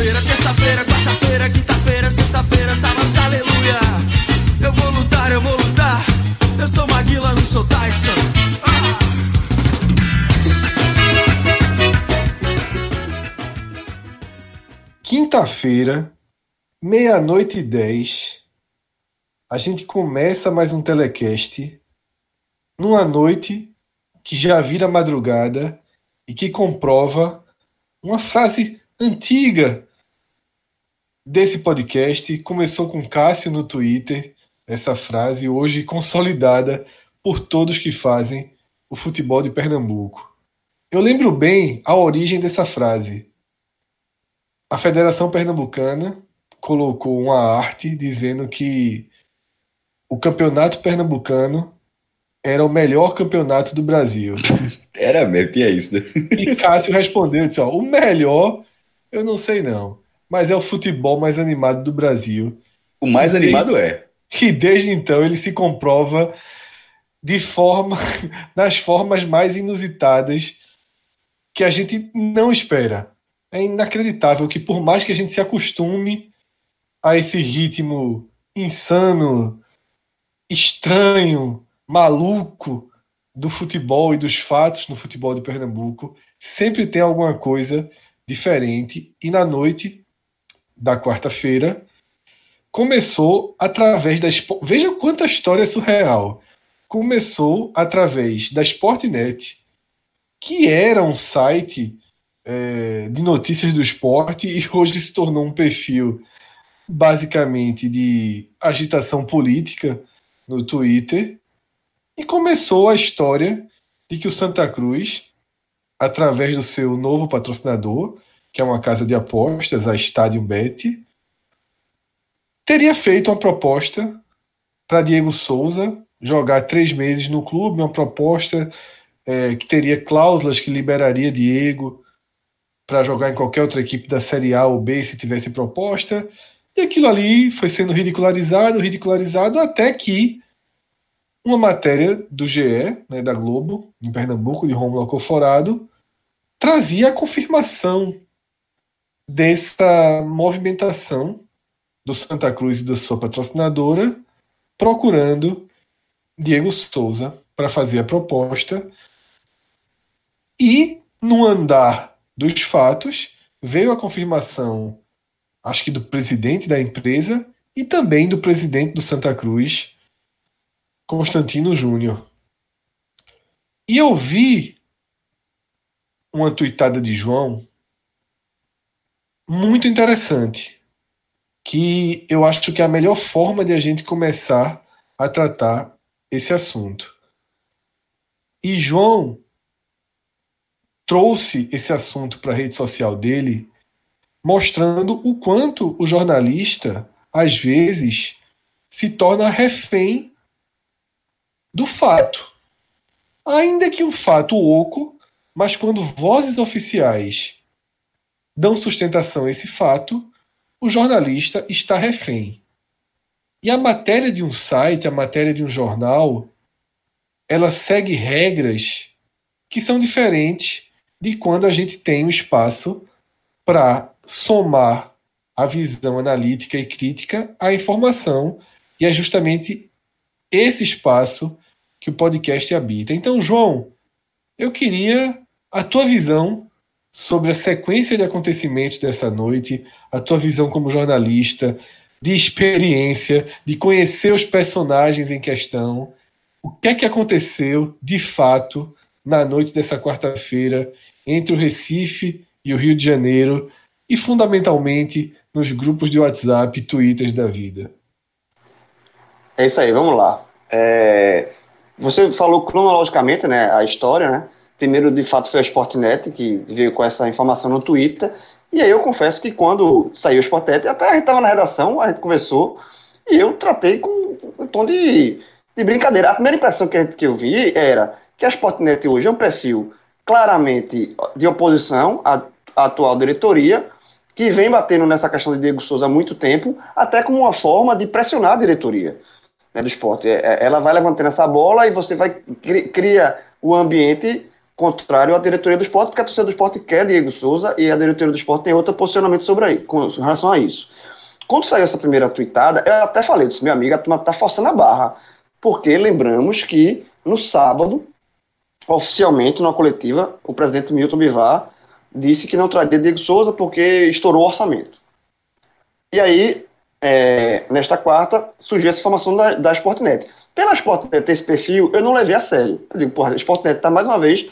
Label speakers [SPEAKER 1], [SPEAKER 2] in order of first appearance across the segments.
[SPEAKER 1] Segunda-feira, terça-feira, quarta-feira, quinta-feira, sexta-feira, sábado, aleluia. Eu vou lutar, eu vou lutar. Eu sou Maguila, não sou Tyson.
[SPEAKER 2] Quinta-feira, meia-noite e dez, a gente começa mais um telecast numa noite que já vira madrugada e que comprova uma frase antiga desse podcast. Começou com Cássio no Twitter, essa frase, hoje consolidada por todos que fazem o futebol de Pernambuco. Eu lembro bem a origem dessa frase. A Federação Pernambucana colocou uma arte dizendo que o campeonato pernambucano era o melhor campeonato do Brasil.
[SPEAKER 3] Era mesmo, tinha isso, né?
[SPEAKER 2] E Cássio respondeu, disse, ó, o melhor, eu não sei não, mas é o futebol mais animado do Brasil.
[SPEAKER 3] O mais
[SPEAKER 2] desde-
[SPEAKER 3] animado é.
[SPEAKER 2] E desde então ele se comprova de forma, nas formas mais inusitadas que a gente não espera. É inacreditável que por mais que a gente se acostume a esse ritmo insano, estranho, maluco do futebol e dos fatos no futebol de Pernambuco, sempre tem alguma coisa diferente. E na noite da quarta-feira começou através da veja quanta história surreal. Começou através da Sportnet, que era um site é, de notícias do esporte e hoje se tornou um perfil basicamente de agitação política no Twitter. E começou a história de que o Santa Cruz, através do seu novo patrocinador, que é uma casa de apostas, a Stadium Bet, teria feito uma proposta para Diego Souza jogar três meses no clube, uma proposta é, que teria cláusulas que liberaria Diego para jogar em qualquer outra equipe da Série A ou B se tivesse proposta. E aquilo ali foi sendo ridicularizado, ridicularizado, até que uma matéria do GE, né, da Globo, em Pernambuco, de Romulo Alcoforado, trazia a confirmação dessa movimentação do Santa Cruz e da sua patrocinadora, procurando Diego Souza para fazer a proposta. E, no andar dos fatos, veio a confirmação, acho que do presidente da empresa e também do presidente do Santa Cruz, Constantino Júnior. E eu vi uma tuitada de João muito interessante que eu acho que é a melhor forma de a gente começar a tratar esse assunto. E João trouxe esse assunto para a rede social dele, mostrando o quanto o jornalista, às vezes, se torna refém do fato. Ainda que um fato oco, mas quando vozes oficiais dão sustentação a esse fato, o jornalista está refém. E a matéria de um site, a matéria de um jornal, ela segue regras que são diferentes de quando a gente tem o espaço para somar a visão analítica e crítica à informação, e é justamente esse espaço que o podcast habita. Então, João, eu queria a tua visão sobre a sequência de acontecimentos dessa noite, a tua visão como jornalista, de experiência, de conhecer os personagens em questão. O que é que aconteceu de fato na noite dessa quarta-feira entre o Recife e o Rio de Janeiro e fundamentalmente nos grupos de WhatsApp, Twitters da vida.
[SPEAKER 4] É isso aí, vamos lá. É, você falou cronologicamente, né, a história, né? Primeiro, de fato, foi a Sportnet que veio com essa informação no Twitter. E aí eu confesso que quando saiu o Sportnet, até a gente estava na redação, a gente conversou, e eu tratei com um tom de, de brincadeira. A primeira impressão que, gente, que eu vi era que a Sportnet hoje é um perfil claramente de oposição à, à atual diretoria, que vem batendo nessa questão de Diego Souza há muito tempo, até como uma forma de pressionar a diretoria né, do esporte. É, é, ela vai levantando essa bola e você vai cria o ambiente contrário à diretoria do esporte, porque a torcida do esporte quer Diego Souza e a diretoria do esporte tem outro posicionamento sobre aí, com relação a isso. Quando saiu essa primeira tweetada, eu até falei, disse, meu amigo, a turma tá forçando a barra, porque lembramos que no sábado, oficialmente, na coletiva, o presidente Milton Bivar disse que não traria Diego Souza porque estourou o orçamento. E aí, é, nesta quarta, surgiu essa informação da, da Sportnet. Pela Sportnet ter esse perfil, eu não levei a sério. Eu digo, porra, a Sportnet está mais uma vez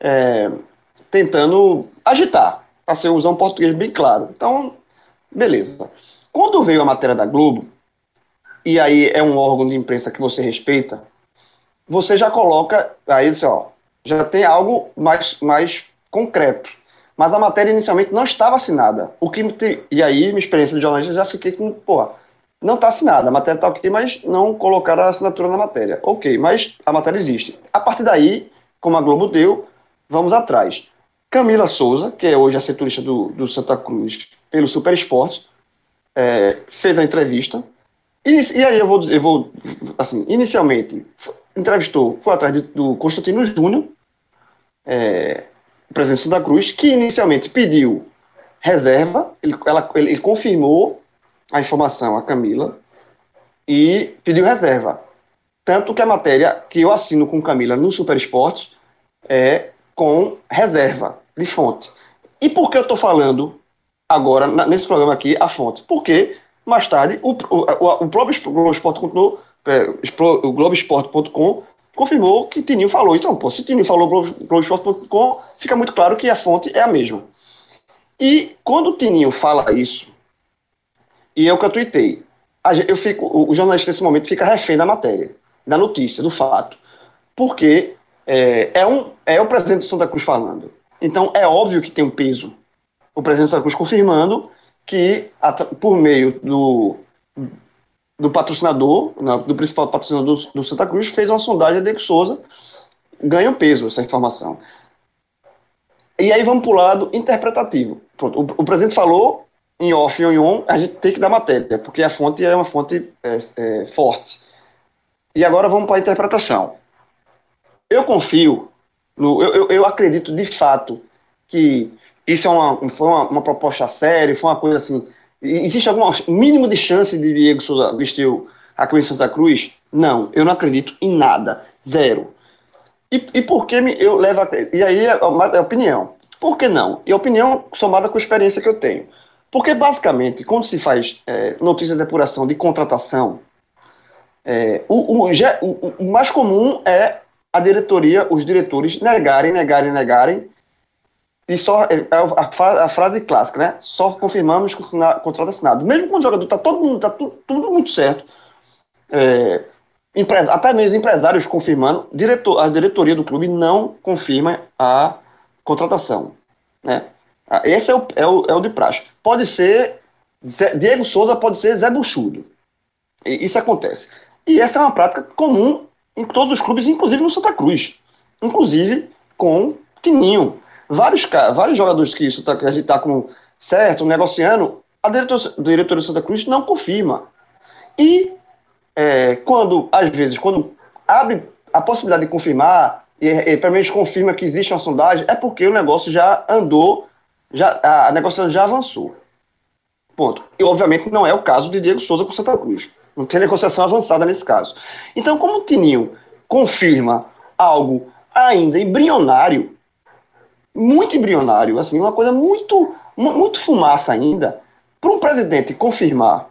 [SPEAKER 4] é, tentando agitar, para ser usar um português bem claro. Então, beleza. Quando veio a matéria da Globo, e aí é um órgão de imprensa que você respeita, você já coloca, aí você, ó, já tem algo mais, mais concreto mas a matéria inicialmente não estava assinada. O que e aí, minha experiência de jornalista, já fiquei com, pô, não está assinada, a matéria está ok, mas não colocaram a assinatura na matéria. Ok, mas a matéria existe. A partir daí, como a Globo deu, vamos atrás. Camila Souza, que é hoje a setorista do, do Santa Cruz pelo Super Esporte, é, fez a entrevista. E, e, aí eu vou, eu vou, assim, inicialmente, entrevistou, foi atrás de, do Constantino Júnior, é, presidente da Cruz, que inicialmente pediu reserva, ele, ela, ele, ele confirmou a informação a Camila e pediu reserva. Tanto que a matéria que eu assino com Camila no Super Esportes é com reserva de fonte. E por que eu estou falando agora, nesse programa aqui, a fonte? Porque mais tarde o, o, o, próprio Globoesporte continuou, é, o Globoesporte.com confirmou que Tininho falou. Então, pô, se Tininho falou Globoesporte.com, fica muito claro que a fonte é a mesma. E quando o Tininho fala isso, e é o que eu tuitei, eu fico, o jornalista nesse momento fica refém da matéria, da notícia, do fato. Porque é, é, um, é o presidente do Santa Cruz falando. Então é óbvio que tem um peso. O presidente do Santa Cruz confirmando que, por meio do, do patrocinador, do principal patrocinador do, Santa Cruz, fez uma sondagem de Souza, ganha um peso essa informação. E aí vamos para o lado interpretativo. Pronto, o, o, presidente falou em off e em on, a gente tem que dar matéria, porque a fonte é uma fonte é, é, forte. E agora vamos para a interpretação. Eu confio, no, eu, eu, eu acredito de fato que isso é uma, foi uma, uma proposta séria, foi uma coisa assim, Existe algum mínimo de chance de Diego Souza vestir a camisa Santa Cruz? Não, eu não acredito em nada. Zero. E, e por que me, eu levo a, E aí é, é opinião. Por que não? E opinião somada com a experiência que eu tenho. Porque, basicamente, quando se faz é, notícia de apuração de contratação, é, o, o, o, o, mais comum é a diretoria, os diretores negarem, negarem, negarem e só é, é a, a, frase clássica, né? Só confirmamos contrato assinado. Mesmo quando o jogador está todo mundo, tá tudo, tudo muito certo. É, até mesmo empresários confirmando, diretor, a diretoria do clube não confirma a contratação. Né? Esse é o, é o, é o de praxe. Pode ser Zé, Diego Souza, pode ser Zé Buchudo. E, isso acontece. E essa é uma prática comum em todos os clubes, inclusive no Santa Cruz. Inclusive com Tininho vários, vários jogadores que, isso tá, que a gente está com certo, negociando, a diretoria, a do Santa Cruz não confirma. E é, quando, às vezes, quando abre a possibilidade de confirmar, e, e pelo menos confirma que existe uma sondagem, é porque o negócio já andou, já, a, a negociação já avançou. Ponto. E obviamente não é o caso de Diego Souza com Santa Cruz. Não tem negociação avançada nesse caso. Então, como o Tininho confirma algo ainda embrionário, muito embrionário, assim, uma coisa muito, muito fumaça ainda, para um presidente confirmar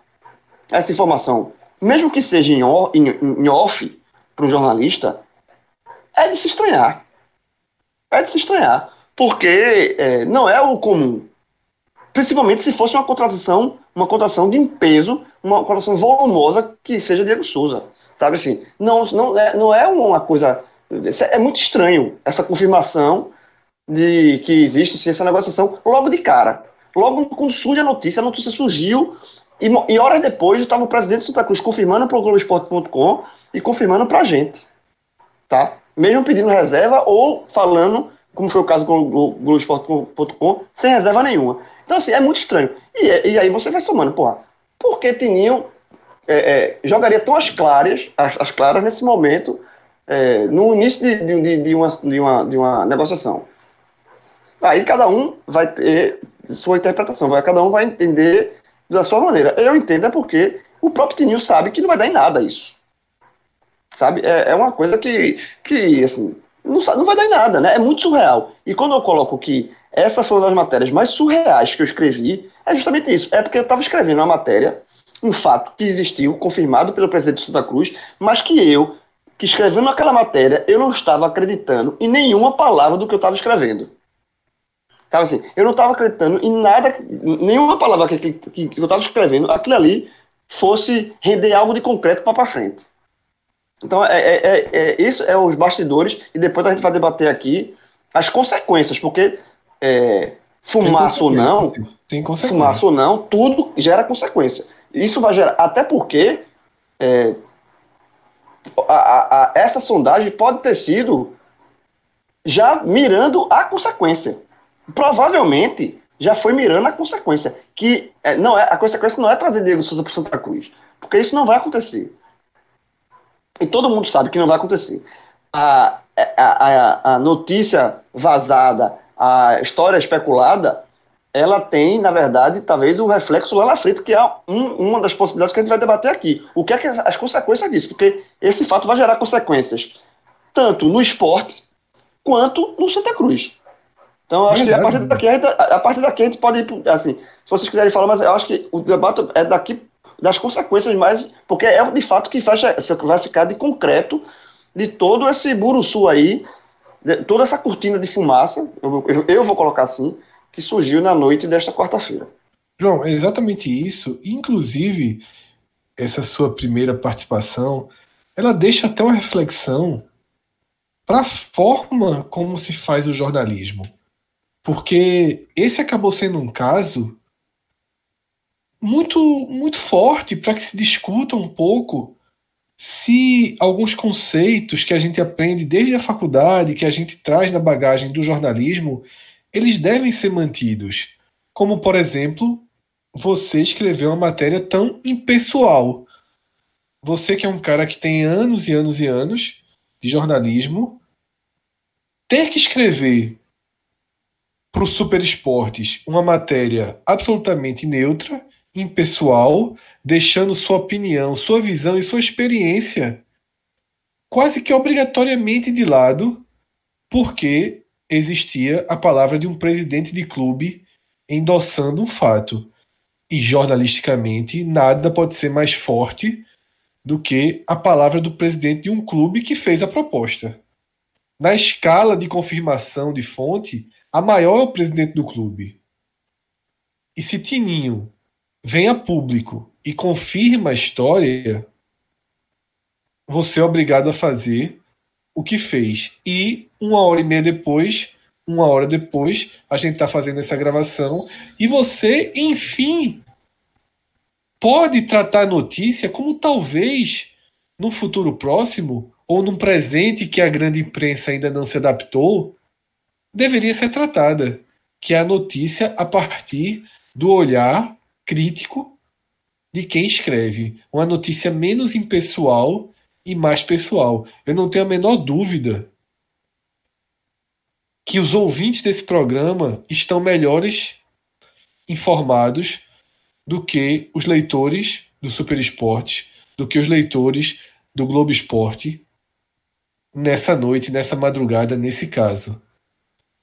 [SPEAKER 4] essa informação, mesmo que seja em, em, em off para um jornalista, é de se estranhar. É de se estranhar. Porque é, não é o comum. Principalmente se fosse uma contratação uma contratação de um peso, uma contratação volumosa que seja Diego Souza. Sabe assim? Não, não, é, não é uma coisa. É muito estranho essa confirmação de que existe sim, essa negociação logo de cara. Logo quando surge a notícia, a notícia surgiu e, e horas depois estava o presidente do Santa Cruz confirmando para o Globoesporte.com e confirmando para a gente. Tá? Mesmo pedindo reserva ou falando, como foi o caso com o Globoesporte.com, sem reserva nenhuma. Então, assim, é muito estranho. E, e aí você vai somando, porra, por que Tininho é, é, jogaria tão as claras, as, as claras nesse momento, é, no início de, de, de, uma, de, uma, de uma negociação? Aí cada um vai ter sua interpretação, vai, cada um vai entender da sua maneira. Eu entendo é porque o próprio Tininho sabe que não vai dar em nada isso. Sabe? É, é uma coisa que, que assim, não, não vai dar em nada, né? É muito surreal. E quando eu coloco que essa foi uma das matérias mais surreais que eu escrevi, é justamente isso. É porque eu estava escrevendo uma matéria, um fato que existiu, confirmado pelo presidente de Santa Cruz, mas que eu, que escrevendo aquela matéria, eu não estava acreditando em nenhuma palavra do que eu estava escrevendo. Sabe assim, eu não estava acreditando em nada, nenhuma palavra que, que, que eu estava escrevendo, aquilo ali fosse render algo de concreto para frente. Então, é, é, é, é, isso é os bastidores, e depois a gente vai debater aqui as consequências, porque é, fumaça ou não,
[SPEAKER 2] tem consequência.
[SPEAKER 4] fumaça ou não, tudo gera consequência. Isso vai gerar, até porque é, a, a, a, essa sondagem pode ter sido já mirando a consequência provavelmente já foi mirando a consequência. Que é, não é, a consequência não é trazer Diego Souza para Santa Cruz. Porque isso não vai acontecer. E todo mundo sabe que não vai acontecer. A, a, a, a notícia vazada, a história especulada, ela tem, na verdade, talvez o reflexo lá na frente, que é um, uma das possibilidades que a gente vai debater aqui. O que é que as consequências disso? Porque esse fato vai gerar consequências tanto no esporte quanto no Santa Cruz. Então, eu acho Verdade, que a partir, daqui, a, gente, a partir daqui a gente pode ir, assim, se vocês quiserem falar, mas eu acho que o debate é daqui das consequências mais, porque é de fato que fecha, vai ficar de concreto de todo esse buruçu aí, toda essa cortina de fumaça, eu, eu, vou colocar assim, que surgiu na noite desta quarta-feira.
[SPEAKER 2] João, é exatamente isso. Inclusive, essa sua primeira participação, ela deixa até uma reflexão para a forma como se faz o jornalismo. Porque esse acabou sendo um caso muito, muito forte para que se discuta um pouco se alguns conceitos que a gente aprende desde a faculdade, que a gente traz na bagagem do jornalismo, eles devem ser mantidos. Como, por exemplo, você escrever uma matéria tão impessoal. Você que é um cara que tem anos e anos e anos de jornalismo, ter que escrever para o Super Esportes uma matéria absolutamente neutra, impessoal, deixando sua opinião, sua visão e sua experiência quase que obrigatoriamente de lado, porque existia a palavra de um presidente de clube endossando um fato. E jornalisticamente, nada pode ser mais forte do que a palavra do presidente de um clube que fez a proposta. Na escala de confirmação de fonte, a maior é o presidente do clube. E se Tininho vem a público e confirma a história, você é obrigado a fazer o que fez. E uma hora e meia depois, uma hora depois, a gente está fazendo essa gravação e você, enfim, pode tratar a notícia como talvez no futuro próximo ou num presente que a grande imprensa ainda não se adaptou, deveria ser tratada, que é a notícia a partir do olhar crítico de quem escreve. Uma notícia menos impessoal e mais pessoal. Eu não tenho a menor dúvida que os ouvintes desse programa estão melhores informados do que os leitores do Super Esporte, do que os leitores do Globo Esporte nessa noite, nessa madrugada, nesse caso.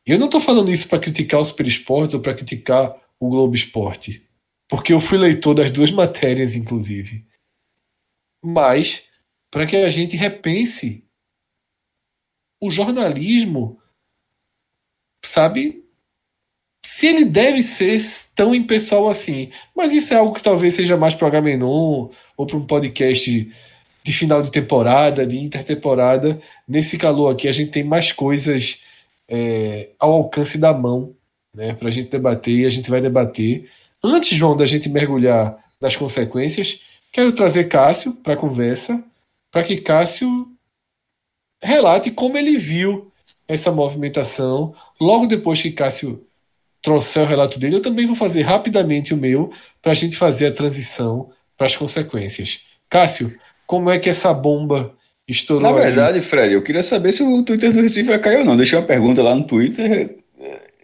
[SPEAKER 2] Eu não estou falando isso para criticar o Super Esportes ou para criticar o Globo Esporte, porque eu fui leitor das duas matérias, inclusive. Mas para que a gente repense o jornalismo, sabe, se ele deve ser tão impessoal assim. Mas isso é algo que talvez seja mais para o H-Menon ou para um podcast de final de temporada, de intertemporada. Nesse calor aqui, a gente tem mais coisas é, ao alcance da mão né, para a gente debater e a gente vai debater. Antes, João, da gente mergulhar nas consequências, quero trazer Cássio para a conversa, para que Cássio relate como ele viu essa movimentação. Logo depois que Cássio trouxer o relato dele, eu também vou fazer rapidamente o meu para a gente fazer a transição para as consequências. Cássio, como é que essa bomba estourou?
[SPEAKER 3] Na verdade, Fred, eu queria saber se o Twitter do Recife vai cair ou não. Deixei uma pergunta lá no Twitter,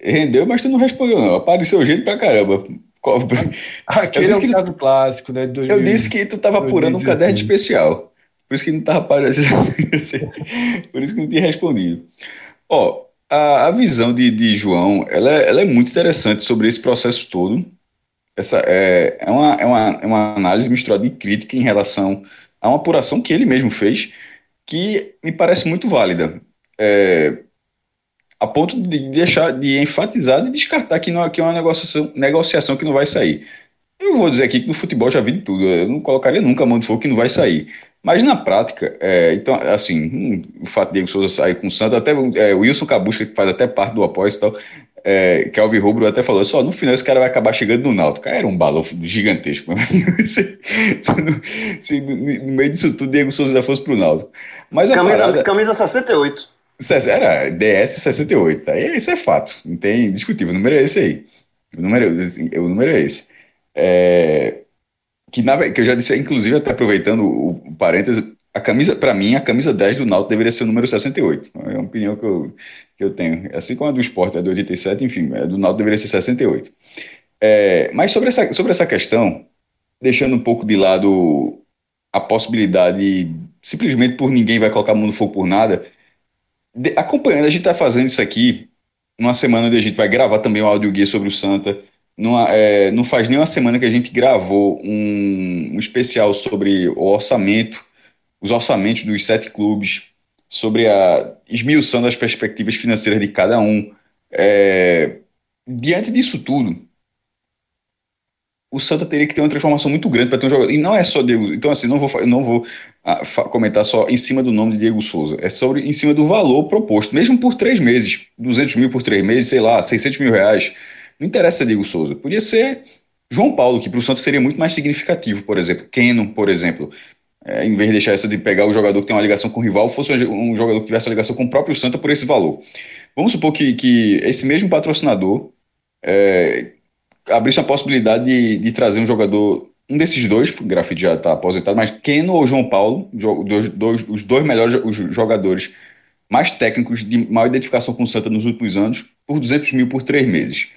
[SPEAKER 3] rendeu, mas tu não respondeu, não. Apareceu jeito pra caramba.
[SPEAKER 2] Aquele é o caso clássico, né?
[SPEAKER 3] 2000, eu disse que tu tava apurando um caderno especial. Por isso que não tava aparecendo. Por isso que não tinha respondido. Ó, a, a visão de, de João, ela é, ela é muito interessante sobre esse processo todo. Essa é, é, uma, é, uma, é uma análise misturada de crítica em relação a uma apuração que ele mesmo fez, que me parece muito válida. É, a ponto de deixar, de enfatizar, de descartar que, não, que é uma negociação, negociação que não vai sair. Eu vou dizer aqui que no futebol já vi de tudo. Eu não colocaria nunca a mão de fogo que não vai sair. Mas na prática, é, então, assim, hum, o fato de Diego Souza sair com o Santos, até é, o Wilson Cabusca, que faz até parte do após e tal, é, que Alvin Rubro até falou, só no final esse cara vai acabar chegando no Náutico. Cara, era um balão gigantesco. se, no, no, meio disso tudo, Diego Souza ainda fosse pro Náutico. Mas a
[SPEAKER 4] camisa,
[SPEAKER 3] parada...
[SPEAKER 4] camisa 68.
[SPEAKER 3] Era DS 68, tá? Isso é fato, não tem discutível. O número é esse aí. O número, assim, o número é esse. É, que, na, que eu já disse, inclusive, até aproveitando o, o parênteses, a camisa, para mim, a camisa 10 do Náutico deveria ser o número 68. É uma opinião que eu, que eu tenho. Assim como a do esporte é do 87, enfim, a do Náutico deveria ser 68. É, mas sobre essa, sobre essa questão, deixando um pouco de lado a possibilidade, simplesmente por ninguém vai colocar mundo fogo por nada, de, acompanhando, a gente está fazendo isso aqui numa semana onde a gente vai gravar também um áudio guia sobre o Santa. Numa, é, não faz nem uma semana que a gente gravou um, um especial sobre o orçamento, os orçamentos dos sete clubes, sobre a esmiuçando as perspectivas financeiras de cada um. É, diante disso tudo, o Santa teria que ter uma transformação muito grande para ter um jogador. E não é só Diego. Então, assim, não vou, não vou ah, comentar só em cima do nome de Diego Souza. É sobre em cima do valor proposto, mesmo por três meses. 200 mil por três meses, sei lá, 600 mil reais. Não interessa Diego Souza. Podia ser João Paulo, que para o Santa seria muito mais significativo, por exemplo. Keno, por exemplo. É, em vez de deixar essa de pegar o jogador que tem uma ligação com o rival, fosse um jogador que tivesse uma ligação com o próprio Santa por esse valor. Vamos supor que, que esse mesmo patrocinador. É, abrisse a possibilidade de, de trazer um jogador, um desses dois, o Grafite já está aposentado, mas Keno ou João Paulo, dois, dois, os dois melhores os jogadores mais técnicos de maior identificação com o Santa nos últimos anos, por 200 mil por três meses.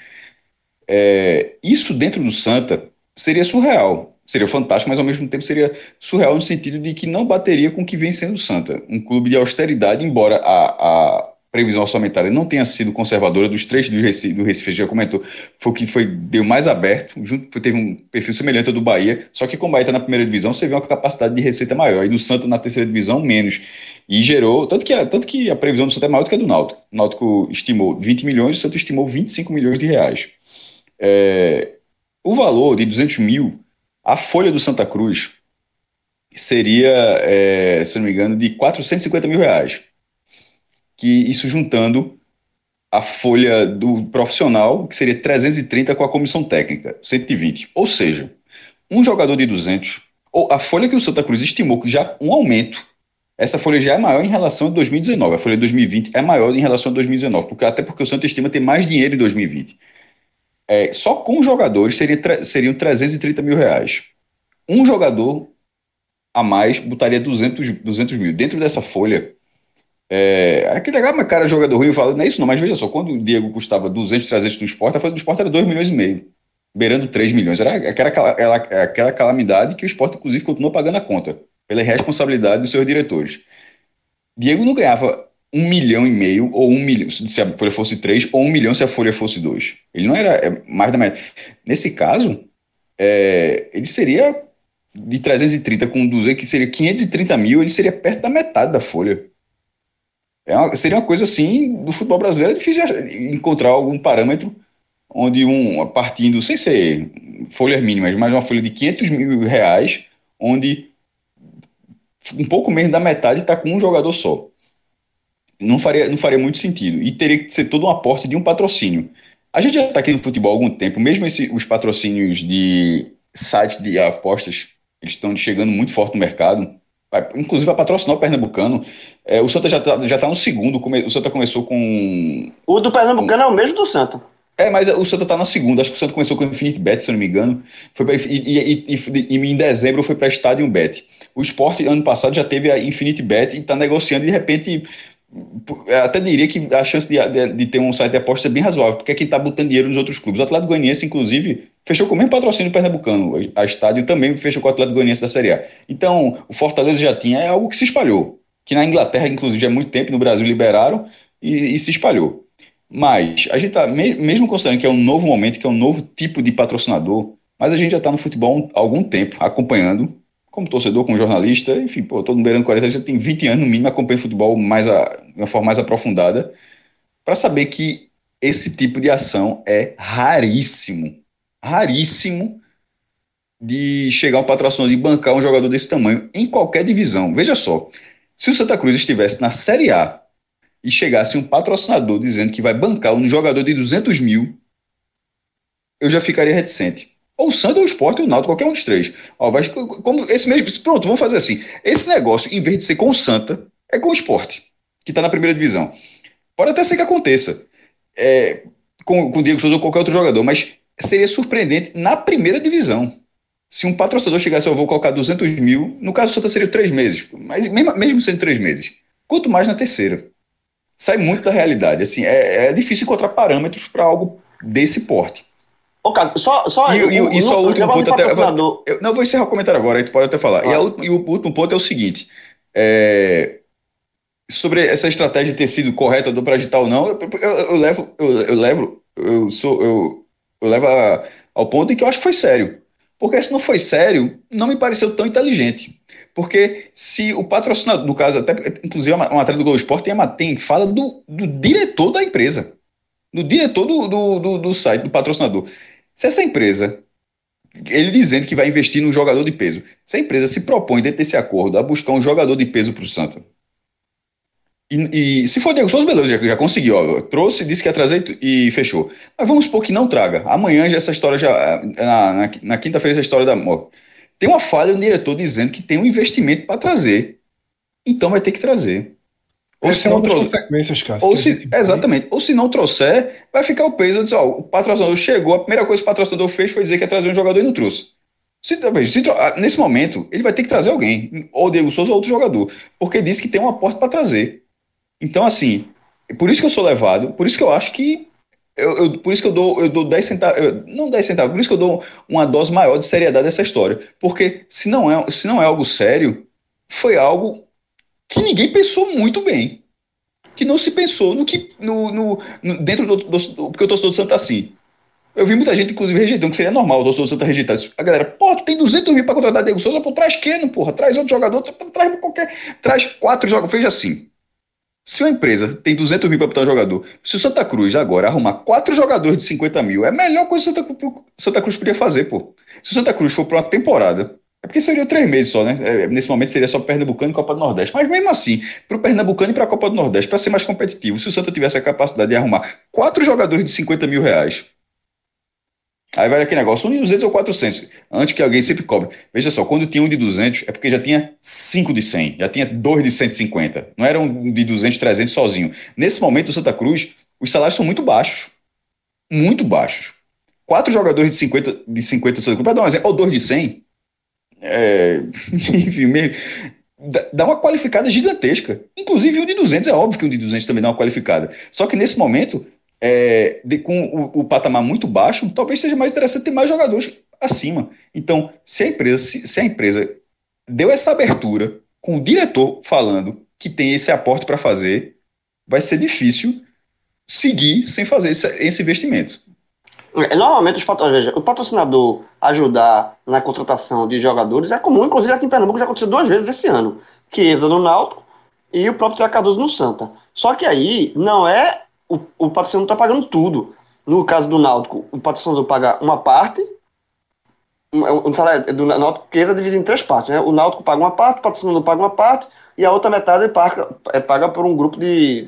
[SPEAKER 3] É, isso dentro do Santa seria surreal, seria fantástico, mas ao mesmo tempo seria surreal no sentido de que não bateria com o que vem sendo o Santa. Um clube de austeridade, embora a, a previsão orçamentária não tenha sido conservadora, dos três do Recife, do Recife já comentou, foi o que foi, deu mais aberto, junto, teve um perfil semelhante ao do Bahia, só que com o Bahia está na primeira divisão, você vê uma capacidade de receita maior, e do Santa na terceira divisão, menos. E gerou, tanto que, a, tanto que a previsão do Santa é maior do que a do Náutico. O Náutico estimou 20 milhões, o Santa estimou 25 milhões de reais. É, o valor de 200 mil, a folha do Santa Cruz seria, é, se não me engano, de 450 mil reais que isso juntando a folha do profissional, que seria 330 com a comissão técnica, 120. Ou seja, um jogador de 200, ou a folha que o Santa Cruz estimou que já um aumento, essa folha já é maior em relação a 2019. A folha de 2020 é maior em relação a 2019, porque, até porque o Santa estima ter mais dinheiro em 2020. É, só com jogadores seria, seriam 330 mil reais. Um jogador a mais botaria 200, 200 mil. Dentro dessa folha, é, é que legal, mas cara, jogador ruim, eu não é isso não, mas veja só, quando o Diego custava 200, 300 do esporte, a folha do esporte era 2 milhões e meio, beirando 3 milhões. Era aquela, aquela, aquela calamidade que o esporte, inclusive, continuou pagando a conta, pela responsabilidade dos seus diretores. Diego não ganhava um milhão e meio, ou um milhão, se a folha fosse três, ou um milhão se a folha fosse dois. Ele não era é, mais da metade. Nesse caso, é, ele seria de 330 com 200, que seria 530 mil, ele seria perto da metade da folha. É uma, seria uma coisa assim, do futebol brasileiro é difícil encontrar algum parâmetro onde um, partindo, sem ser folhas mínimas, mas uma folha de 500 mil reais, onde um pouco menos da metade está com um jogador só. Não faria, não faria muito sentido. E teria que ser todo um aporte de um patrocínio. A gente já está aqui no futebol há algum tempo, mesmo esse, os patrocínios de sites de apostas, eles estão chegando muito forte no mercado. Inclusive a patrocinar o Pernambucano. É, o Santa já está já tá no segundo. o Santa começou com.
[SPEAKER 4] O do Pernambucano é o mesmo do Santa.
[SPEAKER 3] É, mas o Santa tá na segunda. Acho que o Santa começou com o Infinite Bet, se eu não me engano. Foi pra, e, e, e, e, em dezembro foi para Stadium Bet. O esporte, ano passado, já teve a Infinite Bet e está negociando e de repente até diria que a chance de, de, de, ter um site de aposta é bem razoável, porque é quem está botando dinheiro nos outros clubes. O Atlético Goianiense, inclusive, fechou com o mesmo patrocínio pernambucano. A estádio também fechou com o Atlético Goianiense da Série A. Então, o Fortaleza já tinha, é algo que se espalhou. Que na Inglaterra, inclusive, há muito tempo, no Brasil liberaram e, e se espalhou. Mas a gente está, mesmo considerando que é um novo momento, que é um novo tipo de patrocinador, mas a gente já está no futebol há algum tempo, acompanhando como torcedor, como jornalista, enfim, pô, todo mundo beirando 40, já tem 20 anos no mínimo, acompanho futebol mais a, de uma forma mais aprofundada, para saber que esse tipo de ação é raríssimo, raríssimo de chegar um patrocinador e bancar um jogador desse tamanho em qualquer divisão. Veja só, se o Santa Cruz estivesse na Série A e chegasse um patrocinador dizendo que vai bancar um jogador de 200 mil, eu já ficaria reticente. Ou o Santos, ou o Sport, ou o Náutico, qualquer um dos três. Ó, vai, como esse mesmo, pronto, vamos fazer assim. Esse negócio, em vez de ser com o Santa, é com o Sport, que está na primeira divisão. Pode até ser que aconteça é, com, com o Diego Souza ou qualquer outro jogador, mas seria surpreendente na primeira divisão. Se um patrocinador chegasse, eu vou colocar 200 mil, no caso do Santa seria três meses, mas mesmo, mesmo sendo três meses. Quanto mais na terceira. Sai muito da realidade. Assim, é, é difícil encontrar parâmetros para algo desse porte.
[SPEAKER 4] Ô, Carlos, só, só,
[SPEAKER 3] e, e, e só o último ponto até. Eu, não, vou encerrar o comentário agora, aí tu pode até falar. Ah. E, a, e, o último ponto é o seguinte: é, sobre essa estratégia ter sido correta do para agitar ou não, eu, eu, eu, levo, eu, eu levo, eu sou, eu, eu levo a, ao ponto em que eu acho que foi sério. Porque se não foi sério, não me pareceu tão inteligente. Porque se o patrocinador, no caso, até, inclusive uma matéria do Globo Esporte tem, tem fala do, do diretor da empresa. Do diretor do, do, do, do site, do patrocinador. Se essa empresa, ele dizendo que vai investir num jogador de peso, se a empresa se propõe dentro desse acordo a buscar um jogador de peso para o Santa, e, e, se for Diego Souza, beleza, já, já conseguiu, ó, trouxe, disse que ia trazer e fechou. Mas vamos supor que não traga. Amanhã já essa história já. Na, na, na quinta-feira, essa história da morte. Tem uma falha no diretor dizendo que tem um investimento para trazer. Então vai ter que trazer.
[SPEAKER 2] Ou Essa se é não trouxer. consequências,
[SPEAKER 3] cara. Ou se, exatamente. Ou se não trouxer, vai ficar o peso de ó, o patrocinador chegou, a primeira coisa que o patrocinador fez foi dizer que ia trazer um jogador e não trouxe. Se, se, ah, nesse momento, ele vai ter que trazer alguém, ou Diego Souza ou outro jogador, porque disse que tem um aporte para trazer. Então, assim, por isso que eu sou levado, por isso que eu acho que. Eu, eu, por isso que eu dou, eu dou 10 centavos, não 10 centavos, por isso que eu dou uma dose maior de seriedade dessa história. Porque se não é, se não é algo sério, foi algo que ninguém pensou muito bem. Que não se pensou no que. No, no, no dentro do, do, do. Porque o torcedor do Santa assim. Eu vi muita gente, inclusive, rejeitando, que seria normal o torcedor do Santa rejeitar. A galera, pô, tem 200 mil pra contratar Diego Souza, pô, traz quem, porra? Traz outro jogador, traz qualquer. Traz quatro jogadores. Veja assim. Se uma empresa tem 200 mil para botar um jogador, se o Santa Cruz agora arrumar quatro jogadores de 50 mil, é a melhor coisa que o Santa, Santa Cruz podia fazer, pô. Se o Santa Cruz for para uma temporada é porque seriam três meses só, né? É, nesse momento seria só Pernambucano e Copa do Nordeste. Mas mesmo assim, para o Pernambucano e para a Copa do Nordeste, para ser mais competitivo, se o Santa tivesse a capacidade de arrumar quatro jogadores de 50 mil reais, aí vai aquele negócio, um de 200 ou 400, antes que alguém sempre cobre. Veja só, quando tinha um de 200, é porque já tinha cinco de 100, já tinha dois de 150. Não era um de 200, 300 sozinho. Nesse momento, o Santa Cruz, os salários são muito baixos. Muito baixos. Quatro jogadores de 50, de 50 para dar um exemplo, ou dois de 100, é, enfim, meio, dá uma qualificada gigantesca. Inclusive o de 200, é óbvio que o de 200 também dá uma qualificada. Só que nesse momento, é, de, com o, o, patamar muito baixo, talvez seja mais interessante ter mais jogadores acima. Então, se a empresa, se, se a empresa deu essa abertura com o diretor falando que tem esse aporte para fazer, vai ser difícil seguir sem fazer esse, esse investimento.
[SPEAKER 4] É, normalmente os patrocinadores, o patrocinador ajudar na contratação de jogadores é comum, inclusive aqui em Pernambuco já aconteceu duas vezes esse ano. Chiesa no Náutico e o próprio Tiago Cardoso no Santa. Só que aí não é o, o patrocinador está pagando tudo. No caso do Náutico, o patrocinador paga uma parte, um, um salário do Náutico é dividido em três partes, né? O Náutico paga uma parte, o patrocinador paga uma parte, e a outra metade paga, é paga por um grupo de,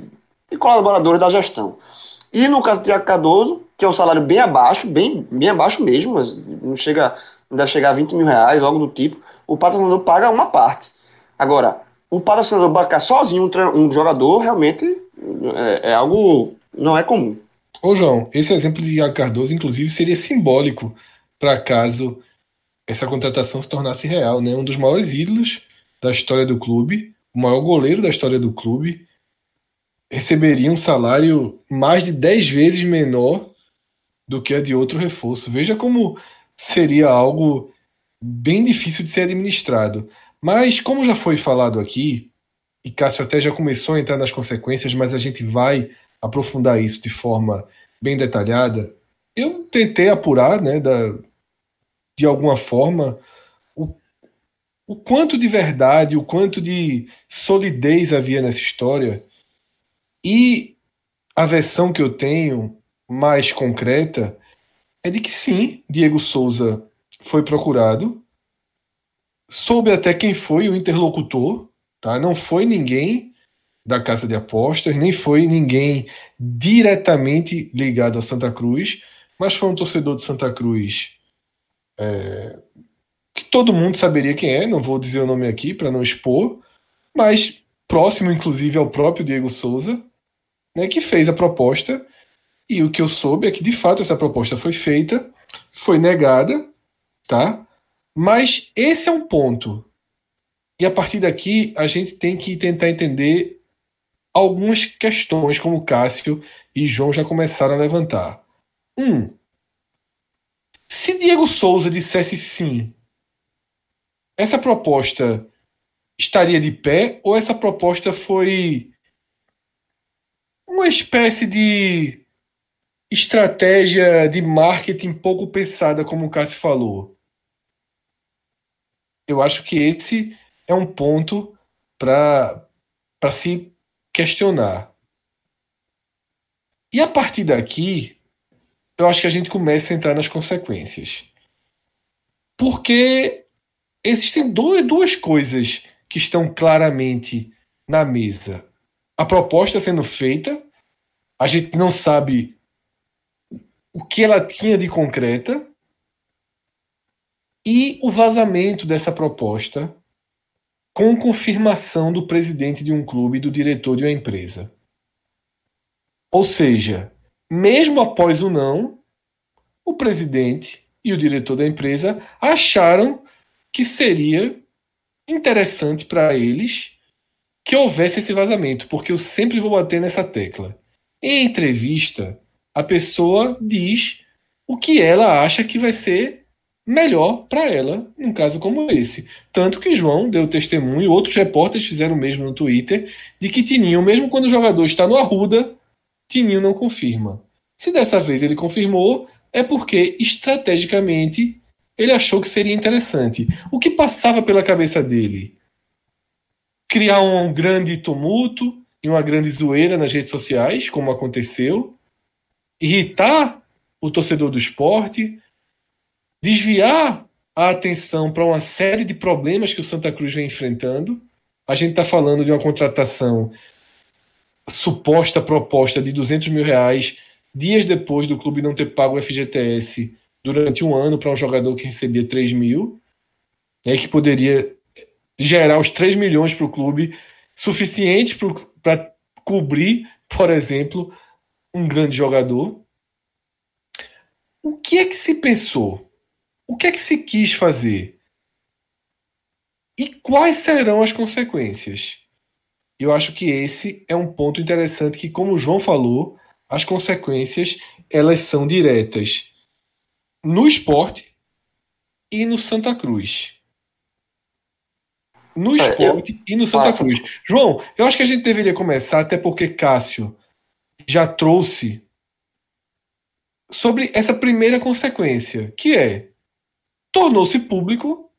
[SPEAKER 4] de colaboradores da gestão. E no caso do Tiago Cardoso, que é um salário bem abaixo, bem, bem abaixo mesmo, mas não chega, não chegar a 20 mil reais, algo do tipo, o patrocinador paga uma parte. Agora, o patrocinador bancar sozinho um, um jogador realmente é, é, algo não é comum.
[SPEAKER 2] Ô João, esse exemplo de Iago Cardoso, inclusive, seria simbólico para caso essa contratação se tornasse real, né? Um dos maiores ídolos da história do clube, o maior goleiro da história do clube, receberia um salário mais de 10 vezes menor do que a de outro reforço. Veja como seria algo bem difícil de ser administrado. Mas, como já foi falado aqui, e Cássio até já começou a entrar nas consequências, mas a gente vai aprofundar isso de forma bem detalhada, eu tentei apurar, né, da, de alguma forma, o, o quanto de verdade, o quanto de solidez havia nessa história. E a versão que eu tenho, mais concreta, é de que sim, Diego Souza foi procurado, soube até quem foi o interlocutor, tá? Não foi ninguém da casa de apostas, nem foi ninguém diretamente ligado a Santa Cruz, mas foi um torcedor de Santa Cruz é, que todo mundo saberia quem é, não vou dizer o nome aqui para não expor, mas próximo inclusive ao próprio Diego Souza, né, que fez a proposta e o que eu soube é que de fato essa proposta foi feita, foi negada, tá? Mas esse é um ponto. E a partir daqui a gente tem que tentar entender algumas questões, como Cássio e João já começaram a levantar. Um, se Diego Souza dissesse sim, essa proposta estaria de pé ou essa proposta foi uma espécie de estratégia de marketing pouco pensada, como o Cássio falou? eu acho que esse é um ponto para se questionar. E a partir daqui, eu acho que a gente começa a entrar nas consequências. Porque existem duas, duas coisas que estão claramente na mesa. A proposta sendo feita, a gente não sabe o que ela tinha de concreta, e o vazamento dessa proposta com confirmação do presidente de um clube e do diretor de uma empresa. Ou seja, mesmo após o não, o presidente e o diretor da empresa acharam que seria interessante para eles que houvesse esse vazamento, porque eu sempre vou bater nessa tecla. Em entrevista, a pessoa diz o que ela acha que vai ser melhor para ela num caso como esse. Tanto que João deu testemunho, outros repórteres fizeram o mesmo no Twitter, de que Tininho, mesmo quando o jogador está no Arruda, Tininho não confirma. Se dessa vez ele confirmou, é porque estrategicamente ele achou que seria interessante. O que passava pela cabeça dele? Criar um grande tumulto e uma grande zoeira nas redes sociais, como aconteceu, irritar o torcedor do esporte, desviar a atenção para uma série de problemas que o Santa Cruz vem enfrentando. A gente está falando de uma contratação suposta proposta de 200 mil reais dias depois do clube não ter pago o FGTS durante um ano para um jogador que recebia 3 mil, né, que poderia gerar os 3 milhões para o clube, suficientes para cobrir, por exemplo, um grande jogador. O que é que se pensou? O que é que se quis fazer? E quais serão as consequências? Eu acho que esse é um ponto interessante que, como o João falou, as consequências elas são diretas no esporte e no Santa Cruz. No é, esporte eu... e no Santa Cruz. João, eu acho que a gente deveria começar, até porque Cássio já trouxe sobre essa primeira consequência, que é tornou-se público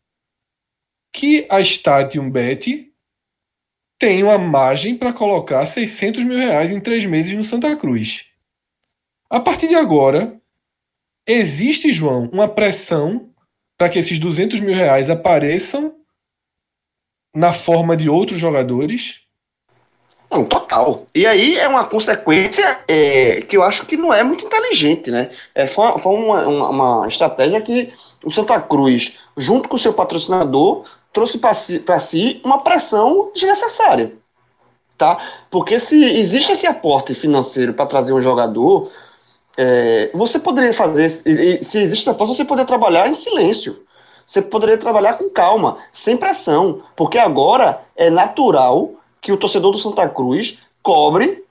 [SPEAKER 2] que a Stadium Bet tem uma margem para colocar 600 mil reais em três meses no Santa Cruz. A partir de agora, existe, João, uma pressão para que esses 200 mil reais apareçam na forma de outros jogadores?
[SPEAKER 4] Não, total. E aí é uma consequência é, que eu acho que não é muito inteligente, né? É, foi, foi uma, uma, uma, estratégia que o Santa Cruz, junto com o seu patrocinador, trouxe para si, si uma pressão desnecessária. Tá? Porque se existe esse aporte financeiro para trazer um jogador, é, você poderia fazer, se existe esse aporte, você poderia trabalhar em silêncio. Você poderia trabalhar com calma, sem pressão, porque agora é natural que o torcedor do Santa Cruz cobre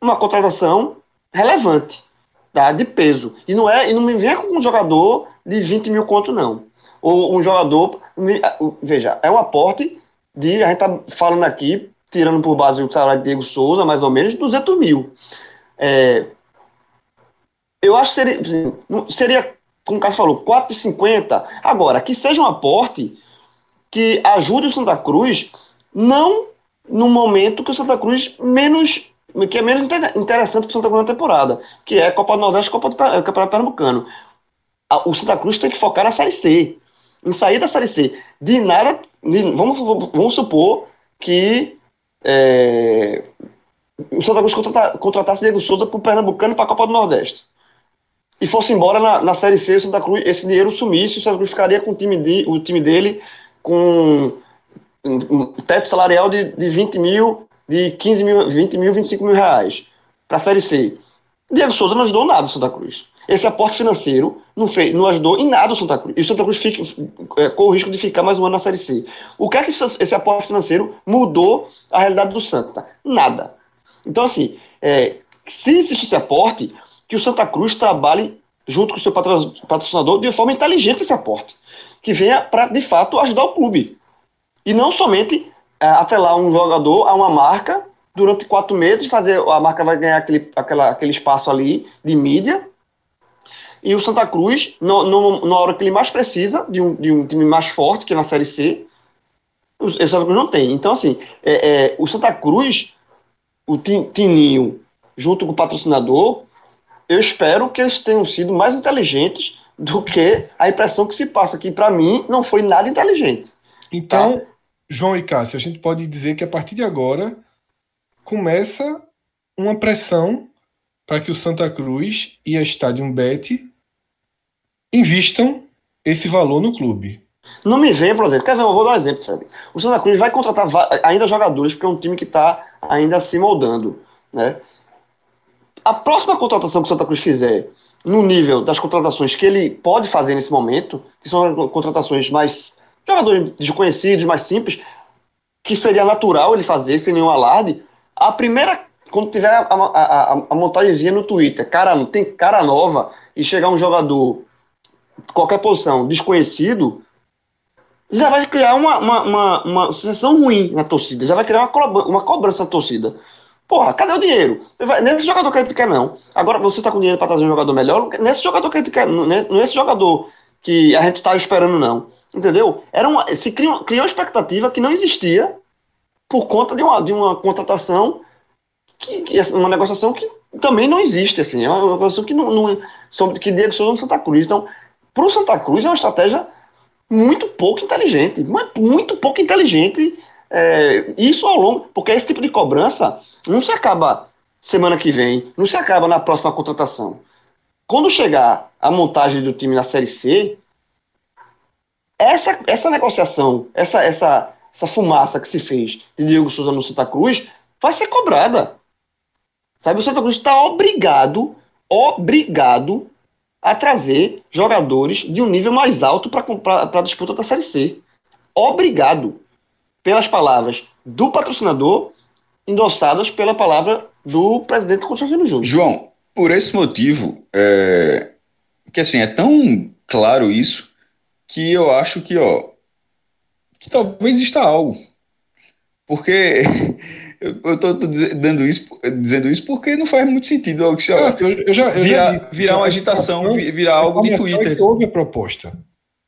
[SPEAKER 4] uma contratação relevante, tá? de peso. E não é e não me venha com um jogador de 20 mil conto, não. Ou um jogador. Veja, é um aporte de. A gente tá falando aqui, tirando por base o salário de Diego Souza, mais ou menos, 200 mil. É, eu acho que seria, seria como o Cássio falou, 4,50. Agora, que seja um aporte que ajude o Santa Cruz, não no momento que o Santa Cruz menos que é menos interessante para o Santa Cruz na temporada, que é a Copa do Nordeste e Copa do Campeonato Pernambucano. O Santa Cruz tem que focar na Série C, em sair da Série C. De nada, de, vamos, vamos supor que é, o Santa Cruz contrata, contratasse Diego Souza para o Pernambucano para a Copa do Nordeste. E fosse embora na, na Série C, o Santa Cruz, esse dinheiro sumisse, o Santa Cruz ficaria com o time, de, o time dele com um teto salarial de, de 20 mil, de 15 mil, 20 mil, 25 mil reais para a Série C. Diego Souza não ajudou nada o Santa Cruz. Esse aporte financeiro não, fez, não ajudou em nada o Santa Cruz. E o Santa Cruz fica, é, com o risco de ficar mais um ano na Série C. O que é que esse aporte financeiro mudou a realidade do Santa? Nada. Então, assim, é, se existe esse aporte, que o Santa Cruz trabalhe junto com o seu patrocinador de forma inteligente esse aporte. Que venha para, de fato, ajudar o clube. E não somente é, atrelar um jogador a uma marca durante quatro meses, fazer a marca vai ganhar aquele, aquela, aquele espaço ali de mídia. E o Santa Cruz, no, no, na hora que ele mais precisa de um, de um time mais forte, que é na Série C, o Santa Cruz não tem. Então, assim, é, é, o Santa Cruz, o Tininho, junto com o patrocinador, eu espero que eles tenham sido mais inteligentes do que a impressão que se passa, que para mim não foi nada inteligente.
[SPEAKER 2] Então, tá? João e Cássio, a gente pode dizer que a partir de agora começa uma pressão para que o Santa Cruz e a Stadium Bet invistam esse valor no clube.
[SPEAKER 4] Não me venha, por exemplo, quer ver, eu vou dar um exemplo, Fred. O Santa Cruz vai contratar ainda jogadores, porque é um time que está ainda se moldando. Né? A próxima contratação que o Santa Cruz fizer, no nível das contratações que ele pode fazer nesse momento, que são contratações mais jogadores desconhecidos, mais simples, que seria natural ele fazer sem nenhum alarde. A primeira, quando tiver a, a, a, montagemzinha no Twitter, cara, tem cara nova, e chegar um jogador, qualquer posição, desconhecido, já vai criar uma, uma, uma, uma sensação ruim na torcida, já vai criar uma, cobrança, uma cobrança na torcida. Porra, cadê o dinheiro? Nesse jogador que a gente quer, não. Agora você tá com dinheiro para trazer um jogador melhor, nesse jogador que a gente quer, nesse jogador que a gente tá esperando, não. Entendeu? Era uma, se criou, criou uma expectativa que não existia por conta de uma, de uma contratação, que, que uma negociação que também não existe. Assim, é uma negociação que não, não sobre que Diego Souza no Santa Cruz. Então, para o Santa Cruz é uma estratégia muito pouco inteligente, mas muito pouco inteligente. É, isso ao longo, porque esse tipo de cobrança não se acaba semana que vem, não se acaba na próxima contratação. Quando chegar a montagem do time na Série C, essa, essa negociação, essa, essa, essa fumaça que se fez de Diego Souza no Santa Cruz vai ser cobrada. Sabe, o Santa Cruz está obrigado, obrigado a trazer jogadores de um nível mais alto para a disputa da Série C. Obrigado. Pelas palavras do patrocinador, endossadas pela palavra do presidente Constantino Júnior.
[SPEAKER 3] João, por esse motivo, é... que assim, é tão claro isso, que eu acho que, ó, que talvez exista algo. Porque eu, tô, tô dando isso, dizendo isso porque não faz muito sentido. Eu, eu, eu já, eu virar, já, virar uma agitação, virar algo de Twitter.
[SPEAKER 2] Que houve a proposta.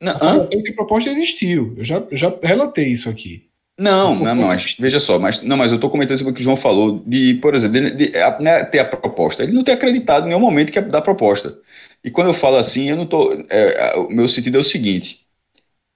[SPEAKER 2] Não, a, que a proposta existiu. Eu já, já relatei isso aqui.
[SPEAKER 3] Não, não, não, mas veja só, mas não, mas eu estou comentando isso que o João falou de, por exemplo, de, de, de, né, ter a proposta. Ele não tem acreditado em nenhum momento que é da proposta. E quando eu falo assim, eu não tô. É, o meu sentido é o seguinte: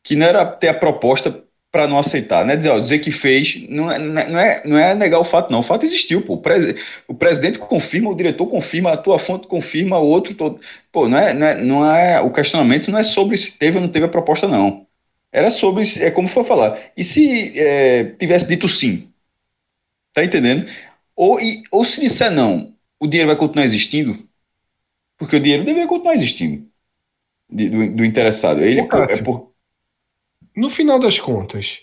[SPEAKER 3] que não era ter a proposta para não aceitar, né? Dizer, ó, dizer que fez, não é, não, é, não é negar o fato, não. O fato existiu, pô. O, pres, o presidente confirma, o diretor confirma, a tua fonte confirma, o outro. Todo, pô, não é, não é, não é. O questionamento não é sobre se teve ou não teve a proposta, não. Era sobre. É como foi falar. E se é, tivesse dito sim? Tá entendendo? Ou, e, ou se disser não, o dinheiro vai continuar existindo? Porque o dinheiro deveria continuar existindo. De, do, do, interessado. Ele Ô, Cássio, é por
[SPEAKER 2] no final das contas,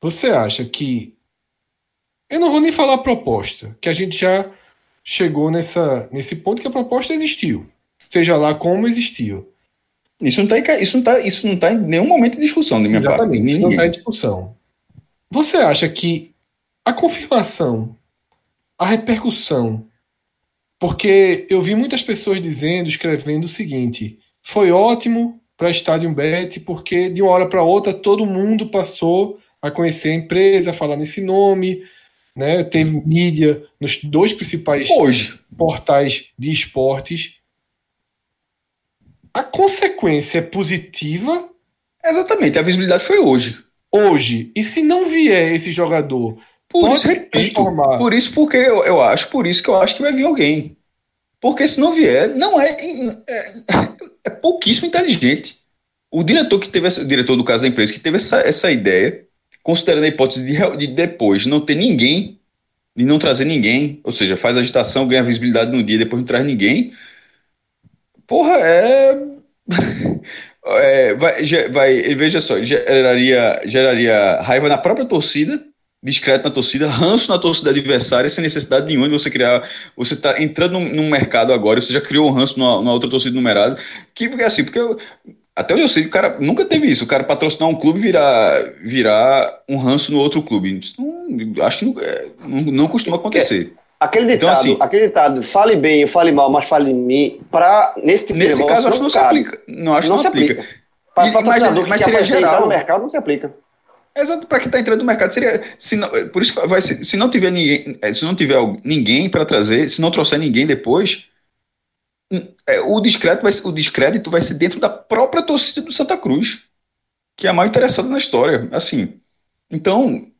[SPEAKER 2] você acha que. Eu não vou nem falar a proposta, que a gente já chegou nessa, nesse ponto que a proposta existiu. Seja lá como existiu.
[SPEAKER 3] Isso não está isso não tá, isso não tá em nenhum momento de discussão de minha
[SPEAKER 2] Exatamente, parte. Isso não está em discussão. Você acha que a confirmação, a repercussão, porque eu vi muitas pessoas dizendo, escrevendo o seguinte: foi ótimo para Stadium Bet, porque de uma hora para outra todo mundo passou a conhecer a empresa, a falar nesse nome, né? Teve mídia nos dois principais
[SPEAKER 3] hoje.
[SPEAKER 2] portais de esportes. A consequência é positiva?
[SPEAKER 3] Exatamente, a visibilidade foi hoje.
[SPEAKER 2] Hoje. E se não vier esse jogador,
[SPEAKER 3] por isso, repito, por isso porque eu, eu acho, por isso que eu acho que vai vir alguém. Porque se não vier, não é, é, é pouquíssimo inteligente. O diretor que teve essa, o diretor do caso da empresa que teve essa, essa ideia, considerando a hipótese de, de depois não ter ninguém, de não trazer ninguém, ou seja, faz agitação, ganha visibilidade no dia, depois não traz ninguém. Porra, é. é vai, vai, veja só, geraria, geraria raiva na própria torcida discreto na torcida, ranço na torcida adversária, sem necessidade nenhuma de você criar. Você está entrando num, num, mercado agora, você já criou um ranço numa, numa outra torcida numerada. Que porque assim, porque eu, até onde eu sei, o cara nunca teve isso. O cara patrocinar um clube virar, virar um ranço no outro clube. Não, acho que não, é, não, não costuma acontecer.
[SPEAKER 4] Aquele ditado, então, assim, aquele ditado, fale bem, fale mal, mas fale em mim, pra, nesse tipo
[SPEAKER 3] nesse
[SPEAKER 4] de
[SPEAKER 3] caso, acho que não se aplica. Não, acho não, não se aplica. aplica.
[SPEAKER 4] Para, para mas, mas seria geral. no mercado, não se aplica.
[SPEAKER 3] Exato, para quem está entrando no mercado seria, se não, por isso vai se não tiver ninguém, é, se não tiver ninguém para trazer, se não trouxer ninguém depois, hum, é, o discreto vai, o descrédito vai ser dentro da própria torcida do Santa Cruz, que é a mais interessada na história, assim. Então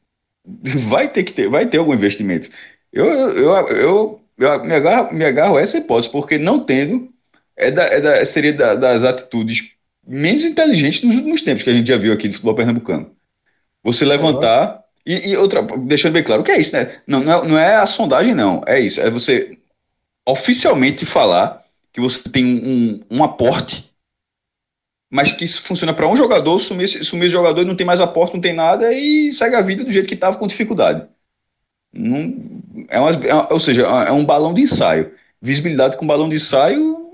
[SPEAKER 3] vai ter que ter, vai ter algum investimento. Eu, eu, eu, eu, eu me, agarro, me agarro a essa hipótese porque não tendo é da, é da seria da, das atitudes menos inteligentes nos últimos tempos que a gente já viu aqui do futebol pernambucano. Você levantar. E, e, outra, deixando bem claro, o que é isso, né? Não, não é, não, é, a sondagem, não. É isso. É você oficialmente falar que você tem um, um aporte, mas que isso funciona para um jogador, sumir, sumir o jogador e não tem mais aporte, não tem nada, e segue a vida do jeito que estava com dificuldade. Não, é uma, é, ou seja, é um balão de ensaio. Visibilidade com balão de ensaio,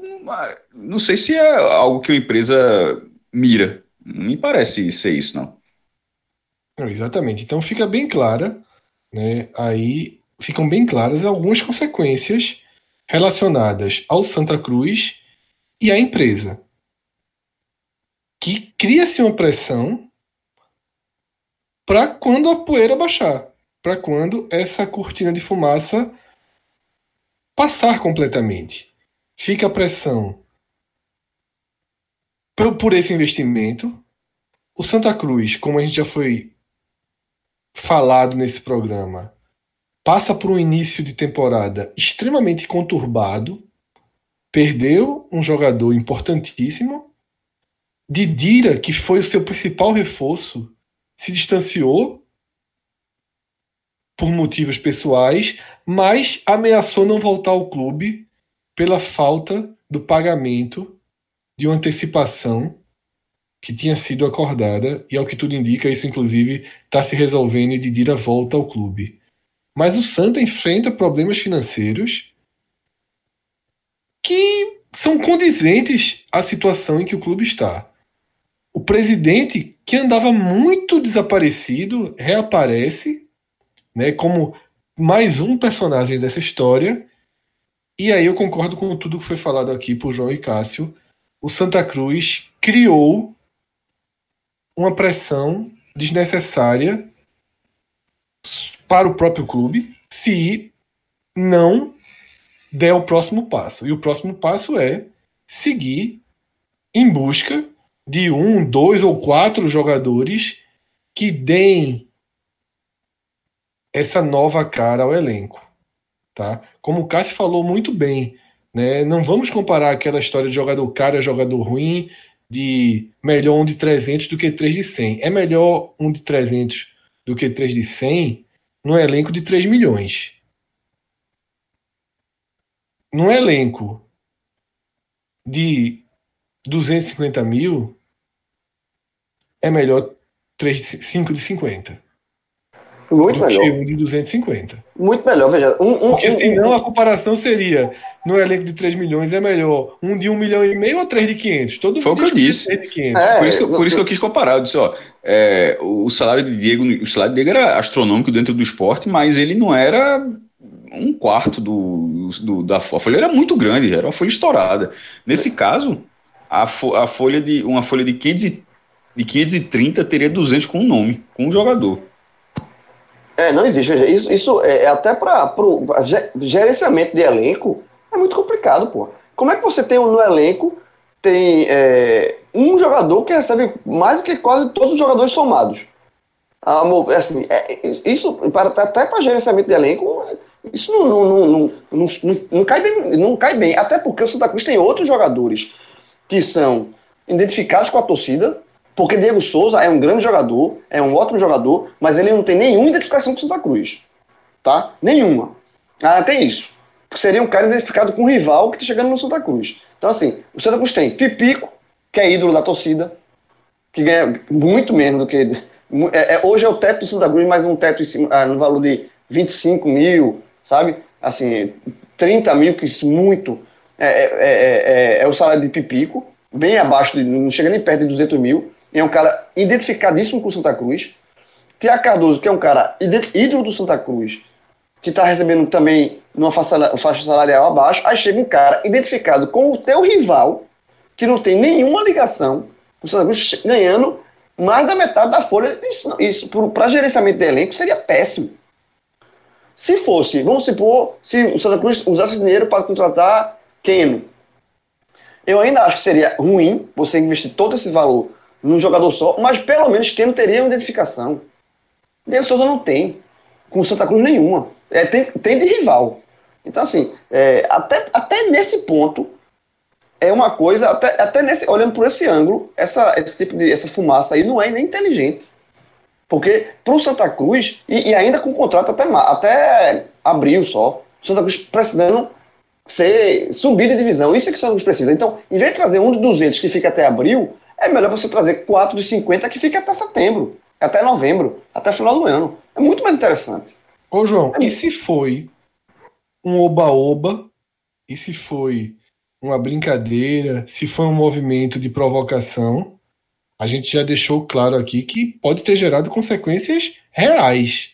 [SPEAKER 3] não sei se é algo que uma empresa mira. Não me parece ser isso, não.
[SPEAKER 2] Exatamente. Então fica bem clara, né? Aí ficam bem claras algumas consequências relacionadas ao Santa Cruz e à empresa. Que cria-se uma pressão para quando a poeira baixar, para quando essa cortina de fumaça passar completamente. Fica a pressão por, por esse investimento. O Santa Cruz, como a gente já foi falado nesse programa passa por um início de temporada extremamente conturbado, perdeu um jogador importantíssimo. Didira, que foi o seu principal reforço, se distanciou por motivos pessoais, mas ameaçou não voltar ao clube pela falta do pagamento de uma antecipação que tinha sido acordada, e ao que tudo indica, isso inclusive está se resolvendo e Didira volta ao clube. Mas o Santa enfrenta problemas financeiros que são condizentes à situação em que o clube está. O presidente, que andava muito desaparecido, reaparece né, como mais um personagem dessa história. E aí eu concordo com tudo que foi falado aqui por João e Cássio. O Santa Cruz criou uma pressão desnecessária para o próprio clube se não der o próximo passo. E o próximo passo é seguir em busca de um, dois ou quatro jogadores que deem essa nova cara ao elenco. Tá? Como o Cássio falou muito bem, né? não vamos comparar aquela história de jogador caro e jogador ruim, de melhor um de 300 do que 3 de 100. É melhor um de 300 do que 3 de 100 no elenco de 3 milhões. Num elenco de 250 mil, é melhor 3, 5 de 50.
[SPEAKER 4] Muito
[SPEAKER 2] do
[SPEAKER 4] melhor.
[SPEAKER 2] que um de 250.
[SPEAKER 4] Muito melhor, veja. Um, um,
[SPEAKER 2] Porque
[SPEAKER 4] um-
[SPEAKER 2] senão a comparação seria no elenco de 3 milhões é melhor um de 1 milhão e meio ou 3 de 500? Todo
[SPEAKER 3] Foi o
[SPEAKER 2] mundo
[SPEAKER 3] que eu disse.
[SPEAKER 2] 3 de 500.
[SPEAKER 4] É,
[SPEAKER 3] Por isso, que, eu- por isso que eu quis comparar. Eu disse, ó, é, o salário de Diego, o salário de Diego era astronômico dentro do esporte, mas ele não era um quarto do, do- da folha. A folha era muito grande, era uma folha estourada. Nesse caso, a, fo- a folha de uma folha de 500 e- de 530 teria 200 com um nome, com um jogador.
[SPEAKER 4] É, não existe. Isso, isso é, é até para o gerenciamento de elenco é muito complicado, pô. Como é que você tem no elenco tem é, um jogador que recebe mais do que quase todos os jogadores somados? Ah, mo- assim, é, isso para, até para gerenciamento de elenco isso não, não, não, não, não- não cai bem, não cai bem. Até porque o Santa Cruz tem outros jogadores que são identificados com a torcida, porque Diego Souza é um grande jogador, é um ótimo jogador, mas ele não tem nenhuma identificação com Santa Cruz. Tá? Nenhuma. Ah, tem isso. Seria um cara identificado com um rival que está chegando no Santa Cruz. Então, assim, o Santa Cruz tem Pipico, que é ídolo da torcida, que ganha muito menos do que. é- é- hoje é o teto do Santa Cruz, mas um teto cima, ah, no valor de 25 mil, sabe? Assim, 30 mil, que isso muito. É, é, é- é- é o salário de Pipico, bem abaixo, não chega nem perto de 200 mil. É um cara identificadíssimo com o Santa Cruz. Tiago Cardoso, que é um cara ídolo do Santa Cruz, que está recebendo também numa faixa sala- faixa salarial abaixo. Aí chega um cara identificado com o teu rival, que não tem nenhuma ligação com o Santa Cruz, ganhando mais da metade da folha. Isso, isso para gerenciamento de elenco seria péssimo. Se fosse, vamos supor, se o Santa Cruz usasse dinheiro para contratar Keno, eu ainda acho que seria ruim você investir todo esse valor num jogador só, mas pelo menos Keno teria uma identificação. Diego Souza não tem, com Santa Cruz nenhuma. É, tem, tem de rival. Então, assim, é, até, até nesse ponto, é uma coisa, até, até nesse, olhando por esse ângulo, essa, esse tipo de essa fumaça aí não é nem inteligente. Porque para o Santa Cruz, e, e ainda com contrato até, até abril só, o Santa Cruz precisando ser, subir de divisão. Isso é que o Santa Cruz precisa. Então, em vez de trazer um de 200 que fica até abril, é melhor você trazer quatro de 50 que fica até setembro, até novembro, até final do ano. É muito mais interessante.
[SPEAKER 2] Ô, João, e se foi um oba-oba? E se foi uma brincadeira? Se foi um movimento de provocação? A gente já deixou claro aqui que pode ter gerado consequências reais.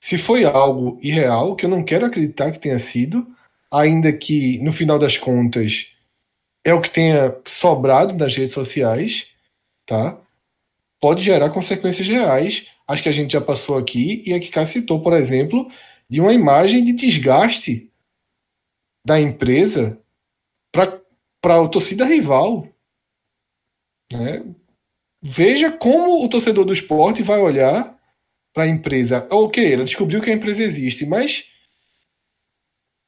[SPEAKER 2] Se foi algo irreal, que eu não quero acreditar que tenha sido, ainda que no final das contas é o que tenha sobrado nas redes sociais, tá? Pode gerar consequências reais. Acho que a gente já passou aqui e aqui Cá citou, por exemplo, de uma imagem de desgaste da empresa para a torcida rival. Né? Veja como o torcedor do esporte vai olhar para a empresa. Ok, ela descobriu que a empresa existe, mas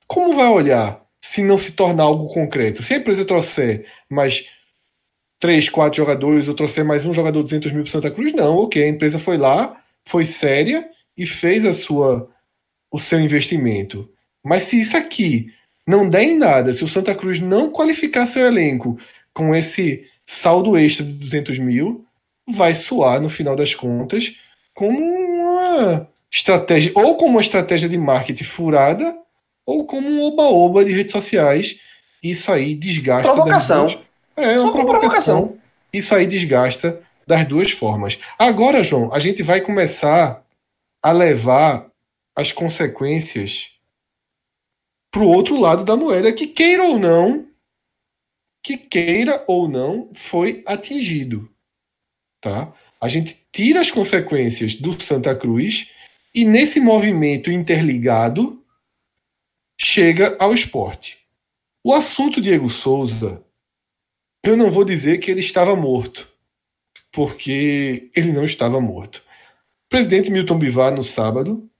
[SPEAKER 2] como vai olhar se não se tornar algo concreto? Se a empresa trouxer mais três, quatro jogadores ou trouxer mais um jogador de 200 mil para Santa Cruz, não, ok, a empresa foi lá, foi séria e fez a sua o seu investimento. Mas se isso aqui não der em nada, se o Santa Cruz não qualificar seu elenco com esse saldo extra de 200 mil, vai soar no final das contas como uma estratégia, ou como uma estratégia de marketing furada, ou como um oba-oba de redes sociais. Isso aí desgasta.
[SPEAKER 4] Provocação.
[SPEAKER 2] duas- É, uma provocação.
[SPEAKER 4] provocação.
[SPEAKER 2] Isso aí desgasta das duas formas. Agora, João, a gente vai começar a levar as consequências para o outro lado da moeda, que queira ou não, que queira ou não, foi atingido. Tá? A gente tira as consequências do Santa Cruz E nesse movimento interligado, chega ao esporte. O assunto Diego Souza, eu não vou dizer que ele estava morto, porque ele não estava morto. O presidente Milton Bivar, no sábado,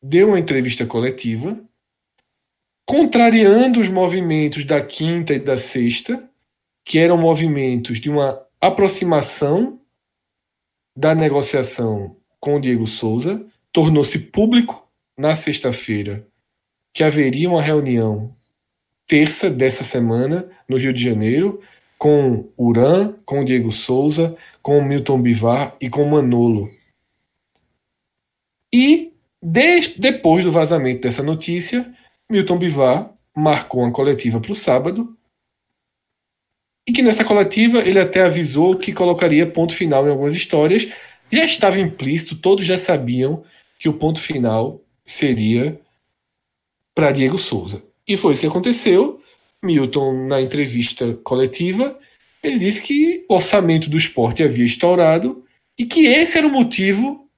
[SPEAKER 2] deu uma entrevista coletiva, contrariando os movimentos da quinta e da sexta, que eram movimentos de uma aproximação da negociação com o Diego Souza, tornou-se público na sexta-feira que haveria uma reunião terça dessa semana no Rio de Janeiro com Uran, com Diego Souza, com Milton Bivar e com Manolo. E de, depois do vazamento dessa notícia, Milton Bivar marcou uma coletiva para o sábado e que nessa coletiva ele até avisou que colocaria ponto final em algumas histórias. Já estava implícito, todos já sabiam que o ponto final seria para Diego Souza. E foi isso que aconteceu. Milton, na entrevista coletiva, ele disse que o orçamento do esporte havia estourado e que esse era o motivo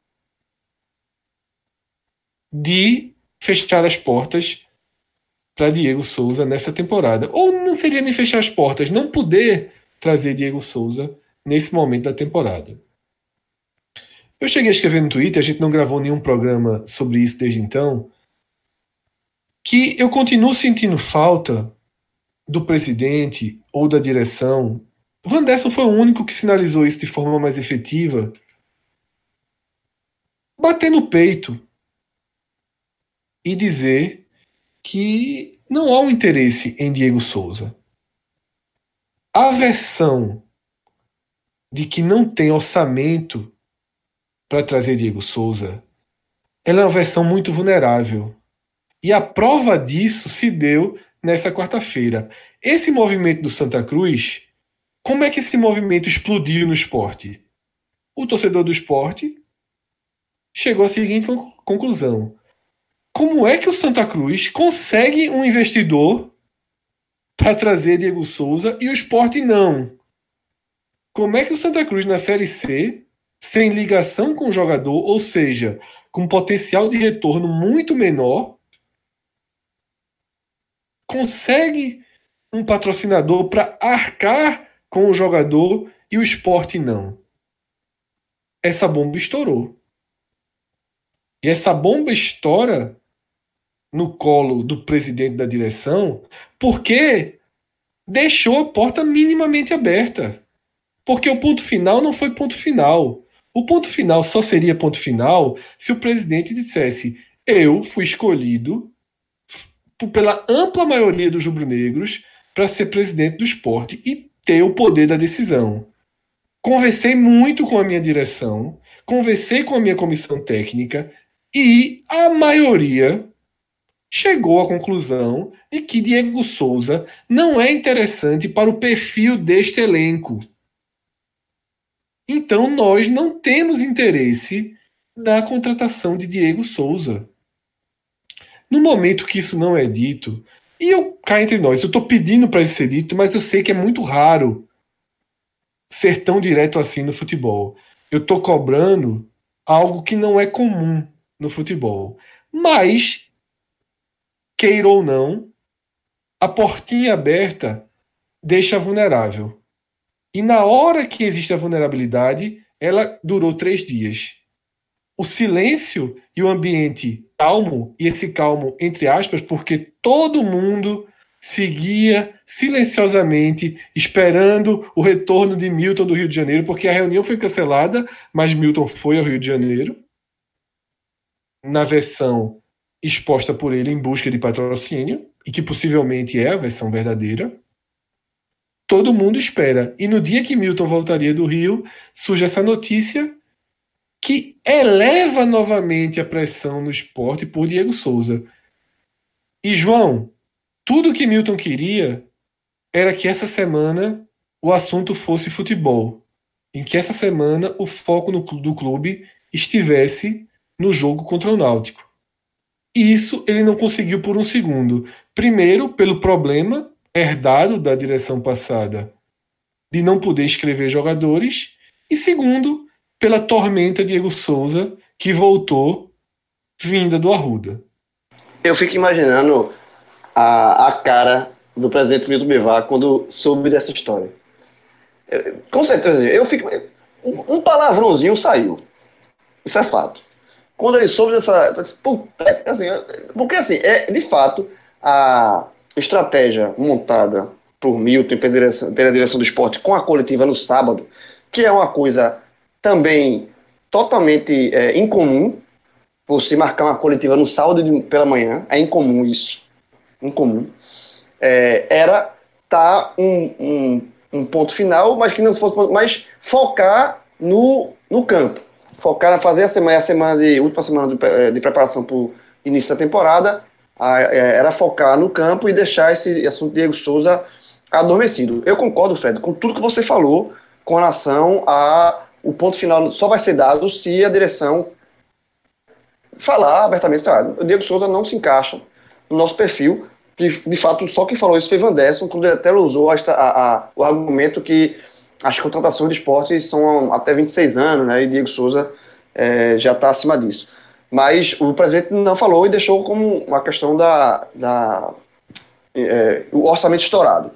[SPEAKER 2] de fechar as portas para Diego Souza nessa temporada. Ou não seria nem fechar as portas, não poder trazer Diego Souza nesse momento da temporada. Eu cheguei a escrever no Twitter, a gente não gravou nenhum programa sobre isso desde então, que eu continuo sentindo falta do presidente ou da direção. Van Derson foi o único que sinalizou isso de forma mais efetiva. Bater no peito e dizer que não há um interesse em Diego Souza. A versão de que não tem orçamento para trazer Diego Souza, ela é uma versão muito vulnerável. E a prova disso se deu nessa quarta-feira. Esse movimento do Santa Cruz, como é que esse movimento explodiu no esporte? O torcedor do esporte chegou à seguinte conclusão: como é que o Santa Cruz consegue um investidor para trazer Diego Souza e o esporte não? Como é que o Santa Cruz na Série C, sem ligação com o jogador, ou seja, com potencial de retorno muito menor, consegue um patrocinador para arcar com o jogador e o esporte não? Essa bomba estourou. E essa bomba estoura no colo do presidente da direção, porque deixou a porta minimamente aberta. Porque o ponto final não foi ponto final. O ponto final só seria ponto final se o presidente dissesse: Eu fui escolhido pela ampla maioria dos rubro-negros para ser presidente do esporte e ter o poder da decisão. Conversei muito com a minha direção, conversei com a minha comissão técnica e a maioria chegou à conclusão de que Diego Souza não é interessante para o perfil deste elenco. Então nós não temos interesse na contratação de Diego Souza. No momento que isso não é dito, e eu cá entre nós, eu estou pedindo para isso ser dito, mas eu sei que é muito raro ser tão direto assim no futebol. Eu estou cobrando algo que não é comum no futebol. Mas queira ou não, a portinha aberta deixa vulnerável. E na hora que existe a vulnerabilidade, ela durou três dias. O silêncio e o ambiente calmo, e esse calmo entre aspas, porque todo mundo seguia silenciosamente esperando o retorno de Milton do Rio de Janeiro, porque a reunião foi cancelada, mas Milton foi ao Rio de Janeiro. Na versão exposta por ele em busca de patrocínio, e que possivelmente é a versão verdadeira. Todo mundo espera. E no dia que Milton voltaria do Rio, surge essa notícia que eleva novamente a pressão no esporte por Diego Souza. E João, tudo que Milton queria era que essa semana o assunto fosse futebol, em que essa semana o foco no, do clube estivesse no jogo contra o Náutico. E isso ele não conseguiu por um segundo. Primeiro, pelo problema herdado da direção passada de não poder escrever jogadores, e segundo, pela tormenta Diego Souza, que voltou vinda do Arruda.
[SPEAKER 4] Eu fico imaginando a, a cara do presidente Milton Bivar quando soube dessa história. Eu, com certeza, eu fico. Um, palavrãozinho saiu. Isso é fato. Quando ele soube dessa. Puta, assim, porque assim, é, de fato, a estratégia montada por Milton pela direção do esporte com a coletiva no sábado, que é uma coisa também totalmente é, incomum, você marcar uma coletiva no sábado de, pela manhã, é incomum isso, incomum, é, era tá um, um, um, ponto final, mas que não fosse mas focar no, no campo, focar na fazer a semana, a semana de última semana de, é, de preparação para o início da temporada, a, é, era focar no campo e deixar esse assunto Diego Souza adormecido. Eu concordo, Fred, com tudo que você falou com relação a o ponto final só vai ser dado se a direção falar abertamente, o Diego Souza não se encaixa no nosso perfil, que de fato só quem falou isso foi Vanderson, quando ele até usou a, a, o argumento que as contratações de esporte são até 26 anos, né, e Diego Souza é, já está acima disso. Mas o presidente não falou e deixou como uma questão da, da é, o orçamento estourado.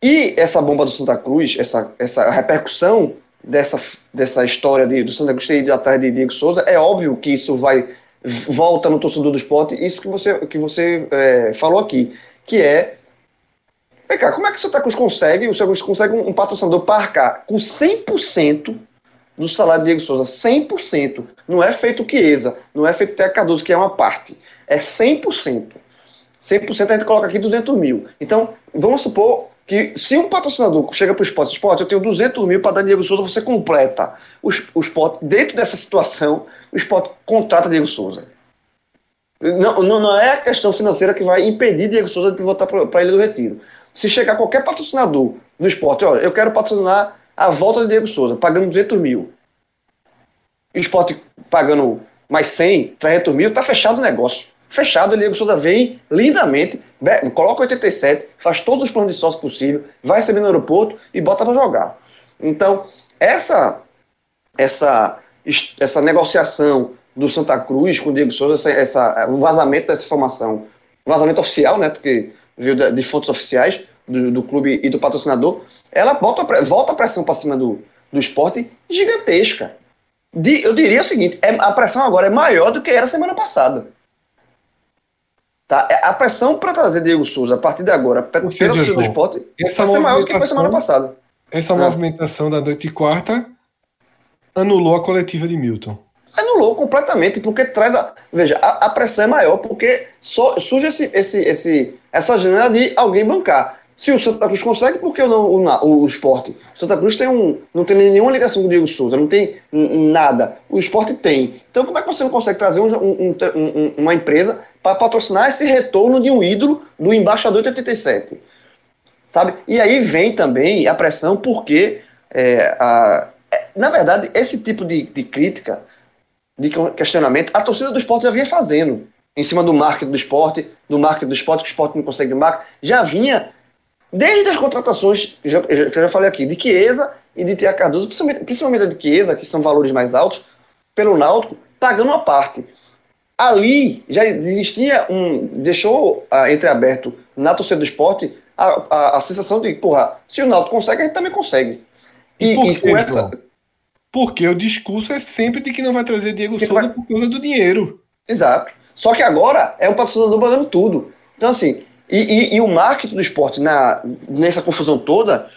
[SPEAKER 4] E essa bomba do Santa Cruz, essa, essa repercussão dessa, dessa história de, do Santa ter ido atrás de Diego Souza, é óbvio que isso vai volta no torcedor do esporte, isso que você, que você é, falou aqui, que é Vem cá, como é que o Santa Cruz consegue, o Santa Cruz consegue um, um patrocinador para arcar com 100% do salário de Diego Souza, 100%. Não é feito Chiesa, não é feito Teca Cardoso, que é uma parte. É 100%. 100% a gente coloca aqui 200 mil. Então, vamos supor que se um patrocinador chega para o esporte, esporte, eu tenho 200 mil para dar Diego Souza, você completa o, o esporte. Dentro dessa situação, o esporte contrata Diego Souza. Não, não, não, é a questão financeira que vai impedir Diego Souza de voltar para Ilha do Retiro. Se chegar qualquer patrocinador no esporte, olha, eu quero patrocinar a volta de Diego Souza, pagando 200 mil. E o esporte pagando mais 100, 300 mil, está fechado o negócio fechado, o Diego Souza vem lindamente, coloca 87, faz todos os planos de sócio possível, vai receber no aeroporto e bota para jogar. Então, essa, essa, essa negociação do Santa Cruz com o Diego Souza, essa, o vazamento dessa informação, vazamento oficial, né, porque veio de, de fontes oficiais do, do, clube e do patrocinador, ela volta, volta a pressão para cima do, do esporte gigantesca. De, eu diria o seguinte, é, a pressão agora é maior do que era semana passada. Tá? É, a pressão para trazer Diego Souza a partir de agora, pelo torcedor do esporte, vai ser maior do que foi semana passada.
[SPEAKER 2] Essa é. movimentação da noite quarta anulou a coletiva de Milton.
[SPEAKER 4] Anulou completamente, porque traz a. Veja, a, a pressão é maior porque só, surge esse, esse, esse, essa janela de alguém bancar. Se o Santa Cruz consegue, por que não o, o esporte? O Santa Cruz tem um, não tem nenhuma ligação com o Diego Souza, não tem nada. O esporte tem. Então, como é que você não consegue trazer um, um, um, uma empresa para patrocinar esse retorno de um ídolo do embaixador de 87. Sabe? E aí vem também a pressão, porque, é, a, é, na verdade, esse tipo de, de crítica, de questionamento, a torcida do esporte já vinha fazendo. Em cima do marketing do esporte, do marketing do esporte, que o esporte não consegue marketing, já vinha, desde as contratações, que eu já, falei aqui, de Chiesa e de Tia Cardoso, principalmente, principalmente a de Chiesa, que são valores mais altos, pelo Náutico, pagando uma parte ali já existia um. deixou uh, entreaberto na torcida do esporte a, a, a, sensação de, porra, se o Náutico consegue, a gente também consegue.
[SPEAKER 2] E, e, por e com essa. Porque o discurso é sempre de que não vai trazer Diego que Souza vai... por causa do dinheiro.
[SPEAKER 4] Exato. Só que agora é o patrocinador pagando tudo. Então, assim, e, e, e, o marketing do esporte na, nessa confusão toda,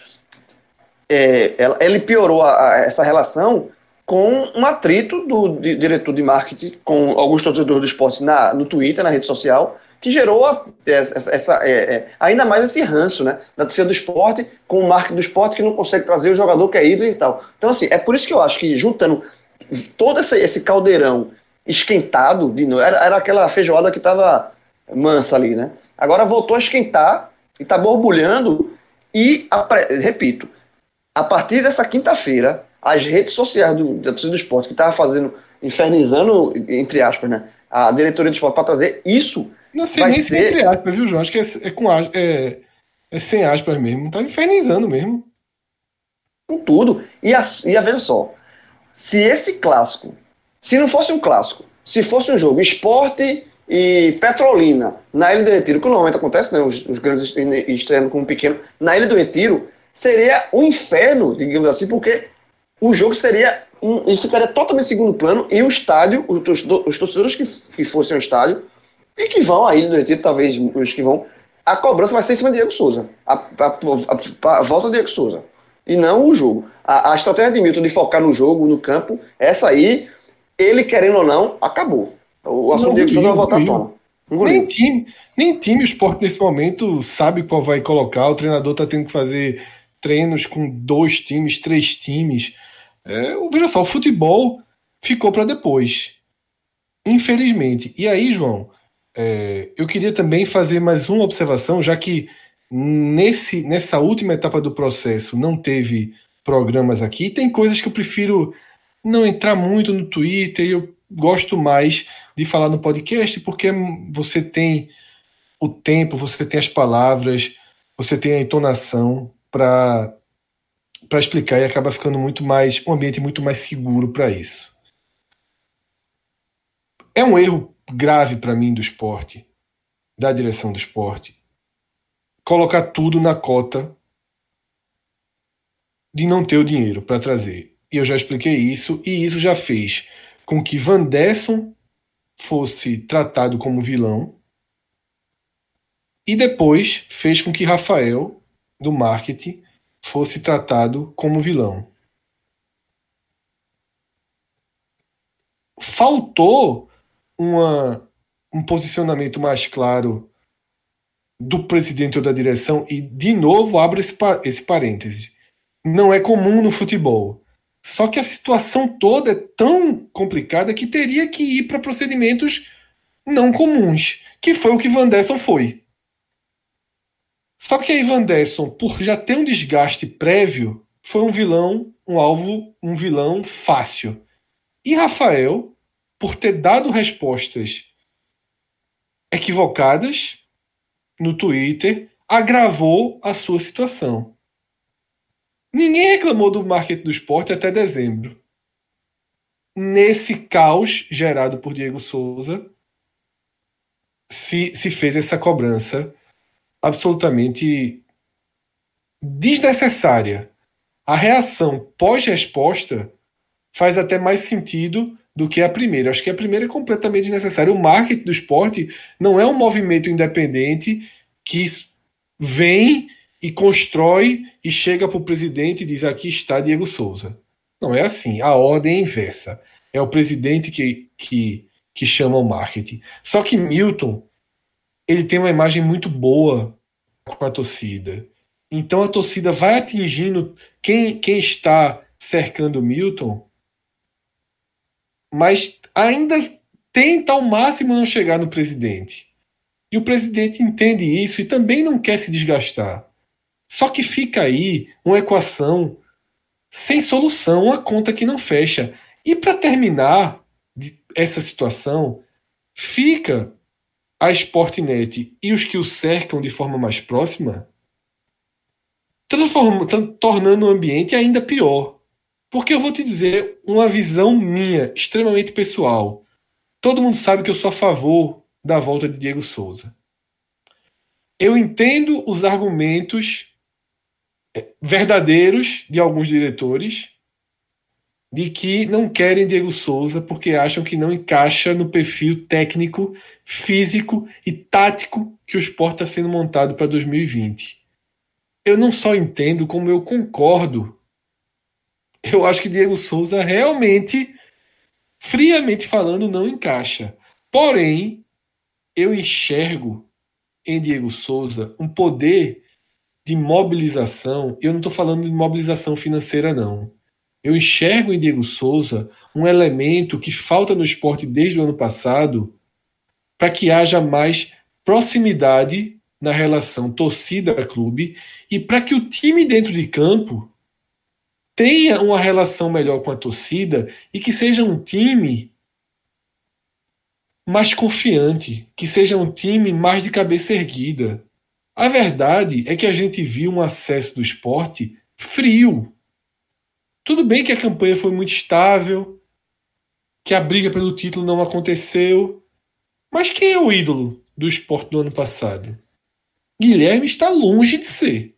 [SPEAKER 4] é, ele piorou a, a, essa relação com um atrito do diretor de marketing com alguns torcedores do esporte na, no Twitter, na rede social, que gerou a, essa, essa é, é, ainda mais esse ranço né, da torcida do esporte com o marketing do esporte que não consegue trazer o jogador que é ídolo e tal. Então, assim, é por isso que eu acho que juntando todo esse, esse caldeirão esquentado, de era, era aquela feijoada que estava mansa ali, né? Agora voltou a esquentar e está borbulhando e, repito, a partir dessa quinta-feira, as redes sociais do, da torcida do esporte, que estava fazendo, infernizando, entre aspas, né, a diretoria do esporte para trazer isso.
[SPEAKER 2] Não sei nem ser... se é entre aspas, viu, João? Acho que é, é com é, é sem aspas mesmo. Tá infernizando mesmo.
[SPEAKER 4] Com tudo. E a, e a veja só. se esse clássico, se não fosse um clássico, se fosse um jogo esporte e Petrolina na Ilha do Retiro, que normalmente acontece, né, os, os grandes estreando com um pequeno, na Ilha do Retiro, seria um inferno, digamos assim, porque o jogo seria um, ele ficaria totalmente segundo plano e o estádio, os, os torcedores que, que fossem ao estádio e que vão Ilha do Retiro, talvez os que vão, a cobrança vai ser em cima de Diego Souza, a, a, a, a volta de Diego Souza, e não o jogo. A, a estratégia de Milton de focar no jogo, no campo, essa aí, ele querendo ou não, acabou. O assunto de Diego Souza vai voltar à tona.
[SPEAKER 2] Nem time, nem time o esporte nesse momento sabe qual vai colocar. O treinador está tendo que fazer treinos com dois times, três times. É, veja só, o futebol ficou para depois. Infelizmente. E aí, João, é, eu queria também fazer mais uma observação, já que nesse, nessa última etapa do processo não teve programas aqui. Tem coisas que eu prefiro não entrar muito no Twitter, eu gosto mais de falar no podcast, porque você tem o tempo, você tem as palavras, você tem a entonação para explicar e acaba ficando muito mais um ambiente muito mais seguro para isso. É um erro grave para mim do esporte, da direção do esporte, colocar tudo na cota de não ter o dinheiro para trazer. E eu já expliquei isso, e isso já fez com que Van Desson fosse tratado como vilão, e depois fez com que Rafael, do marketing, fosse tratado como vilão. Faltou uma, um posicionamento mais claro do presidente ou da direção, e de novo abro esse, esse parêntese. Não é comum no futebol. Só que a situação toda é tão complicada que teria que ir para procedimentos não comuns, que foi o que Van Desson foi. Só que aí Van Desson, por já ter um desgaste prévio, foi um vilão, um alvo, um vilão fácil. E Rafael, por ter dado respostas equivocadas no Twitter, agravou a sua situação. Ninguém reclamou do marketing do esporte até dezembro. Nesse caos gerado por Diego Souza, se, se fez essa cobrança absolutamente desnecessária. A reação pós-resposta faz até mais sentido do que a primeira. Acho que a primeira é completamente desnecessária. O marketing do esporte não é um movimento independente que vem e constrói e chega para o presidente e diz: aqui está Diego Souza. Não é assim. A ordem é inversa. É o presidente que, que, que chama o marketing. Só que Milton ele tem uma imagem muito boa com a torcida. Então a torcida vai atingindo quem, quem está cercando o Milton, mas ainda tenta ao máximo não chegar no presidente. E o presidente entende isso e também não quer se desgastar. Só que fica aí uma equação sem solução, uma conta que não fecha. E para terminar essa situação, fica a Sportnet e os que o cercam de forma mais próxima, tornando o ambiente ainda pior. Porque eu vou te dizer uma visão minha, extremamente pessoal. Todo mundo sabe que eu sou a favor da volta de Diego Souza. Eu entendo os argumentos eh, verdadeiros de alguns diretores de que não querem Diego Souza porque acham que não encaixa no perfil técnico, físico e tático que o esporte está sendo montado para 2020. Eu não só entendo, como eu concordo. Eu acho que Diego Souza realmente, friamente falando, não encaixa. Porém, eu enxergo em Diego Souza um poder de mobilização. Eu não estou falando de mobilização financeira, não eu enxergo em Diego Souza um elemento que falta no esporte desde o ano passado para que haja mais proximidade na relação torcida-clube e para que o time dentro de campo tenha uma relação melhor com a torcida e que seja um time mais confiante, que seja um time mais de cabeça erguida. A verdade é que a gente viu um acesso do esporte frio Tudo bem que a campanha foi muito estável, que a briga pelo título não aconteceu, mas quem é o ídolo do esporte do ano passado? Guilherme está longe de ser.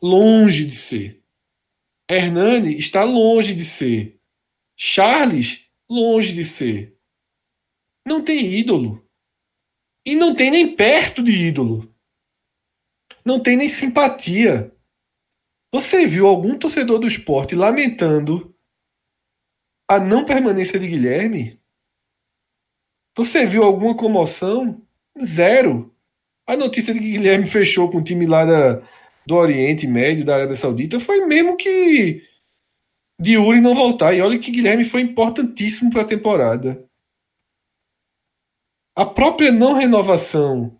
[SPEAKER 2] Longe de ser. Hernani está longe de ser. Charles, longe de ser. Não tem ídolo. E não tem nem perto de ídolo. Não tem nem simpatia. Você viu algum torcedor do esporte lamentando a não permanência de Guilherme? Você viu alguma comoção? Zero. A notícia de que Guilherme fechou com o time lá da, do Oriente Médio, da Arábia Saudita, foi mesmo que de Yuri não voltar. E olha que Guilherme foi importantíssimo para a temporada. A própria não renovação,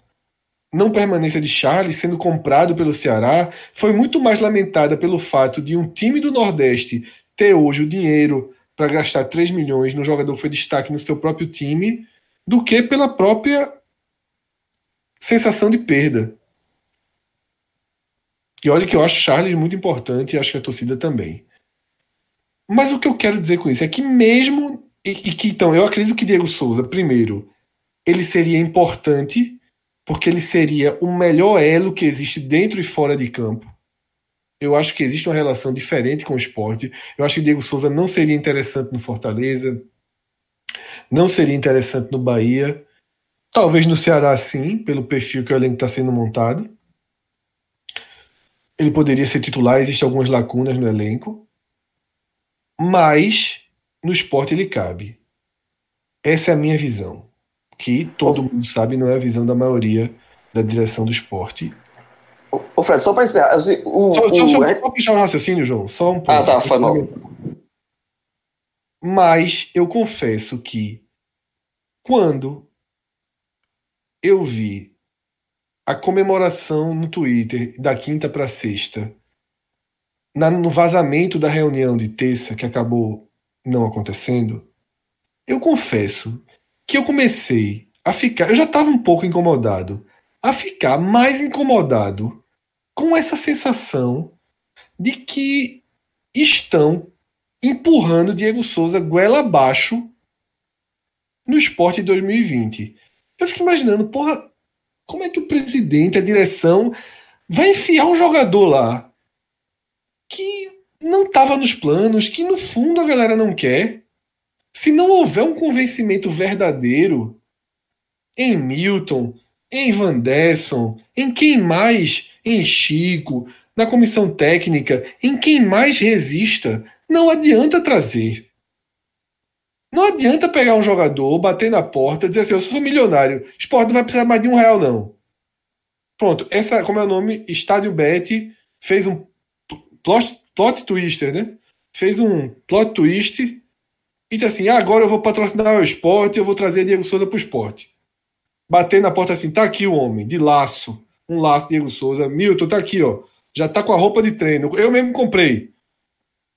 [SPEAKER 2] não permanência de Charles sendo comprado pelo Ceará foi muito mais lamentada pelo fato de um time do Nordeste ter hoje o dinheiro para gastar 3 milhões no jogador que foi destaque no seu próprio time do que pela própria sensação de perda. E olha que eu acho Charles muito importante e acho que a torcida também. Mas o que eu quero dizer com isso é que mesmo e, e que então eu acredito que Diego Souza, primeiro, ele seria importante porque ele seria o melhor elo que existe dentro e fora de campo. Eu acho que existe uma relação diferente com o esporte. Eu acho que Diego Souza não seria interessante no Fortaleza, não seria interessante no Bahia. Talvez no Ceará, sim, pelo perfil que o elenco está sendo montado. Ele poderia ser titular, existem algumas lacunas no elenco. Mas no esporte ele cabe. Essa é a minha visão que todo mundo sabe não é a visão da maioria da direção do esporte.
[SPEAKER 4] Ô, Fred, só para encerrar. Assim, o,
[SPEAKER 2] só,
[SPEAKER 4] o,
[SPEAKER 2] só, só raciocínio, João. Só um
[SPEAKER 4] ponto. Ah, tá, foi mal.
[SPEAKER 2] Mas eu confesso que quando eu vi a comemoração no Twitter da quinta para sexta, na, no vazamento da reunião de terça, que acabou não acontecendo, eu confesso que eu comecei a ficar. Eu já estava um pouco incomodado. A ficar mais incomodado com essa sensação de que estão empurrando Diego Souza goela abaixo no esporte 2020. Eu fico imaginando, porra, como é que o presidente, a direção, vai enfiar um jogador lá que não estava nos planos, que no fundo a galera não quer, se não houver um convencimento verdadeiro em Milton, em Van Desson, em quem mais, em Chico, na comissão técnica, em quem mais resista, não adianta trazer. Não adianta pegar um jogador, bater na porta, dizer assim: eu sou milionário, esporte não vai precisar mais de um real, não. Pronto, essa, como é o nome? Estádio Bet fez um plot, plot twister, né? Fez um plot twist e disse assim: ah, agora eu vou patrocinar o esporte, eu vou trazer Diego Souza para o esporte. Bater na porta assim: tá aqui o homem, de laço, um laço Diego Souza. Milton, tá aqui, ó. Já tá com a roupa de treino. Eu mesmo comprei.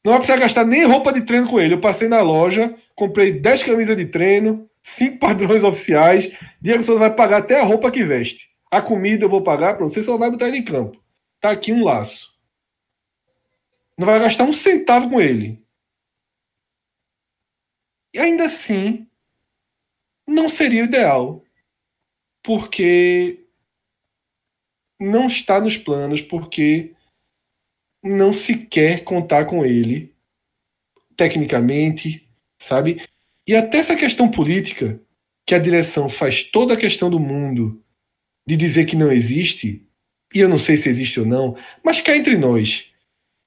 [SPEAKER 2] Não vai precisar gastar nem roupa de treino com ele. Eu passei na loja, comprei 10 camisas de treino, 5 padrões oficiais. Diego Souza vai pagar até a roupa que veste. A comida eu vou pagar para você, só vai botar ele em campo. Tá aqui um laço. Não vai gastar um centavo com ele. Ainda assim, não seria o ideal, porque não está nos planos, porque não se quer contar com ele tecnicamente, sabe? E até essa questão política, que a direção faz toda a questão do mundo de dizer que não existe, e eu não sei se existe ou não, mas cá entre nós,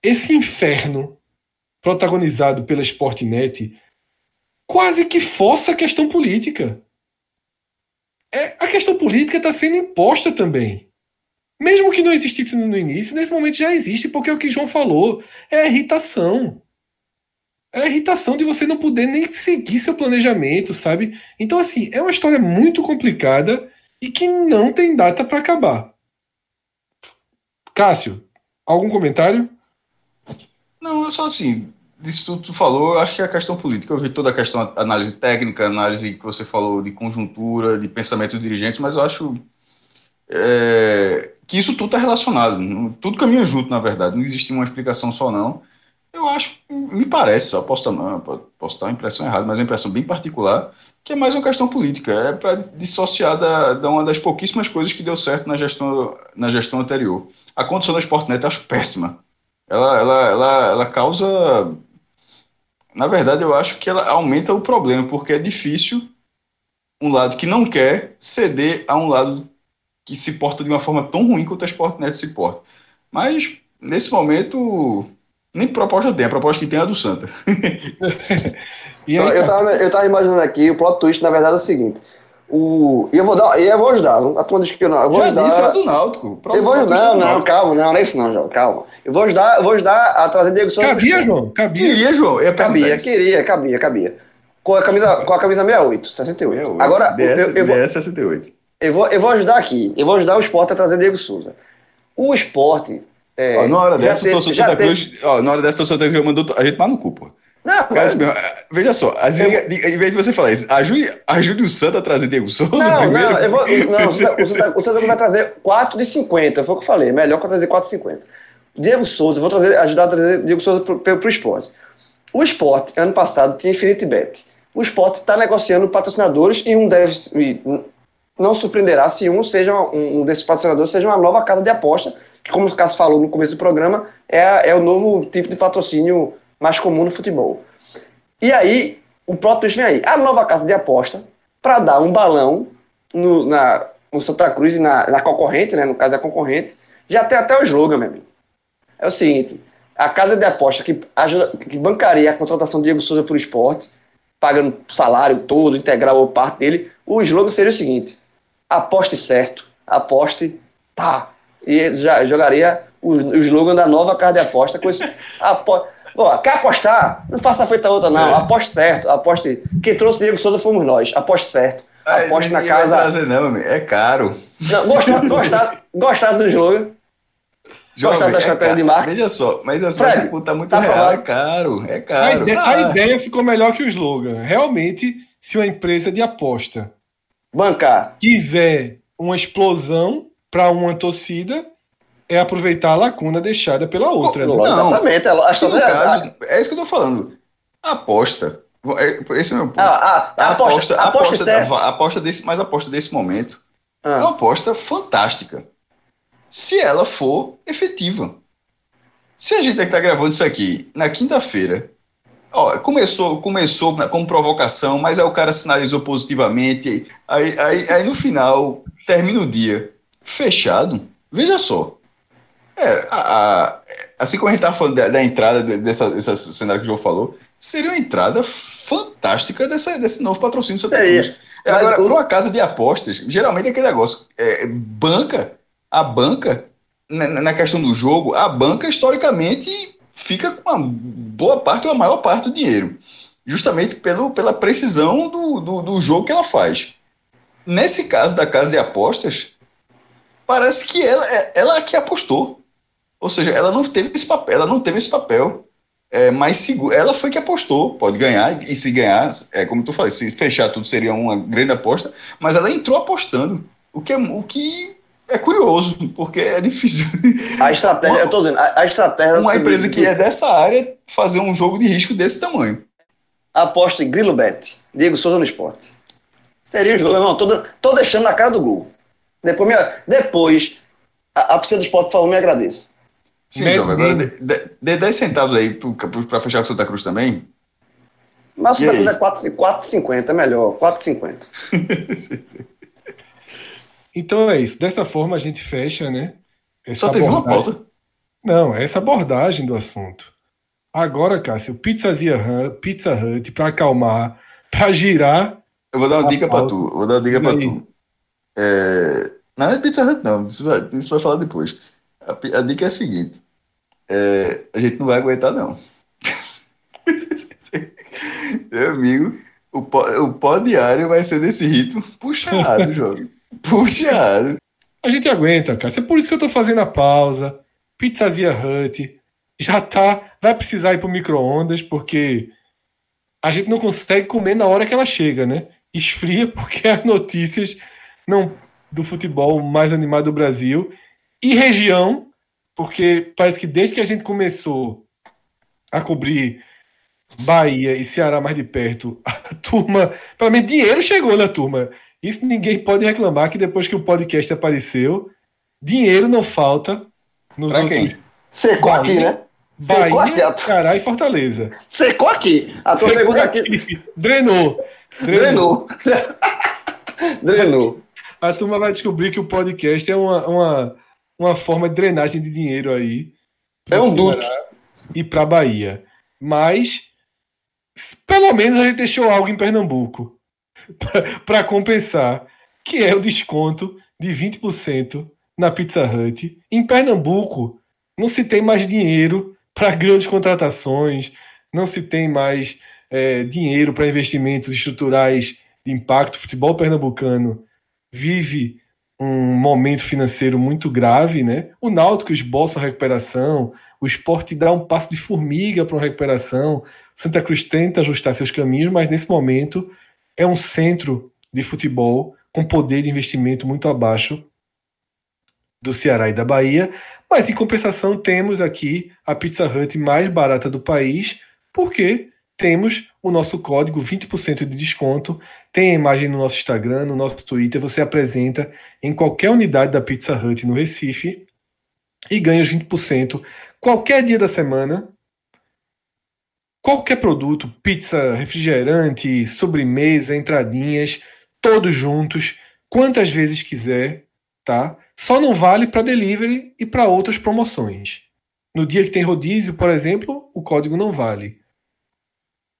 [SPEAKER 2] esse inferno protagonizado pela Sportnet quase que força a questão política. É, a questão política está sendo imposta também. Mesmo que não existisse no início, nesse momento já existe, porque é o que João falou é a irritação. É a irritação de você não poder nem seguir seu planejamento, sabe? Então, assim, é uma história muito complicada e que não tem data para acabar. Cássio, algum comentário?
[SPEAKER 3] Não, é só assim, disso tudo tu falou, eu acho que é a questão política. Eu vi toda a questão, análise técnica, análise que você falou de conjuntura, de pensamento do dirigente, mas eu acho é, que isso tudo está relacionado. Tudo caminha junto, na verdade. Não existe uma explicação só, não. Eu acho, me parece, só posso estar, posso estar a impressão errada, mas uma impressão bem particular, que é mais uma questão política, é para dissociar da, da uma das pouquíssimas coisas que deu certo na gestão, na gestão anterior. A condição da Sportnet eu acho péssima. Ela, ela, ela, ela causa. Na verdade, eu acho que ela aumenta o problema, porque é difícil um lado que não quer ceder a um lado que se porta de uma forma tão ruim quanto a Sportnet se porta. Mas, nesse momento, nem proposta tem, a proposta que tem é a do Santa.
[SPEAKER 4] aí, eu, tava, eu tava imaginando aqui, o plot twist, na verdade, é o seguinte. O, e eu vou dar, e eu vou ajudar. A turma diz que eu não. Eu vou
[SPEAKER 3] Já
[SPEAKER 4] ajudar.
[SPEAKER 3] disse é do Náutico.
[SPEAKER 4] Eu vou ajudar, não, não, calma, não, não é isso não, João, calma. Eu vou ajudar, eu vou ajudar a trazer Diego Souza.
[SPEAKER 2] Cabia, João? Cabia.
[SPEAKER 3] Queria, João.
[SPEAKER 4] Eu cabia, queria, cabia, cabia. Com a camisa, com a camisa 68, 68. 68. Agora,
[SPEAKER 3] DS,
[SPEAKER 4] eu, eu,
[SPEAKER 3] DS 68.
[SPEAKER 4] Eu vou, eu vou ajudar aqui. Eu vou ajudar o esporte a trazer Diego Souza. O esporte.
[SPEAKER 3] É, ó, na hora dessa, o torcedor Santa Cruz. Ó, na hora dessa, o torcedor Santa Cruz mandou a gente mal no cu, pô. Não, Cara, assim, veja só, eu... em vez de você falar isso, ajude, ajude o Santa a trazer Diego Souza
[SPEAKER 4] não,
[SPEAKER 3] primeiro.
[SPEAKER 4] Não, vou, não o, Santa, o, Santa, vai trazer 4 de 50, foi o que eu falei, melhor que eu trazer 4 de 50. Diego Souza, eu vou trazer, ajudar a trazer Diego Souza para o esporte. O esporte, ano passado, tinha Infinity Bet. O esporte está negociando patrocinadores e um deve, não surpreenderá se um seja um, desses patrocinadores seja uma nova casa de aposta, que como o Cássio falou no começo do programa, é, é o novo tipo de patrocínio mais comum no futebol. E aí, o próprio vem aí. A nova casa de aposta, para dar um balão no, na, no Santa Cruz e na, na concorrente, né, no caso da concorrente, já tem até o slogan, meu amigo. É o seguinte, a casa de aposta que, ajuda, que bancaria a contratação de Diego Souza o esporte, pagando salário todo, integral ou parte dele, o slogan seria o seguinte, aposte certo, aposte tá. E já jogaria o, o slogan da nova casa de aposta com esse. Apo... Ó, quer apostar? Não faça feita outra, não. É. Aposte certo. Aposte. Quem trouxe o Diego Souza fomos nós. Aposte certo. Aposte na casa.
[SPEAKER 3] Trazer, não, é caro.
[SPEAKER 4] Não, gostar, gostar, gostar do jogo.
[SPEAKER 3] Jovem, é estratégia de marca. Veja só, mas a sua tá muito tá real, é caro, é caro.
[SPEAKER 2] A ideia, tá. a ideia ficou melhor que o slogan. Realmente, se uma empresa de aposta
[SPEAKER 4] bancar.
[SPEAKER 2] Quiser uma explosão para uma torcida, é aproveitar a lacuna deixada pela outra.
[SPEAKER 3] Não,
[SPEAKER 2] né?
[SPEAKER 3] exatamente. É, acho que caso, é isso que eu tô falando. Aposta. É, esse é o meu ponto. Ah, ah, a aposta, aposta, aposta, aposta, aposta desse, mas aposta desse momento ah. é uma aposta fantástica. Se ela for efetiva. Se a gente é que tá gravando isso aqui na quinta-feira Ó, começou, começou como provocação, mas aí o cara sinalizou positivamente. Aí, aí, aí no final, termina o dia fechado. Veja só. É, a, a, assim como a gente estava falando da, da entrada dessa, dessa cenário que o João falou, seria uma entrada fantástica dessa, desse novo patrocínio do Santa Cruz. É, agora, por uma casa de apostas, geralmente é aquele negócio, é, banca, a banca, na, na questão do jogo, a banca historicamente fica com uma boa parte ou a maior parte do dinheiro. Justamente pelo, pela precisão do, do, do jogo que ela faz. Nesse caso da casa de apostas, parece que ela, é, ela que apostou. Ou seja, ela não teve esse papel, ela não teve esse papel é, mais seguro. Ela foi que apostou, pode ganhar, e se ganhar, é, como tu falou, se fechar tudo seria uma grande aposta, mas ela entrou apostando. O que, é, o que é curioso, porque é difícil.
[SPEAKER 4] A estratégia, uma, eu tô dizendo, a, a estratégia.
[SPEAKER 3] Uma empresa que é dessa área fazer um jogo de risco desse tamanho.
[SPEAKER 4] Aposta em Grilo Bet, Diego Souza no esporte. Seria o jogo, irmão. Tô, tô deixando na cara do gol. Depois, me, depois a, a do esporte falou, me agradeço.
[SPEAKER 3] Sim, Med jovem, agora dê 10 centavos aí para fechar com Santa Cruz também.
[SPEAKER 4] Mas o Santa Cruz é 4,50, é melhor, 4,50. sim, sim.
[SPEAKER 2] Então é isso. Dessa forma a gente fecha, né?
[SPEAKER 3] Essa Só teve uma pauta?
[SPEAKER 2] Não, essa abordagem do assunto. Agora, Cássio, Pizzaria Hut, Pizza Hut, para acalmar, para girar.
[SPEAKER 3] Eu vou dar uma dica para tu. Vou dar uma dica para tu. É... Não é Pizza Hut, não. Isso vai, isso vai falar depois. A, a dica é a seguinte: é... a gente não vai aguentar, não. Meu amigo, o pó, o pó diário vai ser desse ritmo puxado, jogo. Puxa!
[SPEAKER 2] A gente aguenta, cara. É por isso que eu tô fazendo a pausa. Pizzaria Hut. Já tá. Vai precisar ir pro micro-ondas, porque a gente não consegue comer na hora que ela chega, né? Esfria, porque as notícias não do futebol mais animado do Brasil. E região, porque parece que desde que a gente começou a cobrir Bahia e Ceará mais de perto, a turma, pelo menos dinheiro chegou na turma. Isso ninguém pode reclamar que depois que o podcast apareceu, dinheiro não falta
[SPEAKER 4] nos pra outros. Quem? Secou Bahia, aqui, né?
[SPEAKER 2] Bahia, aqui, Ceará e Fortaleza.
[SPEAKER 4] Secou aqui. A tua pergunta aqui. aqui.
[SPEAKER 2] Drenou.
[SPEAKER 4] Drenou. Drenou.
[SPEAKER 2] A turma vai descobrir que o podcast é uma, uma, uma forma de drenagem de dinheiro aí.
[SPEAKER 4] É um duto.
[SPEAKER 2] E para Bahia. Mas, pelo menos a gente deixou algo em Pernambuco para compensar, que é o desconto de 20% na Pizza Hut. Em Pernambuco, não se tem mais dinheiro para grandes contratações, não se tem mais é, dinheiro para investimentos estruturais de impacto. O futebol pernambucano vive um momento financeiro muito grave, né? O Náutico esboça a recuperação, o esporte dá um passo de formiga para uma recuperação, Santa Cruz tenta ajustar seus caminhos, mas nesse momento é um centro de futebol com poder de investimento muito abaixo do Ceará e da Bahia, mas em compensação temos aqui a Pizza Hut mais barata do país, porque temos o nosso código 20% de desconto, tem a imagem no nosso Instagram, no nosso Twitter, você apresenta em qualquer unidade da Pizza Hut no Recife e ganha os 20% qualquer dia da semana. Qualquer produto, pizza, refrigerante, sobremesa, entradinhas, todos juntos, quantas vezes quiser, tá? Só não vale para delivery e para outras promoções. No dia que tem rodízio, por exemplo, o código não vale.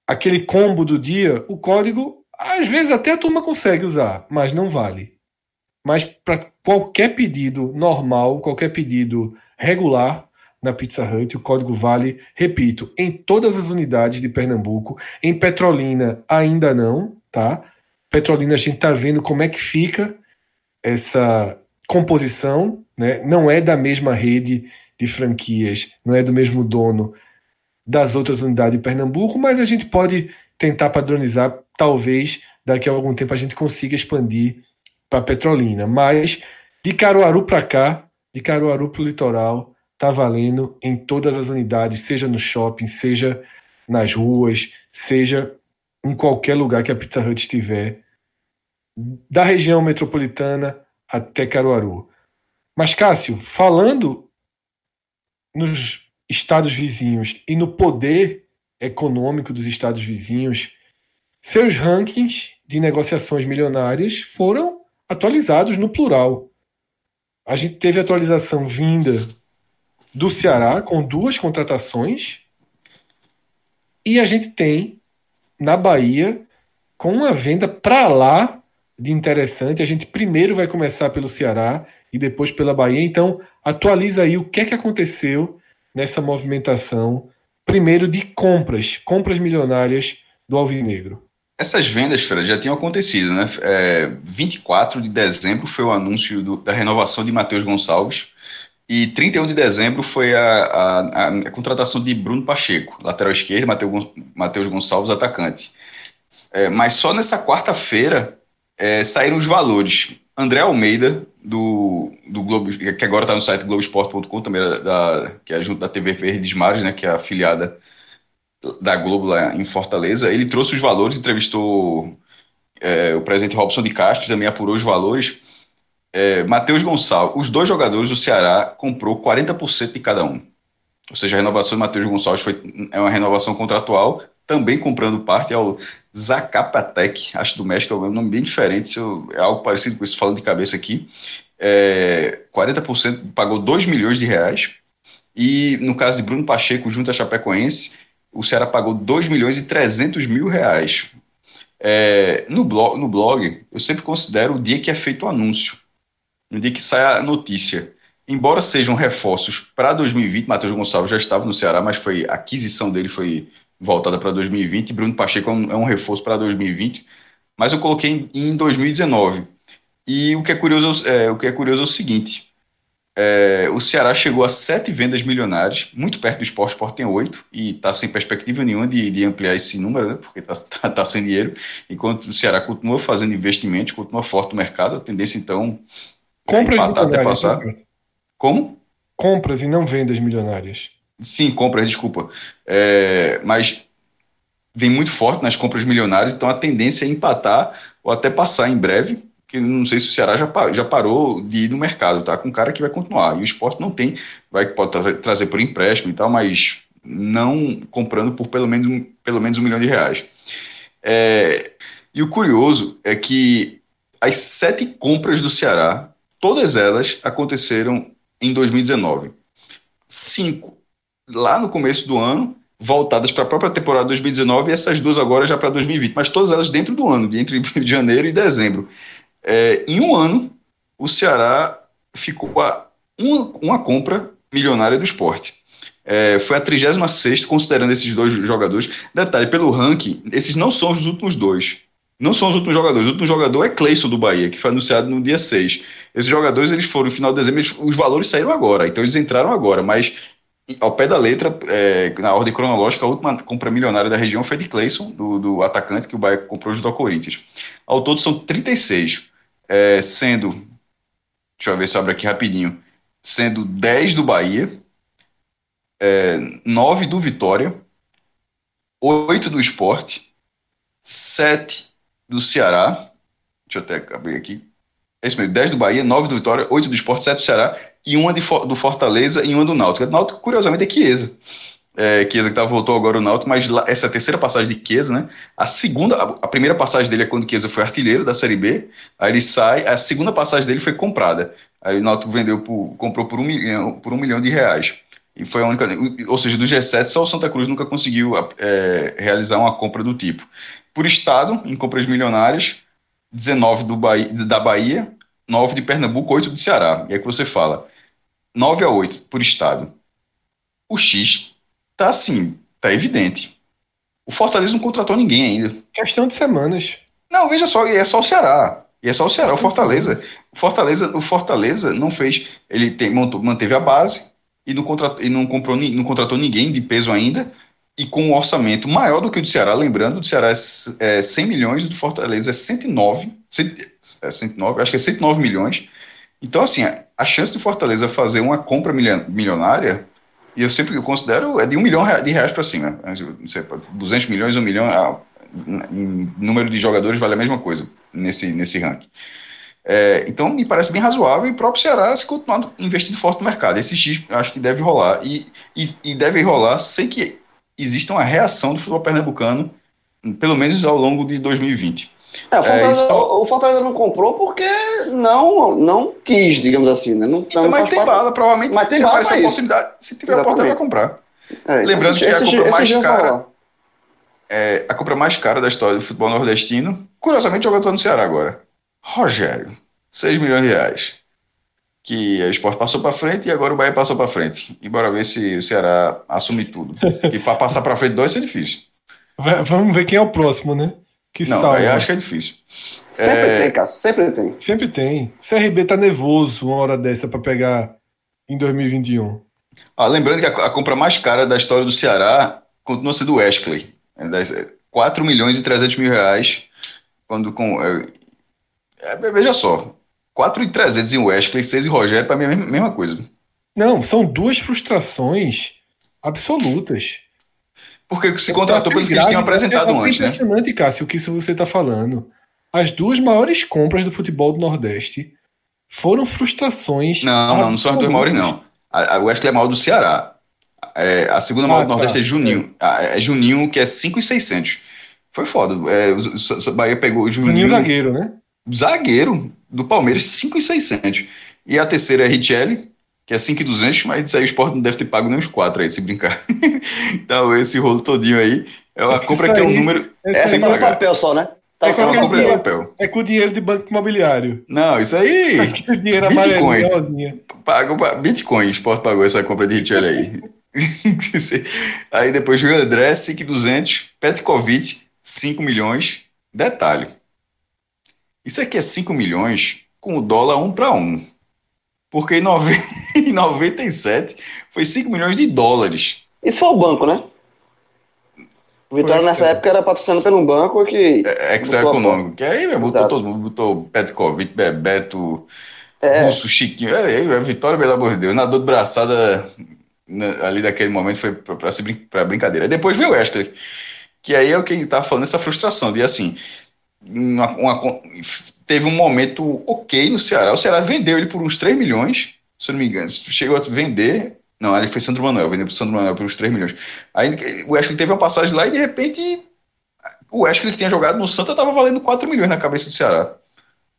[SPEAKER 2] Aquele combo do dia, o código, às vezes até a turma consegue usar, mas não vale. Mas para qualquer pedido normal, qualquer pedido regular na Pizza Hut, o código vale, repito, em todas as unidades de Pernambuco. Em Petrolina ainda não, tá? Petrolina a gente tá vendo como é que fica essa composição, né? não é da mesma rede de franquias, não é do mesmo dono das outras unidades de Pernambuco, mas a gente pode tentar padronizar, talvez daqui a algum tempo a gente consiga expandir para Petrolina, mas de Caruaru para cá, de Caruaru para o litoral, tá valendo em todas as unidades, seja no shopping, seja nas ruas, seja em qualquer lugar que a Pizza Hut estiver, da região metropolitana até Caruaru. Mas, Cássio, falando nos estados vizinhos e no poder econômico dos estados vizinhos, seus rankings de negociações milionárias foram atualizados no plural. A gente teve atualização vinda do Ceará com duas contratações e a gente tem na Bahia com uma venda para lá de interessante. A gente primeiro vai começar pelo Ceará e depois pela Bahia. Então, atualiza aí o que é que aconteceu nessa movimentação, primeiro de compras, compras milionárias do Alvinegro.
[SPEAKER 3] Essas vendas, Fred, já tinham acontecido, né? É, 24 de dezembro foi o anúncio do, da renovação de Matheus Gonçalves e 31 de dezembro foi a, a, a contratação de Bruno Pacheco, lateral esquerdo, Matheus Gonçalves, atacante. É, mas só nessa quarta-feira é, saíram os valores. André Almeida, do, do Globo, que agora está no site Globoesporte.com, também da, que é junto da TV Verdes Mares, né, que é afiliada da Globo lá em Fortaleza, ele trouxe os valores, entrevistou é, o presidente Robson de Castro, também apurou os valores. É, Matheus Gonçalves, os dois jogadores do Ceará comprou 40% de cada um. Ou seja, a renovação de Matheus Gonçalves foi, é uma renovação contratual, também comprando parte ao Zacapatec, acho do México, é um nome bem diferente, é algo parecido com isso, falando de cabeça aqui. É, 40% pagou 2 milhões de reais. E no caso de Bruno Pacheco, junto à Chapecoense, o Ceará pagou 2 milhões e 300 mil reais. É, no, blog, no blog, eu sempre considero o dia que é feito o anúncio, no dia que sai a notícia. Embora sejam reforços para 2020, Matheus Gonçalves já estava no Ceará, mas foi a aquisição dele foi voltada para 2020. Bruno Pacheco é um, é um reforço para 2020, mas eu coloquei em, em 2019. E o que é curioso é, o que é curioso é o seguinte: é, o Ceará chegou a sete vendas milionárias, muito perto do esporte, o esporte tem oito, e está sem perspectiva nenhuma de, de, ampliar esse número, né, porque está tá, tá sem dinheiro. Enquanto o Ceará continua fazendo investimentos, continua forte no mercado, a tendência então
[SPEAKER 2] é Compras é empatar até passar.
[SPEAKER 3] Como?
[SPEAKER 2] Compras e não vendas milionárias.
[SPEAKER 3] Sim, compras, desculpa. É, mas vem muito forte nas compras milionárias, então a tendência é empatar ou até passar em breve, que não sei se o Ceará já, já parou de ir no mercado, tá? Com um cara que vai continuar. E o esporte não tem, vai pode tra trazer por empréstimo e tal, mas não comprando por pelo menos pelo menos um milhão de reais. É, e o curioso é que as sete compras do Ceará, todas elas aconteceram em 2019. Cinco lá no começo do ano, voltadas para a própria temporada 2019 e essas duas agora já para 2020, mas todas elas dentro do ano, entre janeiro e dezembro. É, em um ano, o Ceará ficou a uma, uma compra milionária do esporte. É, foi a 36 considerando esses dois jogadores. Detalhe, pelo ranking, esses não são os últimos dois. Não são os últimos jogadores. O último jogador é Cleison do Bahia, que foi anunciado no dia 6. Esses jogadores eles foram no final de dezembro, eles, os valores saíram agora, então eles entraram agora, mas ao pé da letra, é, na ordem cronológica, a última compra milionária da região foi de Cleison, do, do atacante que o Bahia comprou junto ao Corinthians. Ao todo são 36, é, sendo, deixa eu ver se eu abro aqui rapidinho, sendo 10 do Bahia, é, 9 do Vitória, 8 do Esporte, 7 do Ceará, deixa eu até abrir aqui, é isso mesmo, 10 do Bahia, 9 do Vitória, 8 do Esporte, 7 do Ceará e uma de, do Fortaleza e uma do Náutico. O Náutico, curiosamente, é Chiesa. É, Chiesa que tá, voltou agora o Náutico, mas lá, essa é a terceira passagem de Chiesa, né? A segunda, a, a, primeira passagem dele é quando Chiesa foi artilheiro da Série B, aí ele sai, a segunda passagem dele foi comprada. Aí o Náutico vendeu por, comprou por um milhão, por um milhão de reais. E foi a única, ou seja, do G7 só o Santa Cruz nunca conseguiu é, realizar uma compra do tipo. Por estado, em compras milionárias, 19 do Bahia, da Bahia, 9 de Pernambuco, 8 do Ceará. E aí que você fala, 9 a 8 por estado. O X tá assim, tá evidente. O Fortaleza não contratou ninguém ainda.
[SPEAKER 2] Questão de semanas.
[SPEAKER 3] Não, veja só, e é só o Ceará. E é só o Ceará, o Fortaleza. O Fortaleza, o Fortaleza não fez. Ele tem, montou, manteve a base e não, contratou, e não, comprou, não contratou ninguém de peso ainda. E com um orçamento maior do que o do Ceará. Lembrando, o do Ceará é, é 100 milhões, o do Fortaleza é 109. 100, é 109, acho que é 109 milhões. Então, assim, a chance do Fortaleza fazer uma compra milionária, e eu sempre considero, é de um milhão de reais para cima. Não sei, 200 milhões, um milhão, em número de jogadores vale a mesma coisa nesse, nesse ranking. É, então, me parece bem razoável e o próprio Ceará se continuar investindo forte no mercado. Esse X acho que deve rolar. E, e, e deve rolar sem que exista uma reação do futebol pernambucano, pelo menos ao longo de 2020.
[SPEAKER 4] É, o, Fortaleza, é, o, Fortaleza, não comprou porque não, não quis, digamos assim, né? Não,
[SPEAKER 3] então, mas tem parte... bala, provavelmente. Mas tem bala se, oportunidade, se tiver Exatamente. oportunidade, vai comprar. É, Lembrando esse, que esse, a compra mais cara. É, a compra mais cara da história do futebol nordestino, curiosamente, jogador no Ceará agora. Rogério, 6 milhões de reais. Que o esporte passou para frente e agora o Bahia passou para frente. E bora ver se o Ceará assume tudo. e para passar para frente dois é difícil.
[SPEAKER 2] Vamos ver quem é o próximo, né?
[SPEAKER 3] Que não, salva. aí acho que é difícil.
[SPEAKER 4] Sempre é... tem, Cássio, sempre tem.
[SPEAKER 2] Sempre tem. CRB tá nervoso uma hora dessa para pegar em 2021.
[SPEAKER 3] Ah, lembrando que a, a, compra mais cara da história do Ceará continua sendo o Wesley. É 4 milhões e 300 mil reais. Quando com. É, é, veja só. 4 e 300 em Wesley, 6 em Rogério, para mim é a mesma, mesma coisa.
[SPEAKER 2] Não, são duas frustrações absolutas.
[SPEAKER 3] Porque se contratou pelo que eles tinham apresentado é, é antes,
[SPEAKER 2] né? impressionante, Cássio, o que isso você está falando. As duas maiores compras do futebol do Nordeste foram frustrações.
[SPEAKER 3] Não, não, não são as duas maiores, não. A, a Wesley é maior do Ceará. É, a segunda maior ah, do Nordeste tá. é Juninho. É. é Juninho, que é 5,600. Foi foda. É, o, o Bahia pegou o Juninho. Juninho
[SPEAKER 2] zagueiro, né?
[SPEAKER 3] Zagueiro do Palmeiras, 5,600. E a terceira é Richelli, que é 5,200, mas isso aí o esporte não deve ter pago nem os 4 aí, se brincar. então, esse rolo todinho aí é uma compra que é um número.
[SPEAKER 4] É sem pagar. papel só, né?
[SPEAKER 2] Tá é, só compra de papel. É com dinheiro de banco imobiliário.
[SPEAKER 3] Não, isso aí. dinheiro Bitcoin. Pagou, Bitcoin, o esporte pagou essa compra de Richel aí. aí depois o André, 5,200. Petkovic, 5 milhões. Detalhe. Isso aqui é 5 milhões com o dólar 1 para 1. Porque em, nove... em 97 foi 5 milhões de dólares.
[SPEAKER 4] Isso foi o banco, né? O Vitória nessa época era patrocinado por um banco que.
[SPEAKER 3] É, Excel Econômico. Que aí botou Exato. todo mundo, botou Petkovic, Bebeto, é. Russo, Chiquinho. É, é, Vitória, pelo amor de Deus, nadador de braçada na- ali daquele momento foi pra, pra, se brin- pra brincadeira. Aí depois veio o Wesley, que aí é o que tá falando essa frustração de assim, uma- uma- teve um momento ok no Ceará. O Ceará vendeu ele por uns 3 milhões, se eu não me engano. Chegou a vender. Não, ali foi Sandro Manuel, vendeu pro Sandro Manuel por uns 3 milhões. Aí o Wesley teve uma passagem lá e de repente o Wesley que tinha jogado no Santa tava valendo 4 milhões na cabeça do Ceará.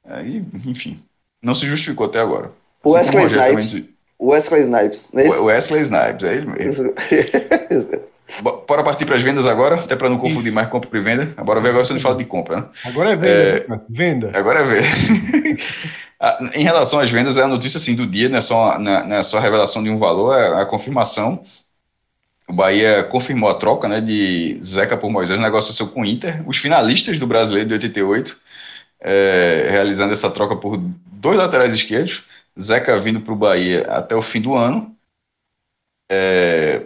[SPEAKER 3] Aí, enfim, não se justificou até agora.
[SPEAKER 4] O
[SPEAKER 3] Assim
[SPEAKER 4] Wesley
[SPEAKER 3] também
[SPEAKER 4] Snipes. Wesley Snipes. é
[SPEAKER 3] o? Wesley Snipes, é ele mesmo. Bo- Bora partir para as vendas agora, até para não confundir
[SPEAKER 2] Isso.
[SPEAKER 3] mais compra e venda. Agora ver agora se a gente fala de compra, né?
[SPEAKER 2] Agora é venda. né, cara? Venda.
[SPEAKER 3] Agora é ver. Ah, em relação às vendas, é a notícia assim, do dia, não é, só, não é- não é só a revelação de um valor, é a confirmação. O Bahia confirmou a troca né, de Zeca por Moisés, o negócio seu com o Inter. Os finalistas do Brasileiro de 88, é, realizando essa troca por dois laterais esquerdos. Zeca vindo para o Bahia até o fim do ano, é,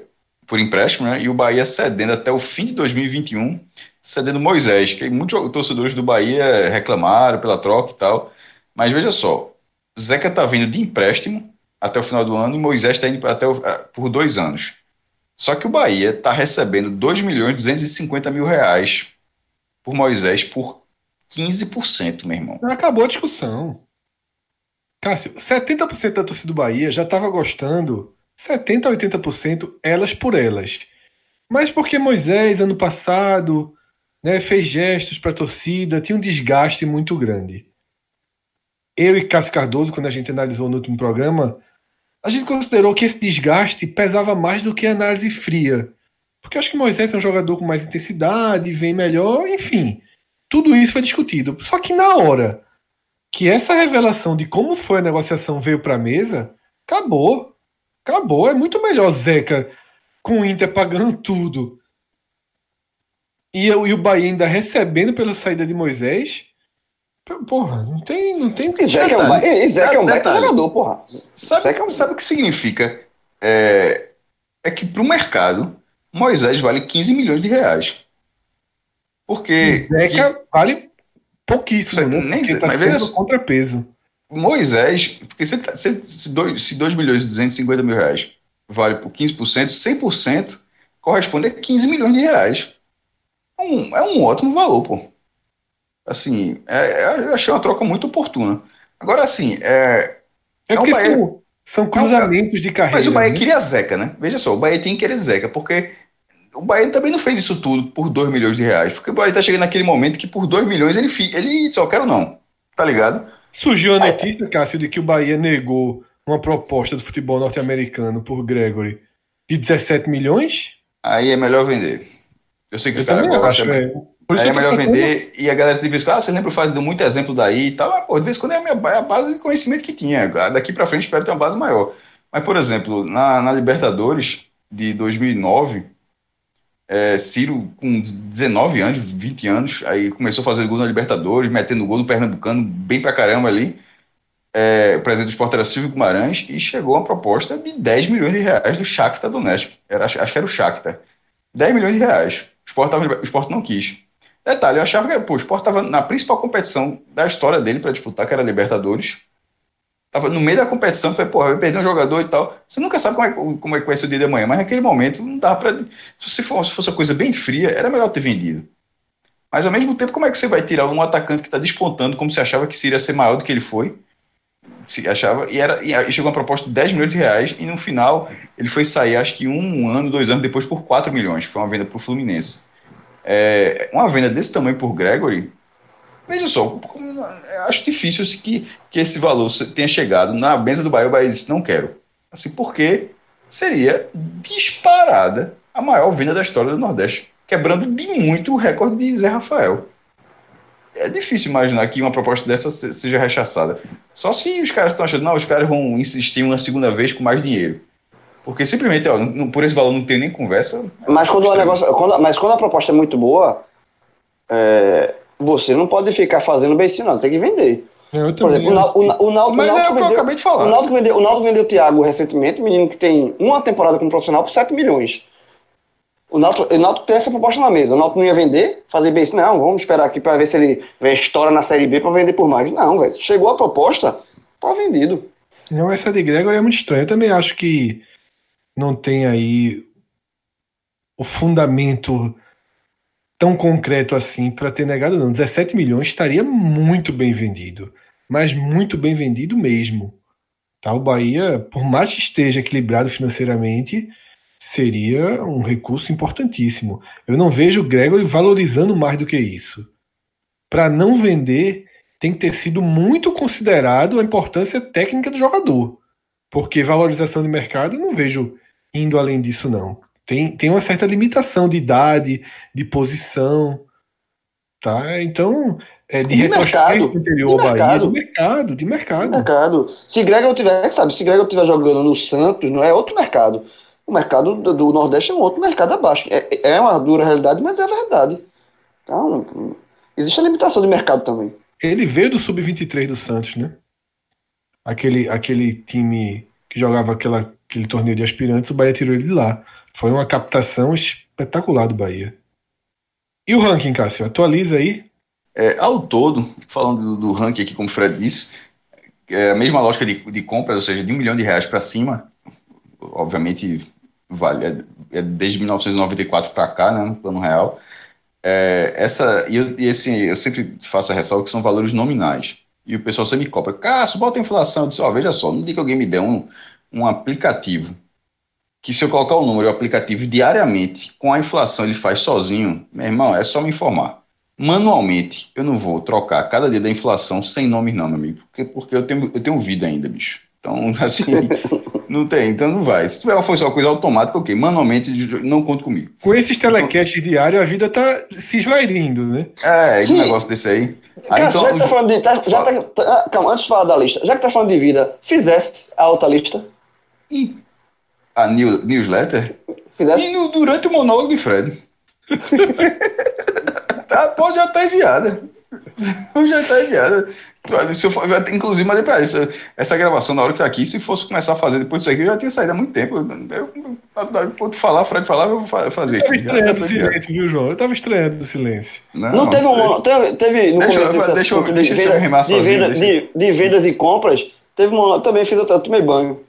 [SPEAKER 3] por empréstimo, né? E o Bahia cedendo até o fim de 2021, cedendo Moisés, que muitos torcedores do Bahia reclamaram pela troca e tal. Mas veja só, Zeca tá vindo de empréstimo até o final do ano e Moisés está indo até o- por dois anos. Só que o Bahia está recebendo 2 milhões e 250 mil reais por Moisés por 15%, meu irmão.
[SPEAKER 2] Acabou a discussão. Cássio, 70% da torcida do Bahia já estava gostando, 70% a 80% elas por elas. Mas porque Moisés, ano passado, né, fez gestos para a torcida, tinha um desgaste muito grande. Eu e Cássio Cardoso, quando a gente analisou no último programa, a gente considerou que esse desgaste pesava mais do que a análise fria. Porque acho que Moisés é um jogador com mais intensidade, vem melhor, enfim. Tudo isso foi discutido. Só que na hora que essa revelação de como foi a negociação veio para a mesa, acabou. Acabou. É muito melhor Zeca com o Inter pagando tudo e, eu- e o Bahia ainda recebendo pela saída de Moisés. Porra, não tem, não tem o que
[SPEAKER 4] E Zeca é um e Zeca é um baita jogador, porra.
[SPEAKER 3] Sabe,
[SPEAKER 4] Zeca é um-
[SPEAKER 3] sabe o que significa? É, é que para o mercado, Moisés vale 15 milhões de reais. Porque
[SPEAKER 2] Zeca vale pouquíssimo,
[SPEAKER 3] Você
[SPEAKER 2] né?
[SPEAKER 3] nem sei,
[SPEAKER 2] tá
[SPEAKER 3] mas veja
[SPEAKER 2] contrapeso.
[SPEAKER 3] Moisés, porque se, tá- se, se, 2, se 2 milhões e 250 mil reais vale por 15%, 100% corresponde a 15 milhões de reais. É um, é um ótimo valor, pô. Assim, é, é- eu achei uma troca muito oportuna. Agora, assim, é,
[SPEAKER 2] É
[SPEAKER 3] É Bahia.
[SPEAKER 2] são, são cruzamentos de carreira.
[SPEAKER 3] mas o Bahia
[SPEAKER 2] né?
[SPEAKER 3] queria Zeca, né? Veja só, o Bahia tem que querer Zeca, porque o Bahia também não fez isso tudo por 2 milhões de reais. Porque o Bahia tá chegando naquele momento que por 2 milhões ele, ele disse, ó, quero não. Tá ligado?
[SPEAKER 2] Surgiu a notícia, Cássio, de que o Bahia negou uma proposta do futebol norte-americano por Gregory de 17 milhões.
[SPEAKER 3] Aí é melhor vender. Eu sei que
[SPEAKER 2] Eu
[SPEAKER 3] os caras gostam,
[SPEAKER 2] É.
[SPEAKER 3] Aí é melhor vender e a galera de vez em quando, ah, você lembra faz muito exemplo daí e tal. Ah, pô, de vez em quando é a, minha, é a base de conhecimento que tinha. Daqui pra frente espero ter uma base maior. Mas, por exemplo, na, na Libertadores de 2009, é, Ciro com 19 anos, 20 anos, aí começou a fazer gol na Libertadores, metendo gol no Pernambucano, bem pra caramba ali. É, o presidente do Sport era Silvio Guimarães e chegou a proposta de 10 milhões de reais do Shakhtar Donetsk. Era, acho que era o Shakhtar. 10 milhões de reais. O Sport, tava, o Sport não quis. Detalhe, eu achava que era, pô, o Sport estava na principal competição da história dele para disputar, que era a Libertadores. Tava no meio da competição, falei, pô, vai perder um jogador e tal. Você nunca sabe como é, como é que vai ser o dia de amanhã, mas naquele momento não dá para. Se fosse, fosse uma coisa bem fria, era melhor ter vendido. Mas ao mesmo tempo, como é que você vai tirar um atacante que está despontando, como você achava que iria ser maior do que ele foi? Se achava, e, era, e chegou uma proposta de 10 milhões de reais, e no final ele foi sair, acho que um ano, dois anos depois, por 4 milhões. Foi uma venda para o Fluminense. É, uma venda desse tamanho por Gregory, veja só, acho difícil que, que esse valor tenha chegado na mesa do Bahia. O Bahia disse: não quero. Assim, porque seria disparada a maior venda da história do Nordeste, quebrando de muito o recorde de Zé Rafael. É difícil imaginar que uma proposta dessa se- seja rechaçada. Só se os caras estão achando, não, os caras vão insistir uma segunda vez com mais dinheiro. Porque simplesmente, ó, não- por esse valor não tem nem conversa.
[SPEAKER 4] Mas quando, o negócio, quando, mas quando a proposta é muito boa, é, você não pode ficar fazendo beicinho, não. Você tem que vender.
[SPEAKER 2] Eu
[SPEAKER 4] Por exemplo, o, Nau- o, Nau- o Náutico
[SPEAKER 3] Mas
[SPEAKER 4] o
[SPEAKER 3] é o que eu
[SPEAKER 4] vendeu-
[SPEAKER 3] acabei de falar.
[SPEAKER 4] O Náutico vendeu, o Náutico vendeu o Thiago recentemente, menino que tem uma temporada como profissional por 7 milhões. O Náutico, o Náutico tem essa proposta na mesa. O Náutico não ia vender, fazer bem assim, não, vamos esperar aqui para ver se ele estoura na Série B para vender por mais. Não, velho. Chegou a proposta, tá vendido.
[SPEAKER 2] Não, essa de Gregory é muito estranha. Eu também acho que não tem aí o fundamento tão concreto assim para ter negado, não. 17 milhões estaria muito bem vendido, mas muito bem vendido mesmo. Tá? O Bahia, por mais que esteja equilibrado financeiramente, seria um recurso importantíssimo. Eu não vejo o Gregory valorizando mais do que isso. Para não vender, tem que ter sido muito considerado a importância técnica do jogador. Porque valorização de mercado, eu não vejo indo além disso, não. Tem, tem uma certa limitação de idade, de posição. Tá? Então, é de,
[SPEAKER 4] de mercado,
[SPEAKER 2] anterior de Bahia, de mercado, de mercado. De
[SPEAKER 4] mercado. Se Gregor tiver, sabe, se Gregor tiver jogando no Santos, não é outro mercado. O mercado do, do Nordeste é um outro mercado abaixo. É, é uma dura realidade, mas é verdade. Então, existe a limitação de mercado também.
[SPEAKER 2] Ele veio do Sub-23 do Santos, né? Aquele, aquele time que jogava aquela, aquele torneio de aspirantes, o Bahia tirou ele de lá. Foi uma captação espetacular do Bahia. E o ranking, Cássio? Atualiza aí.
[SPEAKER 3] É, ao todo, falando do, do, ranking aqui, como o Fred disse, é a mesma lógica de, de compras, ou seja, de um milhão de reais para cima, obviamente vale, é, é desde 1994 para cá, né, no plano real. É, essa, e, eu, e esse, eu sempre faço a ressalva que são valores nominais. E o pessoal sempre me cobra, Cássio, bota a inflação. Eu disse, ó, veja só, não diga que alguém me dê um, um aplicativo que se eu colocar o número, o aplicativo diariamente, com a inflação ele faz sozinho, meu irmão, é só me informar manualmente, eu não vou trocar cada dia da inflação sem nomes, não, meu amigo. Porque, porque eu, tenho, eu tenho vida ainda, bicho. Então, assim, não tem, então não vai. Se tiver uma uma coisa automática, ok. Manualmente, não conto comigo.
[SPEAKER 2] Com esses telecasts então, diários, a vida tá se esvairindo, né?
[SPEAKER 3] É, esse negócio desse aí. aí
[SPEAKER 4] então, já que tá falando de. Tá, já tá, tá, calma, antes de falar da lista, já que tá falando de vida, fizesse a outra lista.
[SPEAKER 3] E a new, newsletter?
[SPEAKER 4] Fizesse?
[SPEAKER 3] E no, durante o monólogo de Fred. tá, pode já estar tá enviada. já está enviada. Se eu for, eu, inclusive, mandei para isso. Essa gravação, na hora que tá aqui, se fosse começar a fazer depois disso aqui, eu já tinha saído há muito tempo. Eu, eu, quando falar, Fred falava, eu vou fazer. Eu
[SPEAKER 2] tava estranhando o silêncio, viu, João? Eu tava estranhando o silêncio.
[SPEAKER 4] Não, não teve um. Teve, teve no
[SPEAKER 3] deixa, começo deixa, eu, deixa, de, eu rimar
[SPEAKER 4] de, venda, de, de, vendas e compras, teve um. Também fiz, eu tomei banho.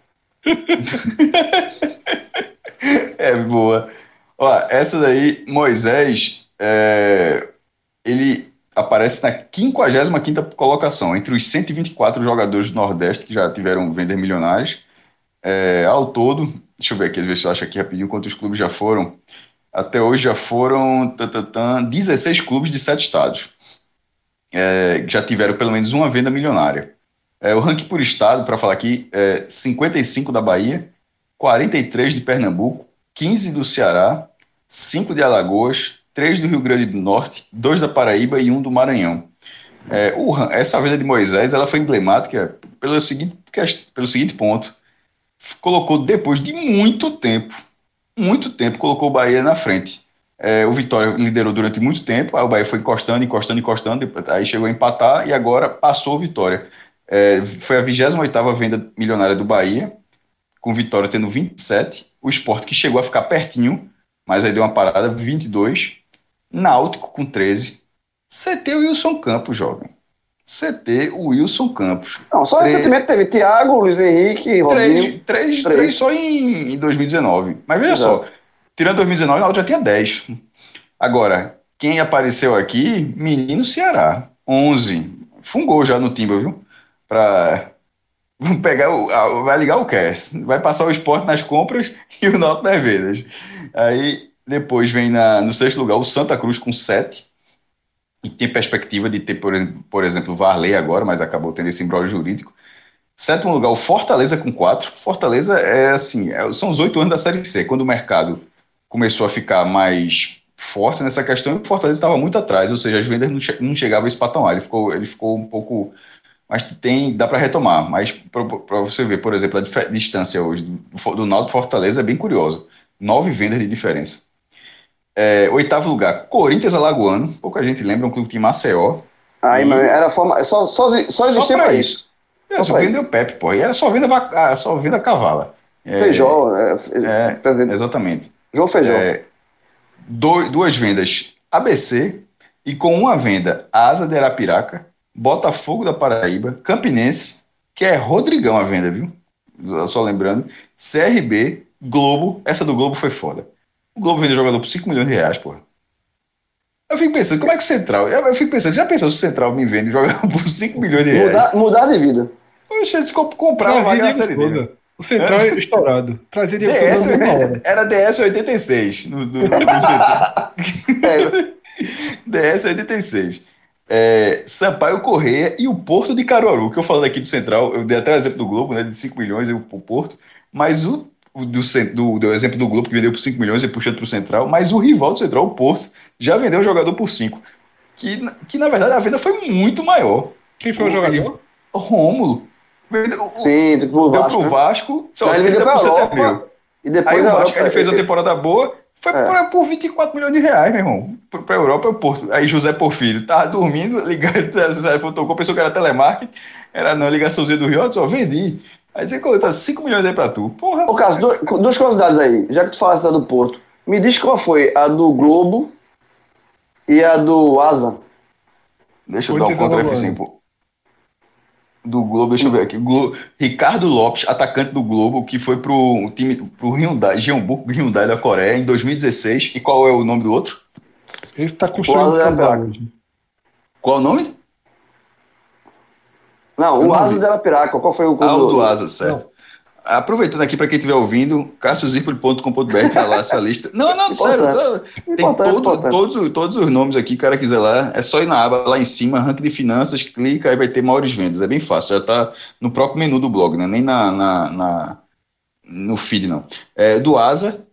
[SPEAKER 3] é boa. Ó, essa daí, Moisés, é, ele aparece na 55ª colocação, entre os 124 jogadores do Nordeste que já tiveram vender milionários. É, ao todo, deixa eu ver aqui, ver se eu acho aqui rapidinho quantos clubes já foram. Até hoje já foram tatatã, 16 clubes de 7 estados. É, já tiveram pelo menos uma venda milionária. É, o ranking por estado, para falar aqui, é 55 da Bahia, 43 de Pernambuco, 15 do Ceará, 5 de Alagoas, 3 do Rio Grande do Norte, 2 da Paraíba e 1 do Maranhão. É, o, essa venda de Moisés ela foi emblemática pelo seguinte, pelo seguinte ponto. Colocou, depois de muito tempo, muito tempo, colocou o Bahia na frente. É, o Vitória liderou durante muito tempo, aí o Bahia foi encostando, encostando, encostando, aí chegou a empatar e agora passou o Vitória. É, foi a 28ª venda milionária do Bahia, com Vitória tendo 27, o Sport que chegou a ficar pertinho, mas aí deu uma parada, 22, Náutico com 13, CT Wilson Campos, jovem. CT Wilson Campos.
[SPEAKER 4] Não, só três, recentemente teve Thiago, Luiz Henrique,
[SPEAKER 3] Rodrigo. Três, três, três. três só em, em 2019. Mas veja Exato. só, tirando 2019, o Náutico já tinha 10. Agora, quem apareceu aqui, menino Ceará, 11. Fungou já no Timba, viu? Pra pegar o, vai ligar o cash, vai passar o esporte nas compras e o Náutico nas vendas. Aí depois vem na, no sexto lugar o Santa Cruz com 7 e tem perspectiva de ter, por, por exemplo, Varley agora, mas acabou tendo esse embrólio jurídico. Sétimo lugar, o Fortaleza com 4. Fortaleza é assim, é, são os oito anos da Série C, quando o mercado começou a ficar mais forte nessa questão, o Fortaleza estava muito atrás, ou seja, as vendas não, che não chegavam a esse patamar, ele ficou, ele ficou um pouco mas tem, dá para retomar. Mas para você ver, por exemplo, a distância hoje do, do Náutico Fortaleza é bem curiosa. Nove vendas de diferença. É, oitavo lugar, Corinthians Alagoano. Pouca gente lembra, um clube de Maceió.
[SPEAKER 4] Aí, e... era forma, só, só, só existia para isso. isso.
[SPEAKER 3] É, só vendeu Pepe, pô. E era só venda, ah, só venda cavala.
[SPEAKER 4] É, Feijó, é,
[SPEAKER 3] é, presidente. Exatamente.
[SPEAKER 4] João Feijó. É,
[SPEAKER 3] duas vendas ABC e com uma venda Asa de Arapiraca Botafogo da Paraíba, Campinense, que é Rodrigão a venda, viu? Só lembrando, CRB, Globo, essa do Globo foi foda. O Globo vendeu jogador por 5 milhões de reais, porra. Eu fico pensando, como é que o Central. Eu, eu fico pensando, já pensou se o Central me vende jogador por 5 milhões de reais?
[SPEAKER 4] Mudar, mudar de vida.
[SPEAKER 3] Poxa, se comp- comprar uma vaga na série D.
[SPEAKER 2] Souza. O central é estourado. Trazia Diego
[SPEAKER 3] DS, era DS 86 no, no, no
[SPEAKER 4] É,
[SPEAKER 3] DS 86. É, Sampaio Correia e o Porto de Caruaru, que eu falei aqui do Central, eu dei até o exemplo do Globo, né, de 5 milhões e o, o Porto, mas o, o do, do, do exemplo do Globo que vendeu por 5 milhões e puxando para o Central, mas o rival do Central, o Porto, já vendeu o jogador por 5. Que, que na verdade a venda foi muito maior.
[SPEAKER 2] Quem foi o jogador?
[SPEAKER 3] O Rômulo. Vendeu,
[SPEAKER 4] sim, tipo, o
[SPEAKER 3] deu
[SPEAKER 4] Vasco.
[SPEAKER 3] pro
[SPEAKER 4] né?
[SPEAKER 3] Vasco, só
[SPEAKER 4] Não, ele vendeu
[SPEAKER 3] 30%
[SPEAKER 4] pra
[SPEAKER 3] é.
[SPEAKER 4] E depois
[SPEAKER 3] Aí o
[SPEAKER 4] a
[SPEAKER 3] Vasco
[SPEAKER 4] Europa-
[SPEAKER 3] ele fez uma
[SPEAKER 4] ele-
[SPEAKER 3] temporada boa, foi
[SPEAKER 4] É.
[SPEAKER 3] por, por 24 milhões de reais, meu irmão. Pra, pra Europa é o Porto. Aí José Porfírio tava dormindo, ligado, fotocou, pensou que era telemarketing, era não, ligaçãozinha do Rio, só vendi. Aí você colocou 5 milhões aí pra tu. Porra,
[SPEAKER 4] Ô, Cássio, du- duas curiosidades aí. Já que tu falaste da do Porto, me diz qual foi a do Globo e a do Asa.
[SPEAKER 3] deixa eu dar um
[SPEAKER 2] Corinthians
[SPEAKER 3] contra
[SPEAKER 2] Alagoas.
[SPEAKER 3] F5, pô. Do Globo, deixa eu ver aqui. Glo- Ricardo Lopes, atacante do Globo, que foi pro time, pro Hyundai, Jeonbuk Hyundai da Coreia em 2016. E qual é o nome do outro?
[SPEAKER 2] Esse tá construindo
[SPEAKER 4] O é
[SPEAKER 2] hoje.
[SPEAKER 3] Qual o nome?
[SPEAKER 4] Não, o
[SPEAKER 3] não
[SPEAKER 4] Asa dela Piraca. Qual foi o
[SPEAKER 3] Ah, o do Asa, certo. Aproveitando aqui para quem estiver ouvindo, cassiozirpoli.com.br tá lá essa lista. Não, não, sério, tem todo- todos, todos os nomes aqui, o cara quiser lá, é só ir na aba lá em cima, ranking de finanças, clica, aí vai ter maiores vendas. É bem fácil, já tá no próprio menu do blog, né? Nem na, na, na- no feed, não. É, do Asa,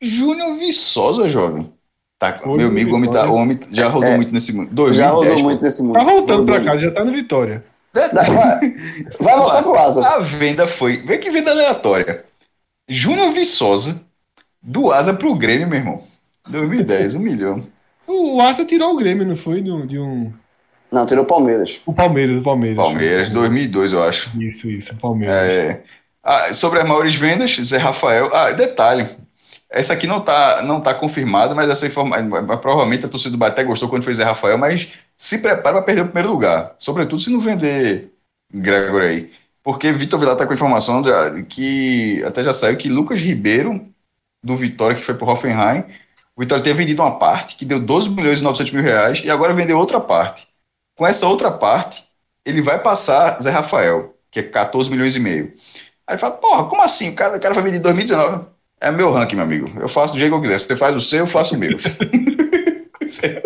[SPEAKER 3] Júnior Viçosa, jovem. Tá,
[SPEAKER 2] Oi,
[SPEAKER 3] meu amigo, o homem, tá, homem já rodou
[SPEAKER 4] É.
[SPEAKER 3] muito nesse mundo.
[SPEAKER 4] Já
[SPEAKER 3] 2010,
[SPEAKER 4] rodou
[SPEAKER 3] pô.
[SPEAKER 4] muito nesse mundo.
[SPEAKER 2] Tá voltando pra
[SPEAKER 4] Rodou
[SPEAKER 2] casa, já tá no Vitória.
[SPEAKER 4] Vai, vai voltar pro Asa.
[SPEAKER 3] A venda foi. Vê que venda aleatória. Júnior Viçosa, do Asa pro Grêmio, meu irmão. 2010, um milhão.
[SPEAKER 2] O Asa tirou o Grêmio, não foi? De um, de um-
[SPEAKER 4] Não, tirou o Palmeiras.
[SPEAKER 2] O Palmeiras, o Palmeiras.
[SPEAKER 3] Palmeiras, 2002, eu acho.
[SPEAKER 2] Isso, isso, o Palmeiras.
[SPEAKER 3] É. Ah, sobre as maiores vendas, Zé Rafael. Ah, detalhe. Essa aqui não tá, não tá confirmada, mas essa informação. Provavelmente a torcida do Bahia até gostou quando fez Zé Rafael, mas se prepara para perder o primeiro lugar. Sobretudo se não vender Gregor aí. Porque Vitor Vilar tá com informação de- que até já saiu que Lucas Ribeiro, do Vitória, que foi pro Hoffenheim, o Vitória tinha vendido uma parte que deu 12 milhões e 900 mil reais e agora vendeu outra parte. Com essa outra parte, ele vai passar Zé Rafael, que é 14 milhões e meio. Aí ele fala, porra, como assim? O cara, o cara vai vender em 2019. É meu ranking, meu amigo. Eu faço do jeito que eu quiser. Se você faz o seu, eu faço o meu. Se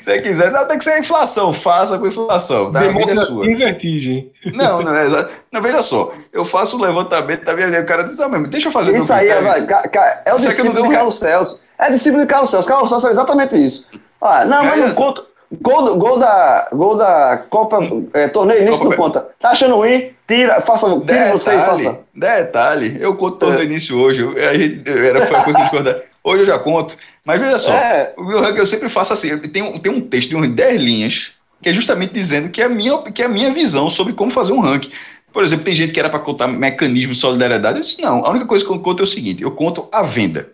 [SPEAKER 3] você quiser, não, tem que ser a inflação. Faça com inflação. Tá? A vida é
[SPEAKER 2] Democracia
[SPEAKER 3] sua.
[SPEAKER 2] em vertigem.
[SPEAKER 3] Não, não é exato. Não, veja só. Eu faço o levantamento, tá vendo? O cara diz, ah, mesmo, deixa eu fazer
[SPEAKER 4] Isso aí é, ca- ca- é o
[SPEAKER 3] Isso não
[SPEAKER 4] discípulo
[SPEAKER 3] um
[SPEAKER 4] Carlos Celso. É discípulo de Carlos Celso. Carlos Celso é exatamente isso. Ah, não, mas
[SPEAKER 3] É,
[SPEAKER 4] não
[SPEAKER 3] essa-
[SPEAKER 4] conta. Gol, do- gol da, gol da Copa, é, torneio início
[SPEAKER 3] Copa-
[SPEAKER 4] não conta. Tá achando ruim? Tira, faça, tira você e
[SPEAKER 3] Detalhe,
[SPEAKER 4] faça.
[SPEAKER 3] detalhe, eu conto todo
[SPEAKER 4] É.
[SPEAKER 3] início hoje. Eu, a gente- era, foi a coisa que eu. Hoje eu já conto. Mas veja só,
[SPEAKER 4] É.
[SPEAKER 3] o meu ranking eu sempre faço assim. Tem, um- tem um texto de umas 10 linhas que é justamente dizendo que é a minha, que é a minha visão sobre como fazer um ranking. Por exemplo, tem gente que era para contar mecanismo de solidariedade. Eu disse, não, a única coisa que eu conto é o seguinte: eu conto a venda.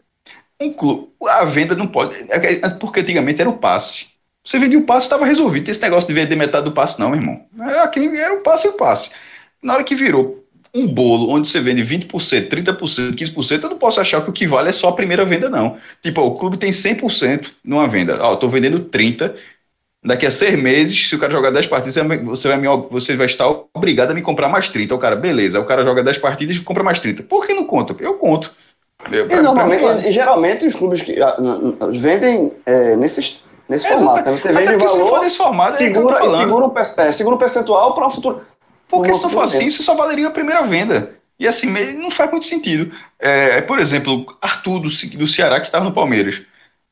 [SPEAKER 3] Um clube, a venda não pode. é- é- Porque antigamente era o passe. Você vendia o passe, estava resolvido. Tem esse negócio de vender metade do passe, não, meu irmão. Era, quem- era o passe e o passe. Na hora que virou um bolo onde você vende 20%, 30%, 15%, eu não posso achar que o que vale é só a primeira venda, não. Tipo, ó, o clube tem 100% numa venda. Ó, eu tô vendendo 30%. Daqui a seis meses, se o cara jogar 10 partidas, você vai, me- você vai estar obrigado a me comprar mais 30. O cara, beleza. O cara joga 10 partidas e compra mais 30. Por que não conta? Eu conto. Eu-
[SPEAKER 4] E,
[SPEAKER 3] pra-
[SPEAKER 4] normalmente,
[SPEAKER 3] pra mim,
[SPEAKER 4] e, geralmente os clubes que ah, n- n- vendem é, nesses, nesse
[SPEAKER 3] É,
[SPEAKER 4] formato. né? Você vende o
[SPEAKER 3] porque se for
[SPEAKER 4] valor,
[SPEAKER 3] nesse formato, é
[SPEAKER 4] segura, e
[SPEAKER 3] falando.
[SPEAKER 4] segura, um, é, segura um percentual para o futuro.
[SPEAKER 3] Porque se não
[SPEAKER 4] futuro
[SPEAKER 3] assim, você só valeria a primeira venda. E assim, não faz muito sentido. É, por exemplo, Arthur do, do Ceará, que estava no Palmeiras.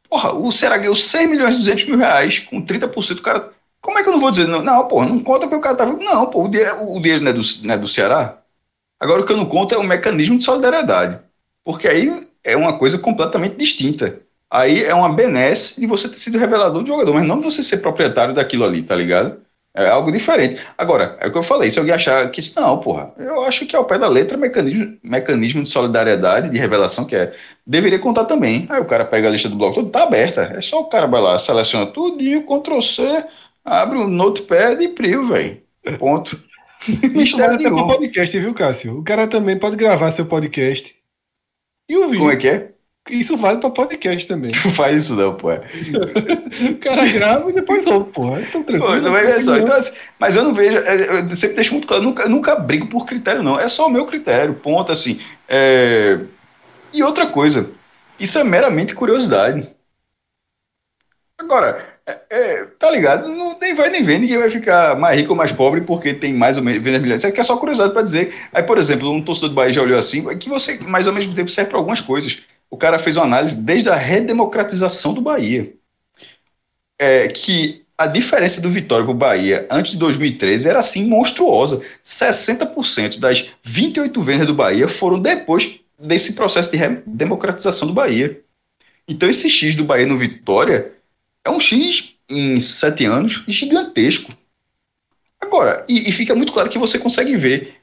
[SPEAKER 3] Porra, o Ceará ganhou 6 milhões e 200 mil reais, com 30% do cara. Como é que eu não vou dizer? Não, não porra, não conta que o cara tava. Não, pô, o dinheiro, o dinheiro não, é do, não é do Ceará. Agora o que eu não conto é o mecanismo de solidariedade. Porque aí é uma coisa completamente distinta. Aí é uma benesse de você ter sido revelador do jogador, mas não de você ser proprietário daquilo ali, tá ligado? É algo diferente. Agora, é o que eu falei, se alguém achar que isso, não, porra, eu acho que ao pé da letra, mecanismo, mecanismo de solidariedade, de revelação, que é, deveria contar também. Aí o cara pega a lista do bloco todo, tá aberta. É só o cara vai lá, seleciona tudinho, Ctrl C, abre o notepad e priu, velho. Ponto.
[SPEAKER 2] Até para podcast, viu, Cássio? O cara também pode gravar seu podcast
[SPEAKER 3] e ouvir. Como é que é?
[SPEAKER 2] Isso vale para podcast também.
[SPEAKER 3] Não faz isso não, pô.
[SPEAKER 2] o cara grava e depois ouve, pô. Então, tranquilo. Pô,
[SPEAKER 3] não vai ver só. Então, assim, mas eu não vejo, é, eu sempre deixo muito claro, eu nunca, nunca brigo por critério, não. É só o meu critério, ponto, assim. É... E outra coisa, isso é meramente curiosidade. Agora, é, é, tá ligado? Não, nem vai nem vem, ninguém vai ficar mais rico ou mais pobre porque tem mais ou menos milhões. Isso aqui é só curiosidade para dizer. Aí, por exemplo, um torcedor do Bahia já olhou assim, é que você, mais ao mesmo tempo, serve para algumas coisas. O cara fez uma análise desde a redemocratização do Bahia. É, que a diferença do Vitória para o Bahia antes de 2013 era assim monstruosa. 60% das 28 vendas do Bahia foram depois desse processo de democratização do Bahia. Então esse X do Bahia no Vitória é um X em sete anos gigantesco. Agora, e, e fica muito claro que você consegue ver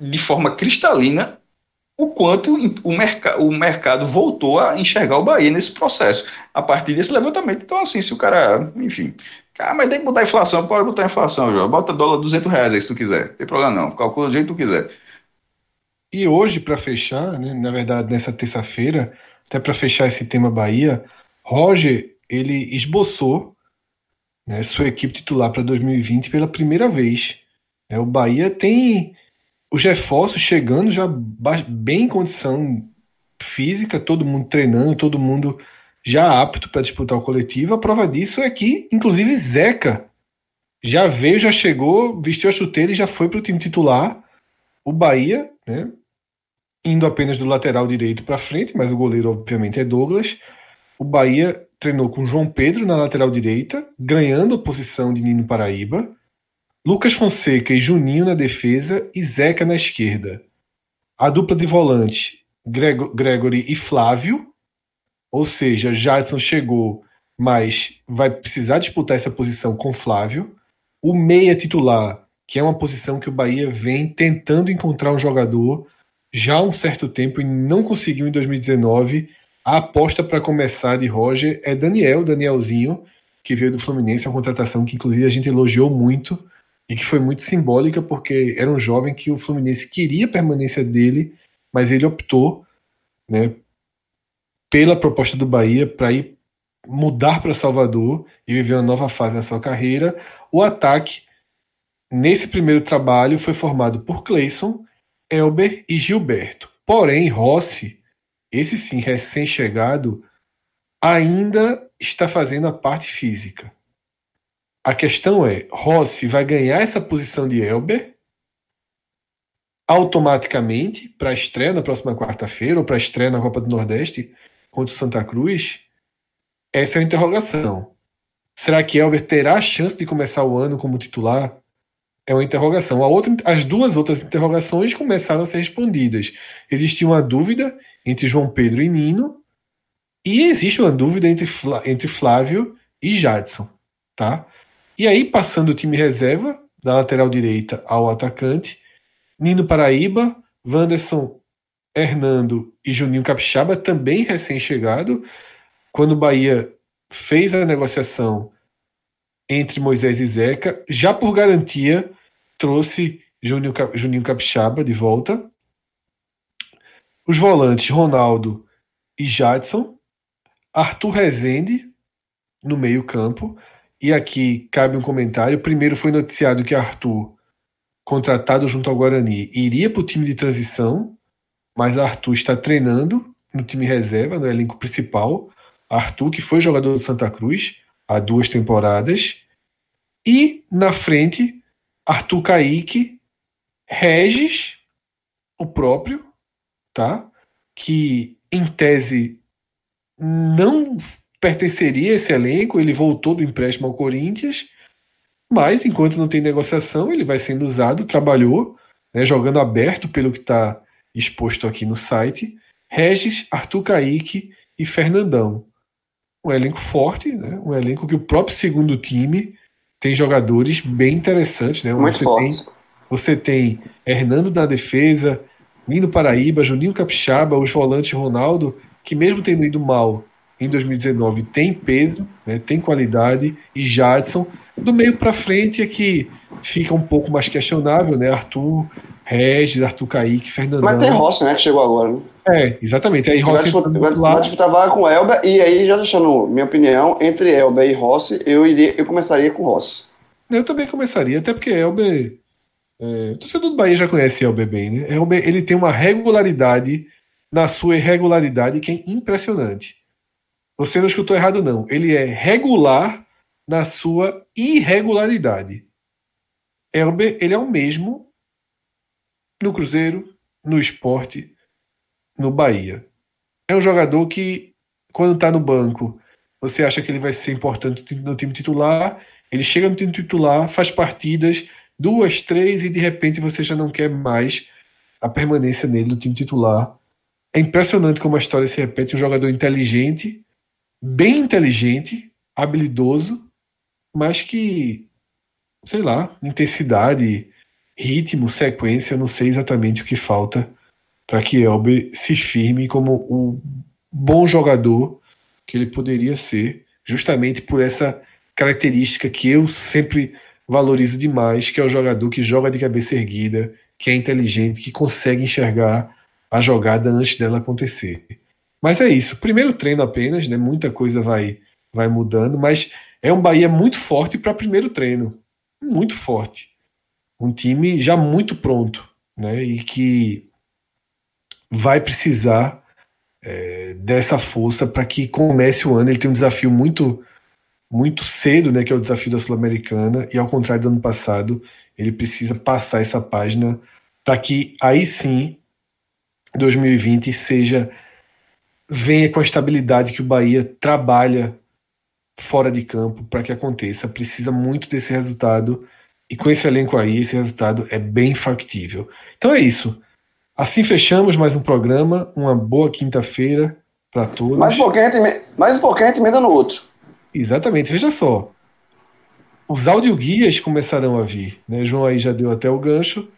[SPEAKER 3] de forma cristalina o quanto o, merc o mercado voltou a enxergar o Bahia nesse processo, a partir desse levantamento. Então, assim, se o cara, enfim, ah, mas tem que botar inflação, pode botar inflação, João. Bota dólar 200 reais aí se tu quiser. Não tem problema não, calcula do jeito que tu quiser.
[SPEAKER 2] E hoje, para fechar, né, na verdade, nessa terça-feira, até para fechar esse tema Bahia, Roger ele esboçou né, sua equipe titular para 2020 pela primeira vez. É, o Bahia tem os reforços chegando já bem em condição física, todo mundo treinando, todo mundo já apto para disputar o coletivo. A prova disso é que, inclusive, Zeca já veio, já chegou, vestiu a chuteira e já foi para o time titular. O Bahia, né, indo apenas do lateral direito para frente, mas o goleiro, obviamente, é Douglas. O Bahia treinou com João Pedro na lateral direita, ganhando a posição de Nino Paraíba. Lucas Fonseca e Juninho na defesa e Zeca na esquerda. A dupla de volante, Gregory e Flávio. Ou seja, Jadson chegou, mas vai precisar disputar essa posição com Flávio. O meia titular, que é uma posição que o Bahia vem tentando encontrar um jogador já há um certo tempo e não conseguiu em 2019. A aposta para começar de Roger é Daniel, Danielzinho, que veio do Fluminense, uma contratação que inclusive a gente elogiou muito e que foi muito simbólica porque era um jovem que o Fluminense queria a permanência dele, mas ele optou, né, pela proposta do Bahia para ir mudar para Salvador e viver uma nova fase na sua carreira. O ataque nesse primeiro trabalho foi formado por Cleison, Elber e Gilberto. Porém, Rossi, esse sim recém-chegado, ainda está fazendo a parte física. A questão é, Rossi vai ganhar essa posição de Elber automaticamente para a estreia na próxima quarta-feira ou para a estreia na Copa do Nordeste contra o Santa Cruz? Essa é a interrogação. Será que Elber terá a chance de começar o ano como titular? é uma interrogação. A outra, as duas outras interrogações começaram a ser respondidas. Existia uma dúvida entre João Pedro e Nino, e existe uma dúvida entre, entre Flávio e Jadson. Tá? E aí, passando o time reserva, da lateral direita ao atacante, Nino Paraíba, Wanderson Hernando e Juninho Capixaba, também recém-chegado, quando o Bahia fez a negociação entre Moisés e Zeca, já por garantia, trouxe Juninho, Juninho Capixaba de volta. Os volantes Ronaldo e Jadson. Arthur Rezende no meio-campo. E aqui cabe um comentário. Primeiro foi noticiado que Arthur, contratado junto ao Guarani, iria para o time de transição, mas Arthur está treinando no time reserva, no elenco principal. Arthur, que foi jogador do Santa Cruz há duas temporadas. E na frente, Arthur Kaique, Regis, o próprio, tá? Que em tese não pertenceria a esse elenco, ele voltou do empréstimo ao Corinthians, mas enquanto não tem negociação, ele vai sendo usado, trabalhou, né, jogando aberto pelo que está exposto aqui no site. Regis, Arthur Kaique e Fernandão. Um elenco forte, né, um elenco que o próprio segundo time tem jogadores bem interessantes, né?
[SPEAKER 4] Muito
[SPEAKER 2] você
[SPEAKER 4] forte.
[SPEAKER 2] Tem, você tem Hernando na defesa, Nino Paraíba, Juninho Capixaba, os volantes Ronaldo, que mesmo tendo ido mal em 2019, tem peso, né? tem qualidade, e Jadson. Do meio para frente é que fica um pouco mais questionável, né? Arthur, Regis, Arthur Kaique, Fernandão.
[SPEAKER 4] Mas tem Rossi, né, que chegou agora. Né?
[SPEAKER 2] É, exatamente. Aí Rossi
[SPEAKER 4] vai, disputar vaga com Elber, e aí, já deixando minha opinião, entre Elber e Rossi, eu, iria, eu começaria com Rossi.
[SPEAKER 2] Eu também começaria, até porque Elber. É, o torcedor do Bahia já conhece Elber bem, né? Elber ele tem uma regularidade na sua irregularidade que é impressionante. Você não escutou errado, não. Ele é regular na sua irregularidade. Elber, ele é o mesmo no Cruzeiro, no esporte, no Bahia. É um jogador que, quando está no banco, você acha que ele vai ser importante no time titular, ele chega no time titular, faz partidas, duas, três, e de repente você já não quer mais a permanência nele no time titular. É impressionante como a história se repete. Um jogador inteligente, bem inteligente, habilidoso, mas que, sei lá, intensidade, ritmo, sequência, não sei exatamente o que falta para que Elber se firme como o bom jogador que ele poderia ser, justamente por essa característica que eu sempre valorizo demais, que é o jogador que joga de cabeça erguida, que é inteligente, que consegue enxergar a jogada antes dela acontecer. Mas é isso, primeiro treino apenas, né? Muita coisa vai vai mudando, mas é um Bahia muito forte para primeiro treino, muito forte. Um time já muito pronto, né? E que vai precisar é, dessa força para que comece o ano. Ele tem um desafio muito muito cedo, né, que é o desafio da Sul-Americana, e ao contrário do ano passado, ele precisa passar essa página para que aí sim 2020 seja venha com a estabilidade que o Bahia trabalha fora de campo para que aconteça. Precisa muito desse resultado e com esse elenco aí, esse resultado é bem factível. Então é isso. Assim fechamos mais um programa. Uma boa quinta-feira para todos.
[SPEAKER 4] Mais um pouquinho, mais um pouquinho a gente emenda no outro.
[SPEAKER 2] Exatamente, veja só. Os audioguias começarão a vir, né? João aí já deu até o gancho.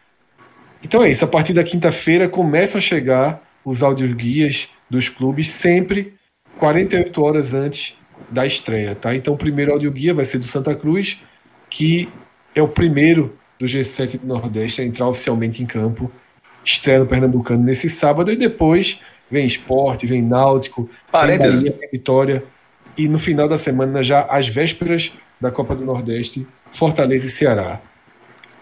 [SPEAKER 2] Então é isso, a partir da quinta-feira começam a chegar os audioguias dos clubes sempre 48 horas antes da estreia, tá? Então o primeiro audioguia vai ser do Santa Cruz, que é o primeiro do G7 do Nordeste a entrar oficialmente em campo, estreia no Pernambucano nesse sábado, e depois vem Esporte, vem Náutico,
[SPEAKER 3] Parênteses.
[SPEAKER 2] Bahia, tem Vitória, e no final da semana, já às vésperas da Copa do Nordeste, Fortaleza e Ceará.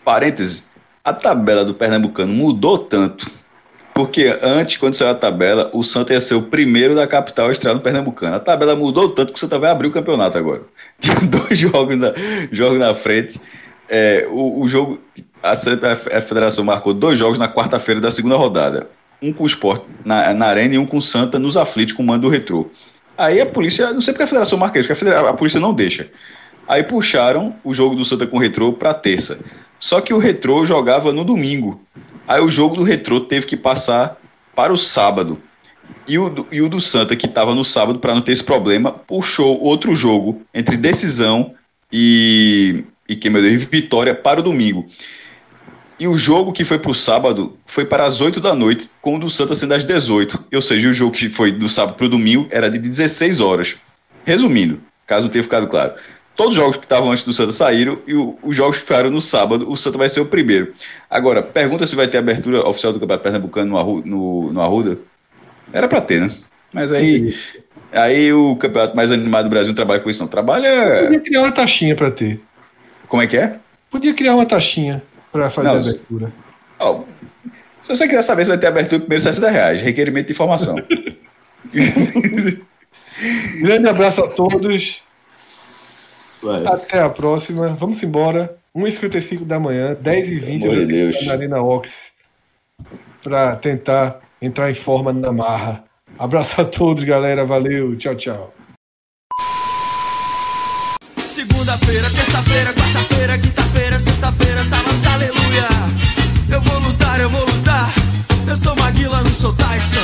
[SPEAKER 3] Parênteses, a tabela do Pernambucano mudou tanto, porque antes, quando saiu a tabela, o Santa ia ser o primeiro da capital a estrear no Pernambucano. A tabela mudou tanto que o Santa vai abrir o campeonato agora. Tem dois jogos na, jogos na frente. É, o, o jogo, a, a federação marcou dois jogos na quarta-feira da segunda rodada. Um com o Sport na, na Arena e um com o Santa nos aflitos com o mando do retrô. Aí a polícia, não sei porque a federação marca isso, porque a, a polícia não deixa. Aí puxaram o jogo do Santa com o Retrô para terça. Só que o Retrô jogava no domingo. Aí o jogo do Retrô teve que passar para o sábado. E o, do- e o do Santa, que estava no sábado, para não ter esse problema, puxou outro jogo entre decisão e, e que, meu Deus, vitória para o domingo. E o jogo que foi para o sábado foi para as 8 da noite, com o do Santa sendo às 18. Ou seja, o jogo que foi do sábado para o domingo era de 16 horas. Resumindo, caso não tenha ficado claro. Todos os jogos que estavam antes do Santa saíram e o- os jogos que ficaram no sábado, o Santa vai ser o primeiro. Agora, pergunta se vai ter abertura oficial do Campeonato Pernambucano no, Arru- no, no Arruda. Era para ter, né? Mas aí, aí o campeonato mais animado do Brasil não trabalha com isso, não. Trabalha.
[SPEAKER 2] Podia criar uma taxinha para ter.
[SPEAKER 3] Como é que é?
[SPEAKER 2] Podia criar uma taxinha para fazer
[SPEAKER 3] Não,
[SPEAKER 2] a abertura.
[SPEAKER 3] Ó, se você quiser saber se vai ter abertura, primeiro 60 reais. Requerimento de informação.
[SPEAKER 2] Grande abraço a todos.
[SPEAKER 3] Vai.
[SPEAKER 2] Até a próxima. Vamos embora. 1h55 da manhã, 10h20
[SPEAKER 3] Pelo amor de
[SPEAKER 2] eu
[SPEAKER 3] Deus.
[SPEAKER 2] na Arena Ox para tentar entrar em forma na marra. Abraço a todos, galera. Valeu. Tchau, tchau.
[SPEAKER 1] Segunda-feira, terça-feira, quarta-feira, quinta-feira, sexta-feira, sábado, aleluia. Eu vou lutar, eu vou lutar. Eu sou Maguila, não sou Tyson.